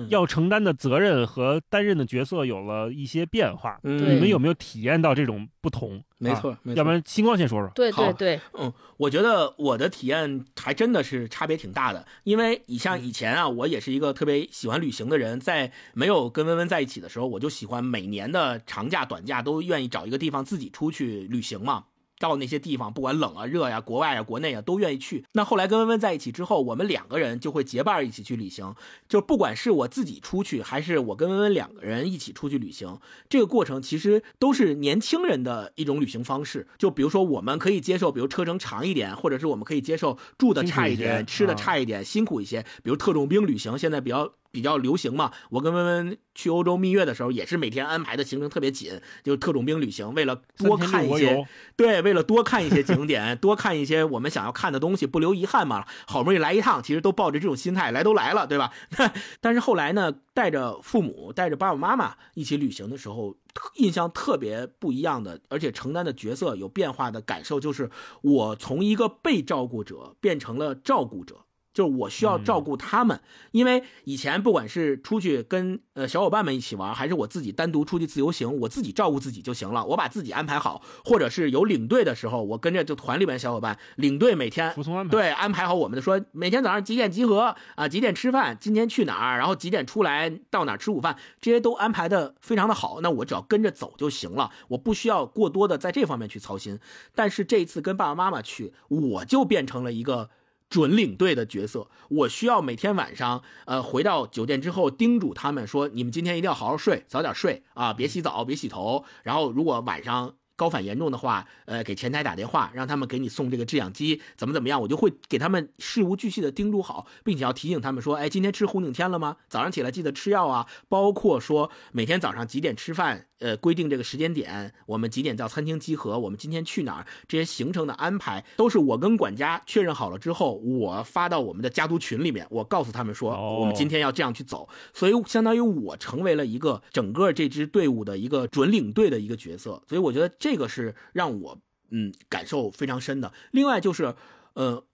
要承担的责任和担任的角色有了一些变化。嗯、你们有没有体验到这种不同？没错，啊、没错。要不然星光先说说。对对对，嗯，我觉得我的体验还真的是差别挺大的，因为你像以前啊，我也是一个特别喜欢旅行的人，在没有跟温温在一起的时候，我就喜欢每年的长假、短假都愿意找一个地方自己出去旅行嘛。到那些地方，不管冷啊、热呀、国外啊、国内啊，都愿意去。那后来跟温温在一起之后，我们两个人就会结伴一起去旅行。就不管是我自己出去，还是我跟温温两个人一起出去旅行，这个过程其实都是年轻人的一种旅行方式。就比如说，我们可以接受，比如车程长一点，或者是我们可以接受住的差一点、吃的差一点、辛苦一些。比如特种兵旅行，现在比较。比较流行嘛，我跟温温去欧洲蜜月的时候，也是每天安排的行程特别紧，就是特种兵旅行，为了多看一些，对，为了多看一些景点，多看一些我们想要看的东西，不留遗憾嘛。好不容易来一趟，其实都抱着这种心态，来都来了，对吧？但是后来呢，带着父母、带着爸爸妈妈一起旅行的时候，印象特别不一样的，而且承担的角色有变化的感受，就是我从一个被照顾者变成了照顾者。就是我需要照顾他们，因为以前不管是出去跟呃小伙伴们一起玩，还是我自己单独出去自由行，我自己照顾自己就行了，我把自己安排好，或者是有领队的时候，我跟着就团里边小伙伴，领队每天服从安排，对安排好我们的说每天早上几点集合啊，几点吃饭，今天去哪儿，然后几点出来到哪儿吃午饭，这些都安排的非常的好，那我只要跟着走就行了，我不需要过多的在这方面去操心。但是这一次跟爸爸妈妈去，我就变成了一个。准领队的角色，我需要每天晚上，呃，回到酒店之后叮嘱他们说，你们今天一定要好好睡，早点睡啊，别洗澡，别洗头。然后如果晚上高反严重的话，呃，给前台打电话，让他们给你送这个制氧机，怎么怎么样，我就会给他们事无巨细的叮嘱好，并且要提醒他们说，哎，今天吃红景天了吗？早上起来记得吃药啊，包括说每天早上几点吃饭。呃，规定这个时间点，我们几点到餐厅集合？我们今天去哪儿？这些行程的安排都是我跟管家确认好了之后，我发到我们的家族群里面，我告诉他们说，哦、我们今天要这样去走。所以相当于我成为了一个整个这支队伍的一个准领队的一个角色。所以我觉得这个是让我嗯感受非常深的。另外就是，呃，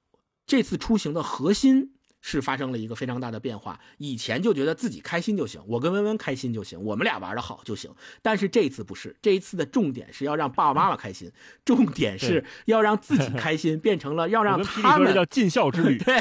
这次出行的核心。是发生了一个非常大的变化。以前就觉得自己开心就行，我跟温温开心就行，我们俩玩的好就行。但是这一次不是，这一次的重点是要让爸爸妈妈开心，重点是要让自己开心，变成了要让他们叫尽孝之旅。对，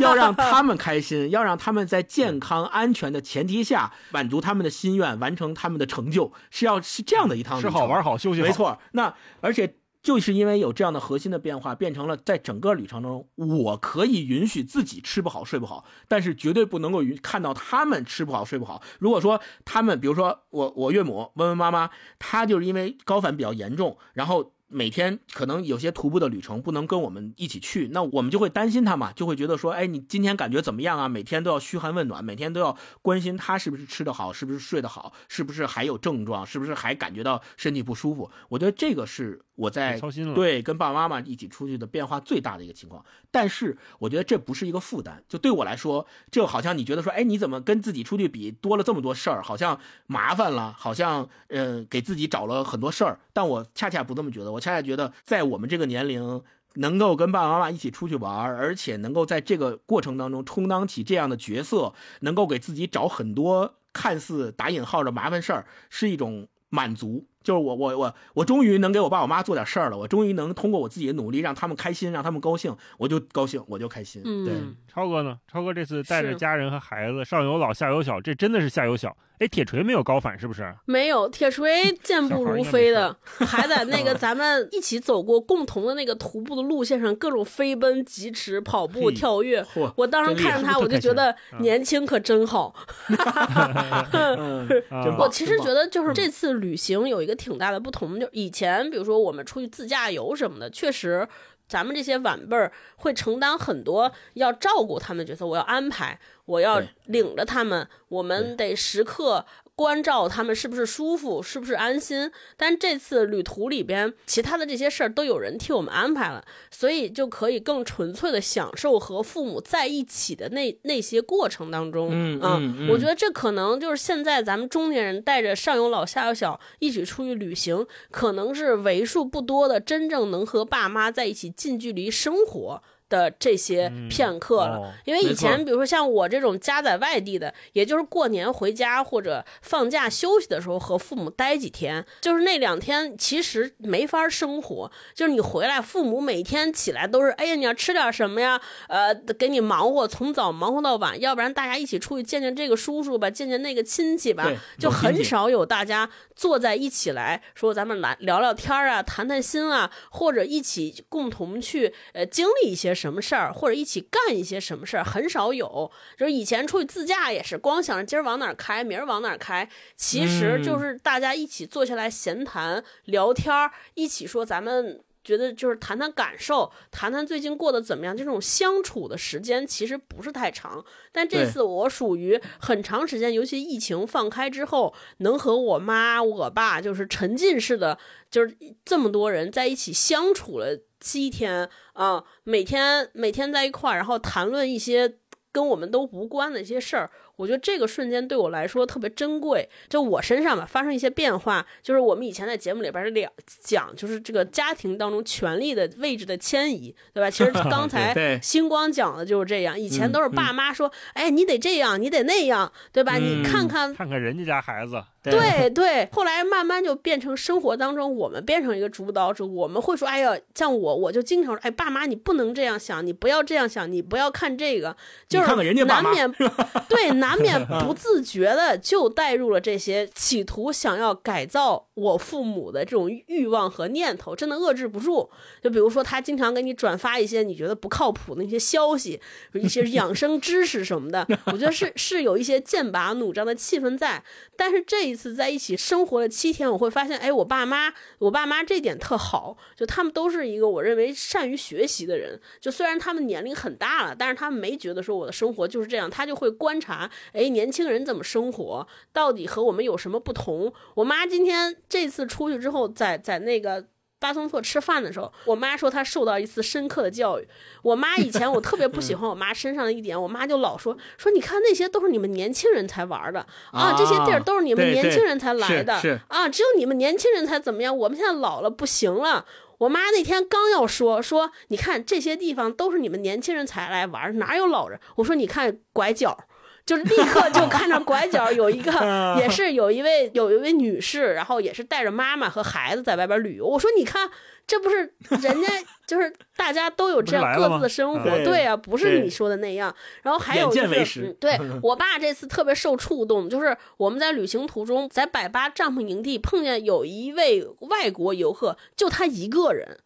要让他们开心，要让他们在健康安全的前提下满足他们的心愿，完成他们的成就，是要是这样的一趟旅程。吃好玩好休息好。没错。那而且。就是因为有这样的核心的变化，变成了在整个旅程中，我可以允许自己吃不好睡不好，但是绝对不能够允看到他们吃不好睡不好。如果说他们，比如说我我岳母温温妈妈，她就是因为高反比较严重，然后。每天可能有些徒步的旅程不能跟我们一起去，那我们就会担心他嘛，就会觉得说，哎，你今天感觉怎么样啊？每天都要嘘寒问暖，每天都要关心他是不是吃得好，是不是睡得好，是不是还有症状，是不是还感觉到身体不舒服？我觉得这个是我在操心了对跟爸爸妈妈一起出去的变化最大的一个情况。但是我觉得这不是一个负担，就对我来说，这好像你觉得说，哎，你怎么跟自己出去比多了这么多事儿，好像麻烦了，好像呃给自己找了很多事儿。但我恰恰不这么觉得，我。恰恰觉得，在我们这个年龄，能够跟爸爸妈妈一起出去玩，而且能够在这个过程当中充当起这样的角色，能够给自己找很多看似打引号的麻烦事儿，是一种满足。就是我我我我终于能给我爸我妈做点事儿了，我终于能通过我自己的努力让他们开心，让他们高兴，我就高兴，我就开心。嗯对，超哥呢？超哥这次带着家人和孩子，上有老下有小，这真的是下有小。哎，铁锤没有高反是不是？没有铁锤健步如飞的，还在那个咱们一起走过共同的那个徒步的路线上，各种飞奔、疾驰、跑步、跳跃。我当时看着他，我就觉得年轻可真好。嗯，啊 真棒我其实觉得，就是这次旅行有一个挺大的不同，就是以前比如说我们出去自驾游什么的，确实。咱们这些晚辈儿会承担很多要照顾他们的角色，我要安排，我要领着他们，我们得时刻关照他们是不是舒服，是不是安心。但这次旅途里边，其他的这些事儿都有人替我们安排了，所以就可以更纯粹的享受和父母在一起的那那些过程当中。嗯啊嗯嗯我觉得这可能就是现在咱们中年人带着上有老下有小一起出去旅行，可能是为数不多的真正能和爸妈在一起近距离生活。的这些片刻了，哦因为以前比如说像我这种家在外地的，也就是过年回家或者放假休息的时候和父母待几天，就是那两天其实没法生活，就是你回来，父母每天起来都是，哎呀，你要吃点什么呀？呃，给你忙活，从早忙活到晚，要不然大家一起出去见见这个叔叔吧，见见那个亲戚吧，就很少有大家坐在一起来说咱们来聊聊天啊，谈谈心啊，或者一起共同去呃经历一些什么事儿，或者一起干一些什么事儿，很少有。就是以前出去自驾也是光想着今儿往哪儿开，明儿往哪儿开，其实就是大家一起坐下来闲谈、聊天儿，一起说咱们。觉得就是谈谈感受，谈谈最近过得怎么样，这种相处的时间其实不是太长。但这次我属于很长时间，尤其疫情放开之后，能和我妈、我爸就是沉浸式的，就是这么多人在一起相处了七天啊、每天每天在一块儿，然后谈论一些跟我们都无关的一些事儿。我觉得这个瞬间对我来说特别珍贵。就我身上吧发生一些变化，就是我们以前在节目里边聊讲，就是这个家庭当中权力的位置的迁移，对吧？其实 刚才星光讲的就是这样，以前嗯都是爸妈说，哎，你得这样，你得那样，对吧？你嗯看看看看人家家孩子，对。对，后来慢慢就变成生活当中，我们变成一个主导者，我们会说，哎呀，像我，我就经常说，哎，爸妈，你不能这样想，你不要这样想，你不要看这个，就是难免 对，难免不自觉的就带入了这些企图想要改造我父母的这种欲望和念头，真的遏制不住。就比如说，他经常给你转发一些你觉得不靠谱的一些消息，一些养生知识什么的，我觉得是是有一些剑拔弩张的气氛在。但是这一次在一起生活了七天，我会发现，哎，我爸妈，我爸妈这点特好，就他们都是一个我认为善于学习的人。就虽然他们年龄很大了，但是他们没觉得说我的生活就是这样，他就会观察，哎，年轻人怎么生活，到底和我们有什么不同。我妈今天这次出去之后，在在那个。巴松措吃饭的时候，我妈说她受到一次深刻的教育。我妈以前我特别不喜欢我妈身上的一点，我妈就老说说你看那些都是你们年轻人才玩的啊，这些地儿都是你们年轻人才来的啊，只有你们年轻人才怎么样，我们现在老了不行了。我妈那天刚要说说，你看这些地方都是你们年轻人才来玩，哪有老人？我说你看拐角。就是立刻就看到拐角有一个，也是有一位有一位女士，然后也是带着妈妈和孩子在外边旅游。我说你看，这不是人家 就是大家都有这样各自的生活，对啊，不是你说的那样。然后还有就是，嗯对 我爸这次特别受触动，就是我们在旅行途中，在百八帐篷营地碰见有一位外国游客，就他一个人。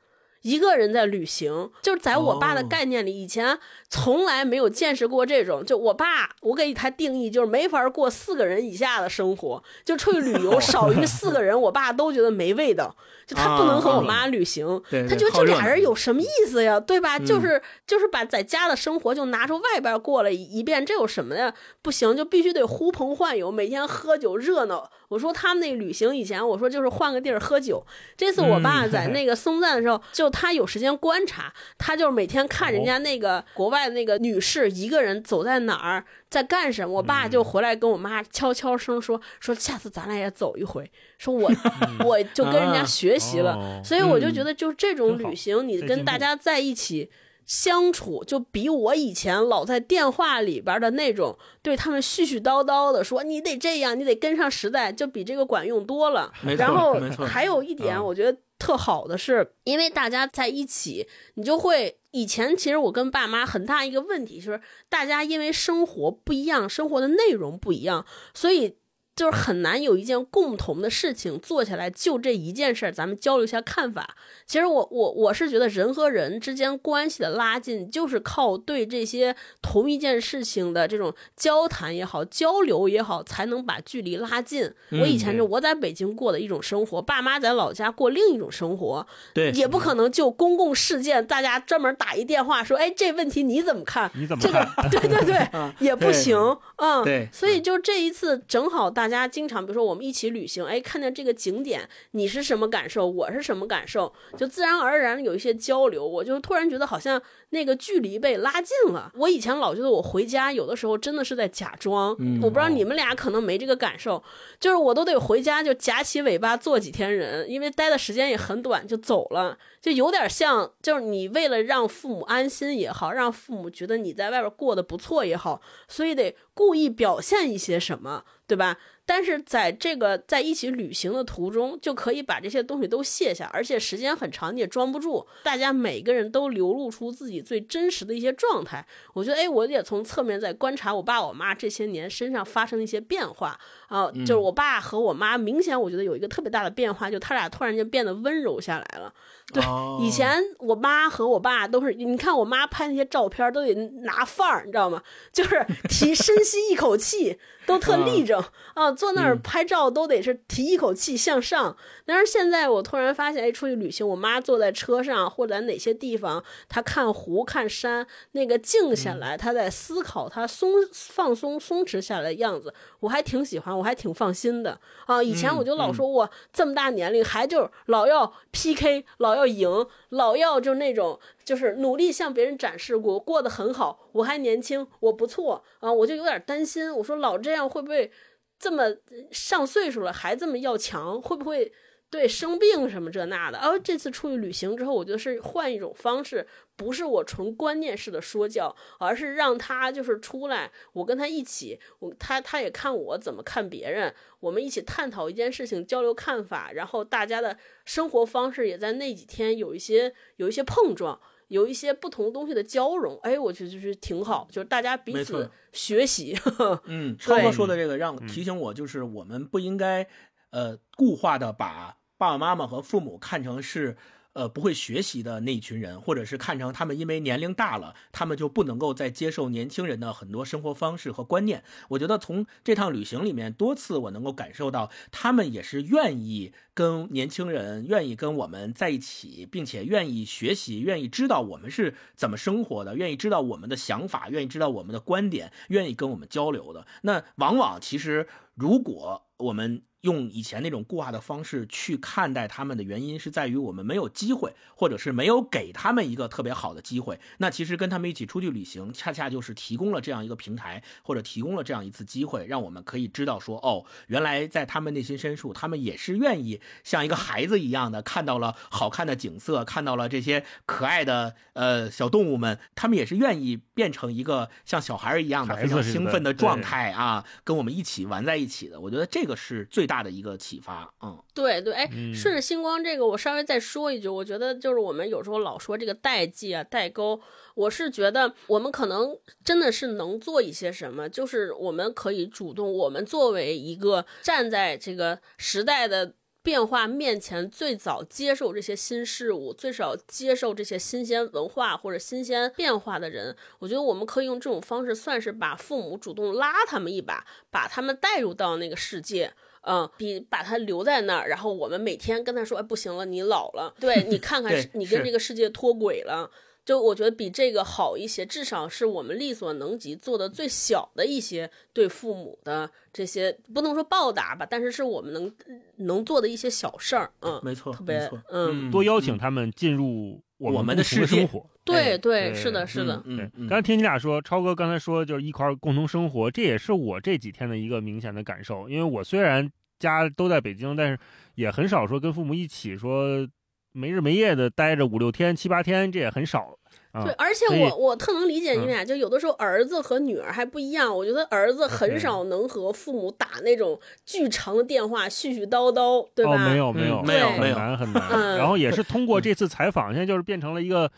一个人在旅行，就是在我爸的哦概念里，以前从来没有见识过这种。就我爸，我给他定义就是没法过四个人以下的生活，就出去旅游 少于四个人，我爸都觉得没味道。就他不能和我妈旅行，对对他觉得这俩人有什么意思呀？对吧？嗯就是就是把在家的生活就拿出外边过了一遍，这有什么呀？不行，就必须得呼朋唤友，每天喝酒热闹。我说他们那旅行以前，我说就是换个地儿喝酒。这次我爸 在那个松赞的时候，就他有时间观察，他就是每天看人家那个国外的那个女士一个人走在哪儿，在干什么。我爸就回来跟我妈悄悄声说说，下次咱俩也走一回。说我 我就跟人家学习了，哦所以我就觉得，就这种旅行，你跟大家在一起。相处就比我以前老在电话里边的那种对他们絮絮叨叨的说你得这样，你得跟上时代，就比这个管用多了。然后还有一点，嗯我觉得特好的是，因为大家在一起，你就会以前其实我跟爸妈很大一个问题就是，大家因为生活不一样，生活的内容不一样，所以。就是很难有一件共同的事情做下来，就这一件事儿，咱们交流一下看法。其实我我我是觉得人和人之间关系的拉近，就是靠对这些同一件事情的这种交谈也好、交流也好，才能把距离拉近。我以前就我在北京过的一种生活，爸妈在老家过另一种生活，对，也不可能就公共事件，大家专门打一电话说，哎，这问题你怎么看？你怎么这个？对对对，也不行，嗯，对所以就这一次正好大家经常，比如说我们一起旅行，哎，看见这个景点，你是什么感受，我是什么感受，就自然而然有一些交流，我就突然觉得好像那个距离被拉近了。我以前老觉得我回家有的时候真的是在假装，嗯我不知道你们俩可能没这个感受，就是我都得回家就夹起尾巴做几天人，因为待的时间也很短就走了，就有点像，就是你为了让父母安心也好，让父母觉得你在外边过得不错也好，所以得故意表现一些什么，对吧？但是在这个在一起旅行的途中，就可以把这些东西都卸下，而且时间很长，你也装不住。大家每个人都流露出自己最真实的一些状态。我觉得，哎，我也从侧面在观察我爸我妈这些年身上发生的一些变化啊，就是我爸和我妈明显我觉得有一个特别大的变化，就他俩突然间变得温柔下来了。对，哦以前我妈和我爸都是，你看我妈拍那些照片都得拿范儿，你知道吗？就是提深吸一口气，都特立正啊，坐那儿拍照都得是提一口气向上。但是现在我突然发现，哎，出去旅行，我妈坐在车上或者在哪些地方，她看湖看山，那个静下来，她在思考，她松放松松弛下来的样子，我还挺喜欢，我还挺放心的啊。以前我就老说我这么大年龄还就是老要 PK，老要赢，老要就那种就是努力向别人展示过过得很好，我还年轻，我不错啊，我就有点担心，我说老这样会不会这么上岁数了还这么要强，会不会？对，生病什么这那的，哦，这次出去旅行之后，我觉得是换一种方式，不是我纯观念式的说教，而是让他就是出来，我跟他一起，我他他也看我怎么看别人，我们一起探讨一件事情，交流看法，然后大家的生活方式也在那几天有一些有一些碰撞，有一些不同东西的交融，哎，我觉得就是挺好，就是大家彼此学习。嗯，超哥说的这个让提醒我，就是我们不应该呃固化的把爸爸妈妈和父母看成是。呃，不会学习的那一群人，或者是看成他们因为年龄大了，他们就不能够再接受年轻人的很多生活方式和观念。我觉得从这趟旅行里面，多次我能够感受到，他们也是愿意跟年轻人，愿意跟我们在一起，并且愿意学习，愿意知道我们是怎么生活的，愿意知道我们的想法，愿意知道我们的观点，愿意跟我们交流的。那往往其实，如果我们用以前那种固化的方式去看待他们的原因，是在于我们没有机会，或者是没有给他们一个特别好的机会。那其实跟他们一起出去旅行，恰恰就是提供了这样一个平台，或者提供了这样一次机会，让我们可以知道说，哦，原来在他们内心深处，他们也是愿意像一个孩子一样的看到了好看的景色，看到了这些可爱的呃小动物们，他们也是愿意变成一个像小孩一样的非常兴奋的状态啊，跟我们一起玩在一起的。我觉得这个是最大的一个启发。嗯，对对，哎，嗯顺着星光这个，我稍微再说一句，我觉得就是我们有时候老说这个代际啊、代沟，我是觉得我们可能真的是能做一些什么，就是我们可以主动，我们作为一个站在这个时代的。变化面前，最早接受这些新事物，最少接受这些新鲜文化或者新鲜变化的人，我觉得我们可以用这种方式，算是把父母主动拉他们一把，把他们带入到那个世界。嗯，比把他留在那儿，然后我们每天跟他说，哎，不行了，你老了，对你看看你跟这个世界脱轨了。就我觉得比这个好一些，至少是我们力所能及做的最小的一些对父母的这些，不能说报答吧，但是是我们能能做的一些小事儿，嗯，没错，特别，嗯多邀请他们进入我我们的生活。对对，是的，是的，对嗯，嗯刚才听你俩说，超哥刚才说就是一块儿共同生活，这也是我这几天的一个明显的感受。因为我虽然家都在北京，但是也很少说跟父母一起说没日没夜的待着五六天、七八天，这也很少。啊对，而且我我特能理解你嗯俩，就有的时候儿子和女儿还不一样。我觉得儿子很少能和父母打那种巨长的电话，絮絮叨叨，对吧？哦，没有没有嗯没有很没有难很难。嗯然后也是通过这次采访，现在就是变成了一个。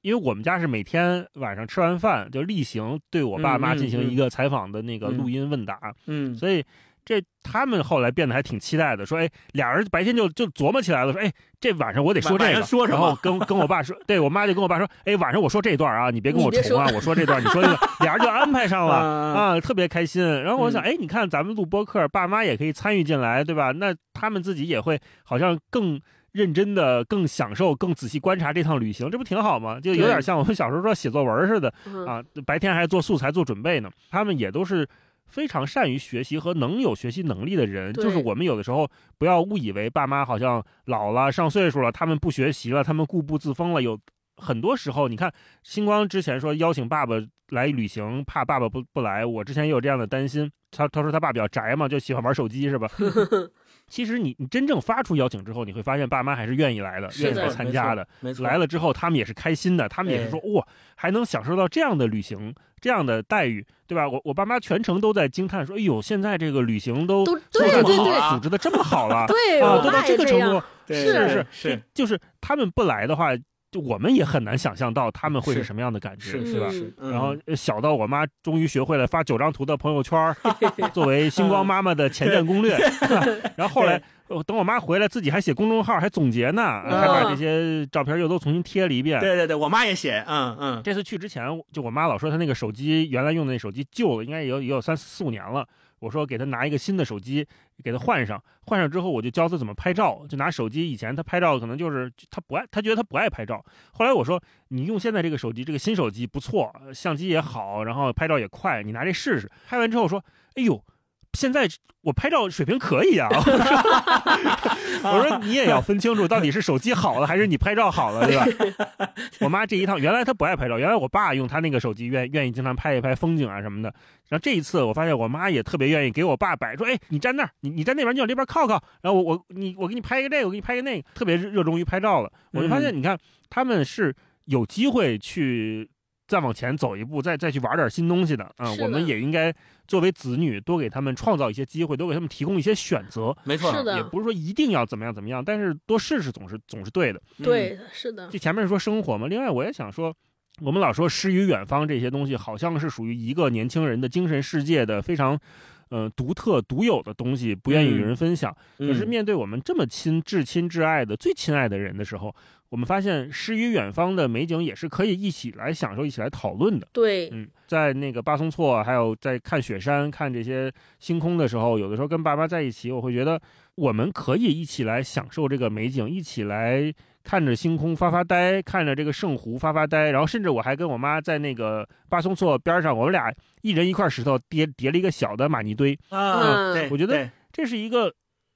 因为我们家是每天晚上吃完饭就例行对我爸妈进行一个采访的那个嗯录音问答，嗯，所以这他们后来变得还挺期待的，说哎，俩人白天就就琢磨起来了，说哎，这晚上我得说这个，说什么然后跟跟我爸说，对我妈就跟我爸说，哎，晚上我说这段啊，你别跟我重啊，说我说这段，你说这个，俩人就安排上了啊啊，特别开心。然后我想，嗯哎，你看咱们录播客，爸妈也可以参与进来，对吧？那他们自己也会好像更。认真的、更享受、更仔细观察这趟旅行，这不挺好吗？就有点像我们小时候说写作文似的，嗯啊，白天还做素材、做准备呢。他们也都是非常善于学习和能有学习能力的人。就是我们有的时候不要误以为爸妈好像老了、上岁数了，他们不学习了，他们固步自封了。有很多时候，你看星光之前说邀请爸爸来旅行，怕爸爸不不来，我之前也有这样的担心。他他说他爸比较宅嘛，就喜欢玩手机是吧？其实你你真正发出邀请之后，你会发现爸妈还是愿意来的，愿意来参加的。没错，来了之后，他们也是开心的，他们也是说哇，还能享受到这样的旅行，这样的待遇，对吧？我我爸妈全程都在惊叹说，哎呦，现在这个旅行都都组织的这么好了，对，啊，都到这个程度，对是是是就是他们不来的话，就我们也很难想象到他们会是是什么样的感觉，是是吧？嗯嗯然后呃小到我妈终于学会了发九张图的朋友圈，作为星光妈妈的前瞻攻略。然后后来呃等我妈回来，自己还写公众号，还总结呢，还把这些照片又都重新贴了一遍。对对对，我妈也写，嗯嗯，这次去之前，就我妈老说她那个手机原来用的那手机旧了，应该也有也有三四五年了。我说给他拿一个新的手机，给他换上。换上之后，我就教他怎么拍照，就拿手机。以前他拍照可能就是他不爱，他觉得他不爱拍照。后来我说你用现在这个手机，这个新手机不错，相机也好，然后拍照也快，你拿这试试。拍完之后说，哎呦。现在我拍照水平可以啊！我说你也要分清楚，到底是手机好了还是你拍照好了，对吧？我妈这一趟原来她不爱拍照，原来我爸用他那个手机愿愿意经常拍一拍风景啊什么的。然后这一次我发现我妈也特别愿意给我爸摆说，哎，你站那儿，你你站那边，你往这边靠靠，然后我我你我给你拍一个这个，我给你拍一个那个，特别热衷于拍照了。我就发现，你看他们是有机会去。再往前走一步，再再去玩点新东西的啊、我们也应该作为子女多给他们创造一些机会，多给他们提供一些选择。没错，是的也不是说一定要怎么样怎么样，但是多试试总是总是对的。嗯对，是的，这前面是说生活嘛，另外我也想说，我们老说诗与远方这些东西，好像是属于一个年轻人的精神世界的非常。呃，独特独有的东西不愿意与人分享，嗯可是面对我们这么亲、至亲、至爱的最亲爱的人的时候，我们发现诗与远方的美景也是可以一起来享受、一起来讨论的。对，嗯，在那个巴松措，还有在看雪山、看这些星空的时候，有的时候跟爸妈在一起，我会觉得我们可以一起来享受这个美景，一起来看着星空发发呆，看着这个圣湖发发呆。然后甚至我还跟我妈在那个巴松措边上，我们俩一人一块石头叠叠了一个小的玛尼堆。啊，嗯，我觉得这是一个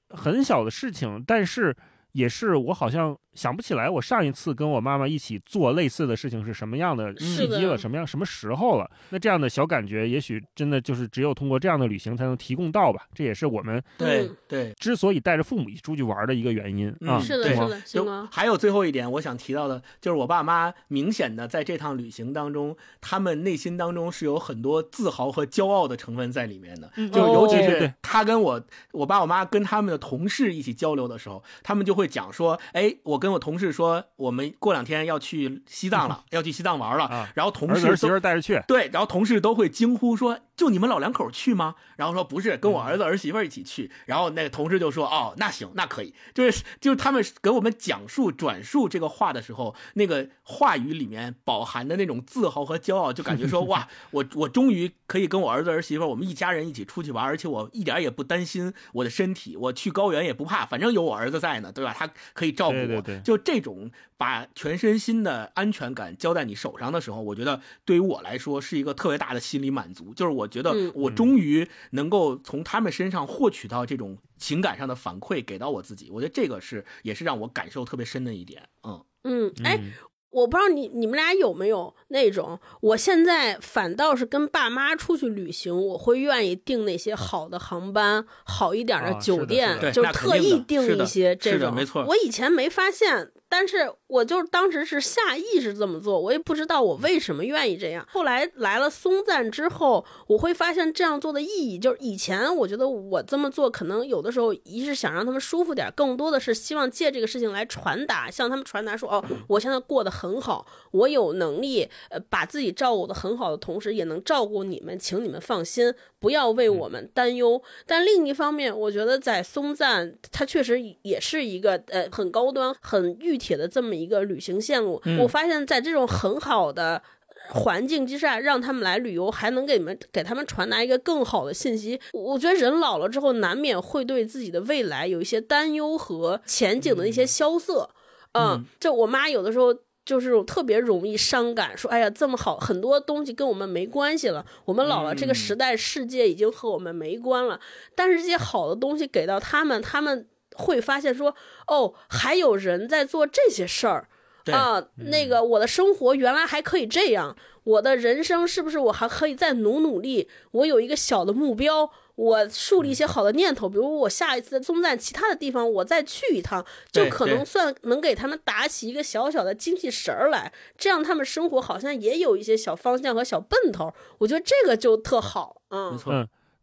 很小的事情，但是也是我好像想不起来，我上一次跟我妈妈一起做类似的事情是什么样的契机了，什么样什么时候了？那这样的小感觉，也许真的就是只有通过这样的旅行才能提供到吧。这也是我们对嗯对，之所以带着父母一起出去玩的一个原因啊。嗯是的，对是的，星就光，还有最后一点，我想提到的，就是我爸妈明显的在这趟旅行当中，他们内心当中是有很多自豪和骄傲的成分在里面的。嗯就尤其是他跟我我爸我妈跟他们的同事一起交流的时候，他们就会讲说，哎，我跟我同事说，我们过两天要去西藏了，要去西藏玩了，啊然后同事媳妇带着去，对，然后同事都会惊呼说：“就你们老两口去吗？”然后说：“不是，跟我儿子儿媳妇儿一起去。”然后那个同事就说：“哦，那行，那可以。”就是就是他们给我们讲述转述这个话的时候，那个话语里面饱含的那种自豪和骄傲，就感觉说：“ 哇，我我终于可以跟我儿子儿媳妇儿，我们一家人一起出去玩，而且我一点也不担心我的身体，我去高原也不怕，反正有我儿子在呢，对吧？他可以照顾我。对对对就这种把全身心的安全感交在你手上的时候，我觉得对于我来说是一个特别大的心理满足。就是我觉得嗯我终于能够从他们身上获取到这种情感上的反馈，给到我自己。我觉得这个是也是让我感受特别深的一点。嗯，嗯，哎，嗯我不知道你你们俩有没有那种，我现在反倒是跟爸妈出去旅行，我会愿意订那些好的航班、好一点的酒店，是的是的对就特意订一些这种。没错我以前没发现，但是我就当时是下意识这么做，我也不知道我为什么愿意这样。后来来了松赞之后，我会发现这样做的意义，就是以前我觉得我这么做可能有的时候一是想让他们舒服点，更多的是希望借这个事情来传达，向他们传达说，哦，我现在过得很好，我有能力呃把自己照顾得很好的同时，也能照顾你们，请你们放心，不要为我们担忧。但另一方面，我觉得在松赞，它确实也是一个呃很高端、很玉铁的这么一个旅行线路。我发现，在这种很好的环境之下，让他们来旅游，还能给你们给他们传达一个更好的信息。我觉得人老了之后，难免会对自己的未来有一些担忧和前景的一些萧瑟。嗯，就我妈有的时候。就是特别容易伤感，说哎呀这么好，很多东西跟我们没关系了，我们老了，这个时代世界已经和我们没关了。但是这些好的东西给到他们，他们会发现说，哦，还有人在做这些事儿啊，那个我的生活原来还可以这样，我的人生是不是我还可以再努努力？我有一个小的目标。我树立一些好的念头，比如我下一次松赞其他的地方，我再去一趟，就可能算能给他们打起一个小小的精气神儿来，这样他们生活好像也有一些小方向和小奔头。我觉得这个就特好，嗯，没错。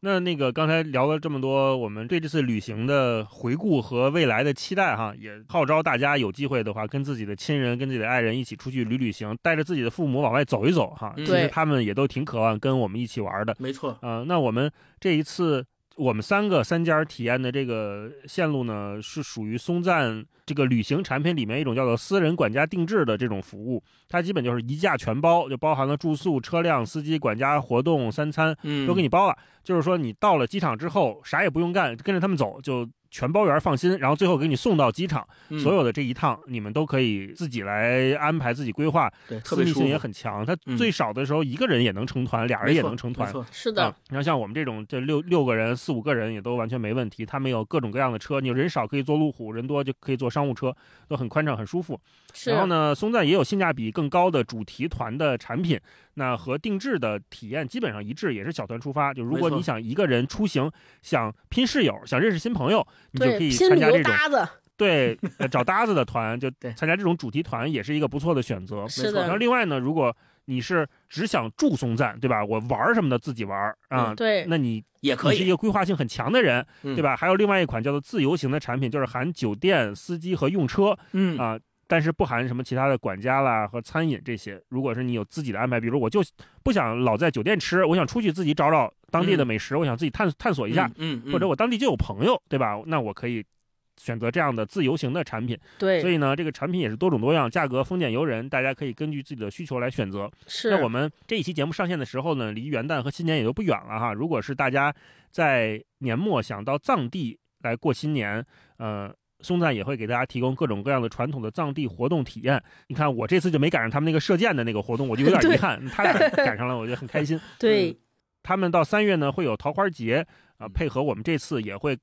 那那个刚才聊了这么多，我们对这次旅行的回顾和未来的期待哈，也号召大家有机会的话，跟自己的亲人、跟自己的爱人一起出去旅旅行，带着自己的父母往外走一走哈。其实他们也都挺渴望跟我们一起玩的。没错，呃，那我们这一次。我们三个三家体验的这个线路呢，是属于松赞这个旅行产品里面一种叫做私人管家定制的这种服务，它基本就是一价全包，就包含了住宿、车辆、司机、管家、活动、三餐，都给你包了。就是说你到了机场之后，啥也不用干，跟着他们走就。全包圆，放心。然后最后给你送到机场，所有的这一趟你们都可以自己来安排、自己规划，对私密性也很强。它最少的时候一个人也能成团，俩人也能成团。是的。你看像我们这种这六六个人、四五个人也都完全没问题。他们有各种各样的车，你人少可以坐路虎，人多就可以坐商务车，都很宽敞、很舒服。然后呢，松赞也有性价比更高的主题团的产品。那和定制的体验基本上一致，也是小团出发。就如果你想一个人出行，想拼室友，想认识新朋友，你就可以参加这种对找搭子的团，就参加这种主题团也是一个不错的选择。没错。然后另外呢，如果你是只想住松赞，对吧？我玩什么的自己玩啊，对，那你也可以是一个规划性很强的人，对吧？还有另外一款叫做自由行的产品，就是含酒店、司机和用车，嗯啊。但是不含什么其他的管家啦和餐饮这些。如果是你有自己的安排，比如我就不想老在酒店吃，我想出去自己找找当地的美食，我想自己探探索一下，嗯，或者我当地就有朋友，对吧？那我可以选择这样的自由行的产品。对，所以呢，这个产品也是多种多样，价格丰俭由人，大家可以根据自己的需求来选择。是。那我们这一期节目上线的时候呢，离元旦和新年也就不远了哈。如果是大家在年末想到藏地来过新年，呃。松赞也会给大家提供各种各样的传统的藏地活动体验。你看，我这次就没赶上他们那个射箭的那个活动，我就有点遗憾。他俩 赶上了，我觉得很开心。对，他们到三月呢会有桃花节啊，配合我们这次也会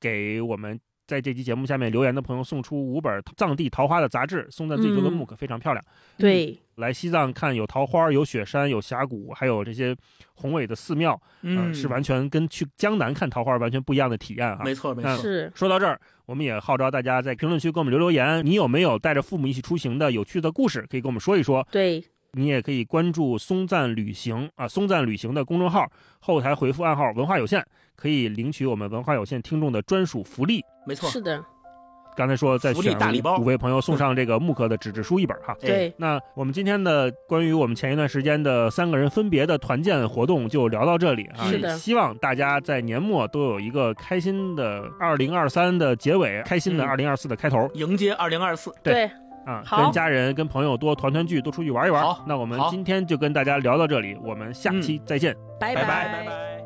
给我们在这期节目下面留言的朋友送出五本藏地桃花的杂志。送在自己做的木刻非常漂亮。对，来西藏看有桃花、有雪山、有峡谷，还有这些宏伟的寺庙，嗯，是完全跟去江南看桃花完全不一样的体验啊。没错，没错。是说到这儿。我们也号召大家在评论区给我们留留言，你有没有带着父母一起出行的有趣的故事，可以跟我们说一说。对，你也可以关注松赞旅行啊，松赞旅行的公众号，后台回复暗号“文化有限”，可以领取我们文化有限听众的专属福利。没错，是的。刚才说在选五位朋友送上这个木刻的纸质书一本哈。对，那我们今天的关于我们前一段时间的三个人分别的团建活动就聊到这里啊。是的。希望大家在年末都有一个开心的二零二三的结尾，开心的二零二四的开头，迎接二零二四。对，啊，跟家人跟朋友多团团聚，多出去玩一玩。好，那我们今天就跟大家聊到这里，我们下期再见，拜拜。拜拜。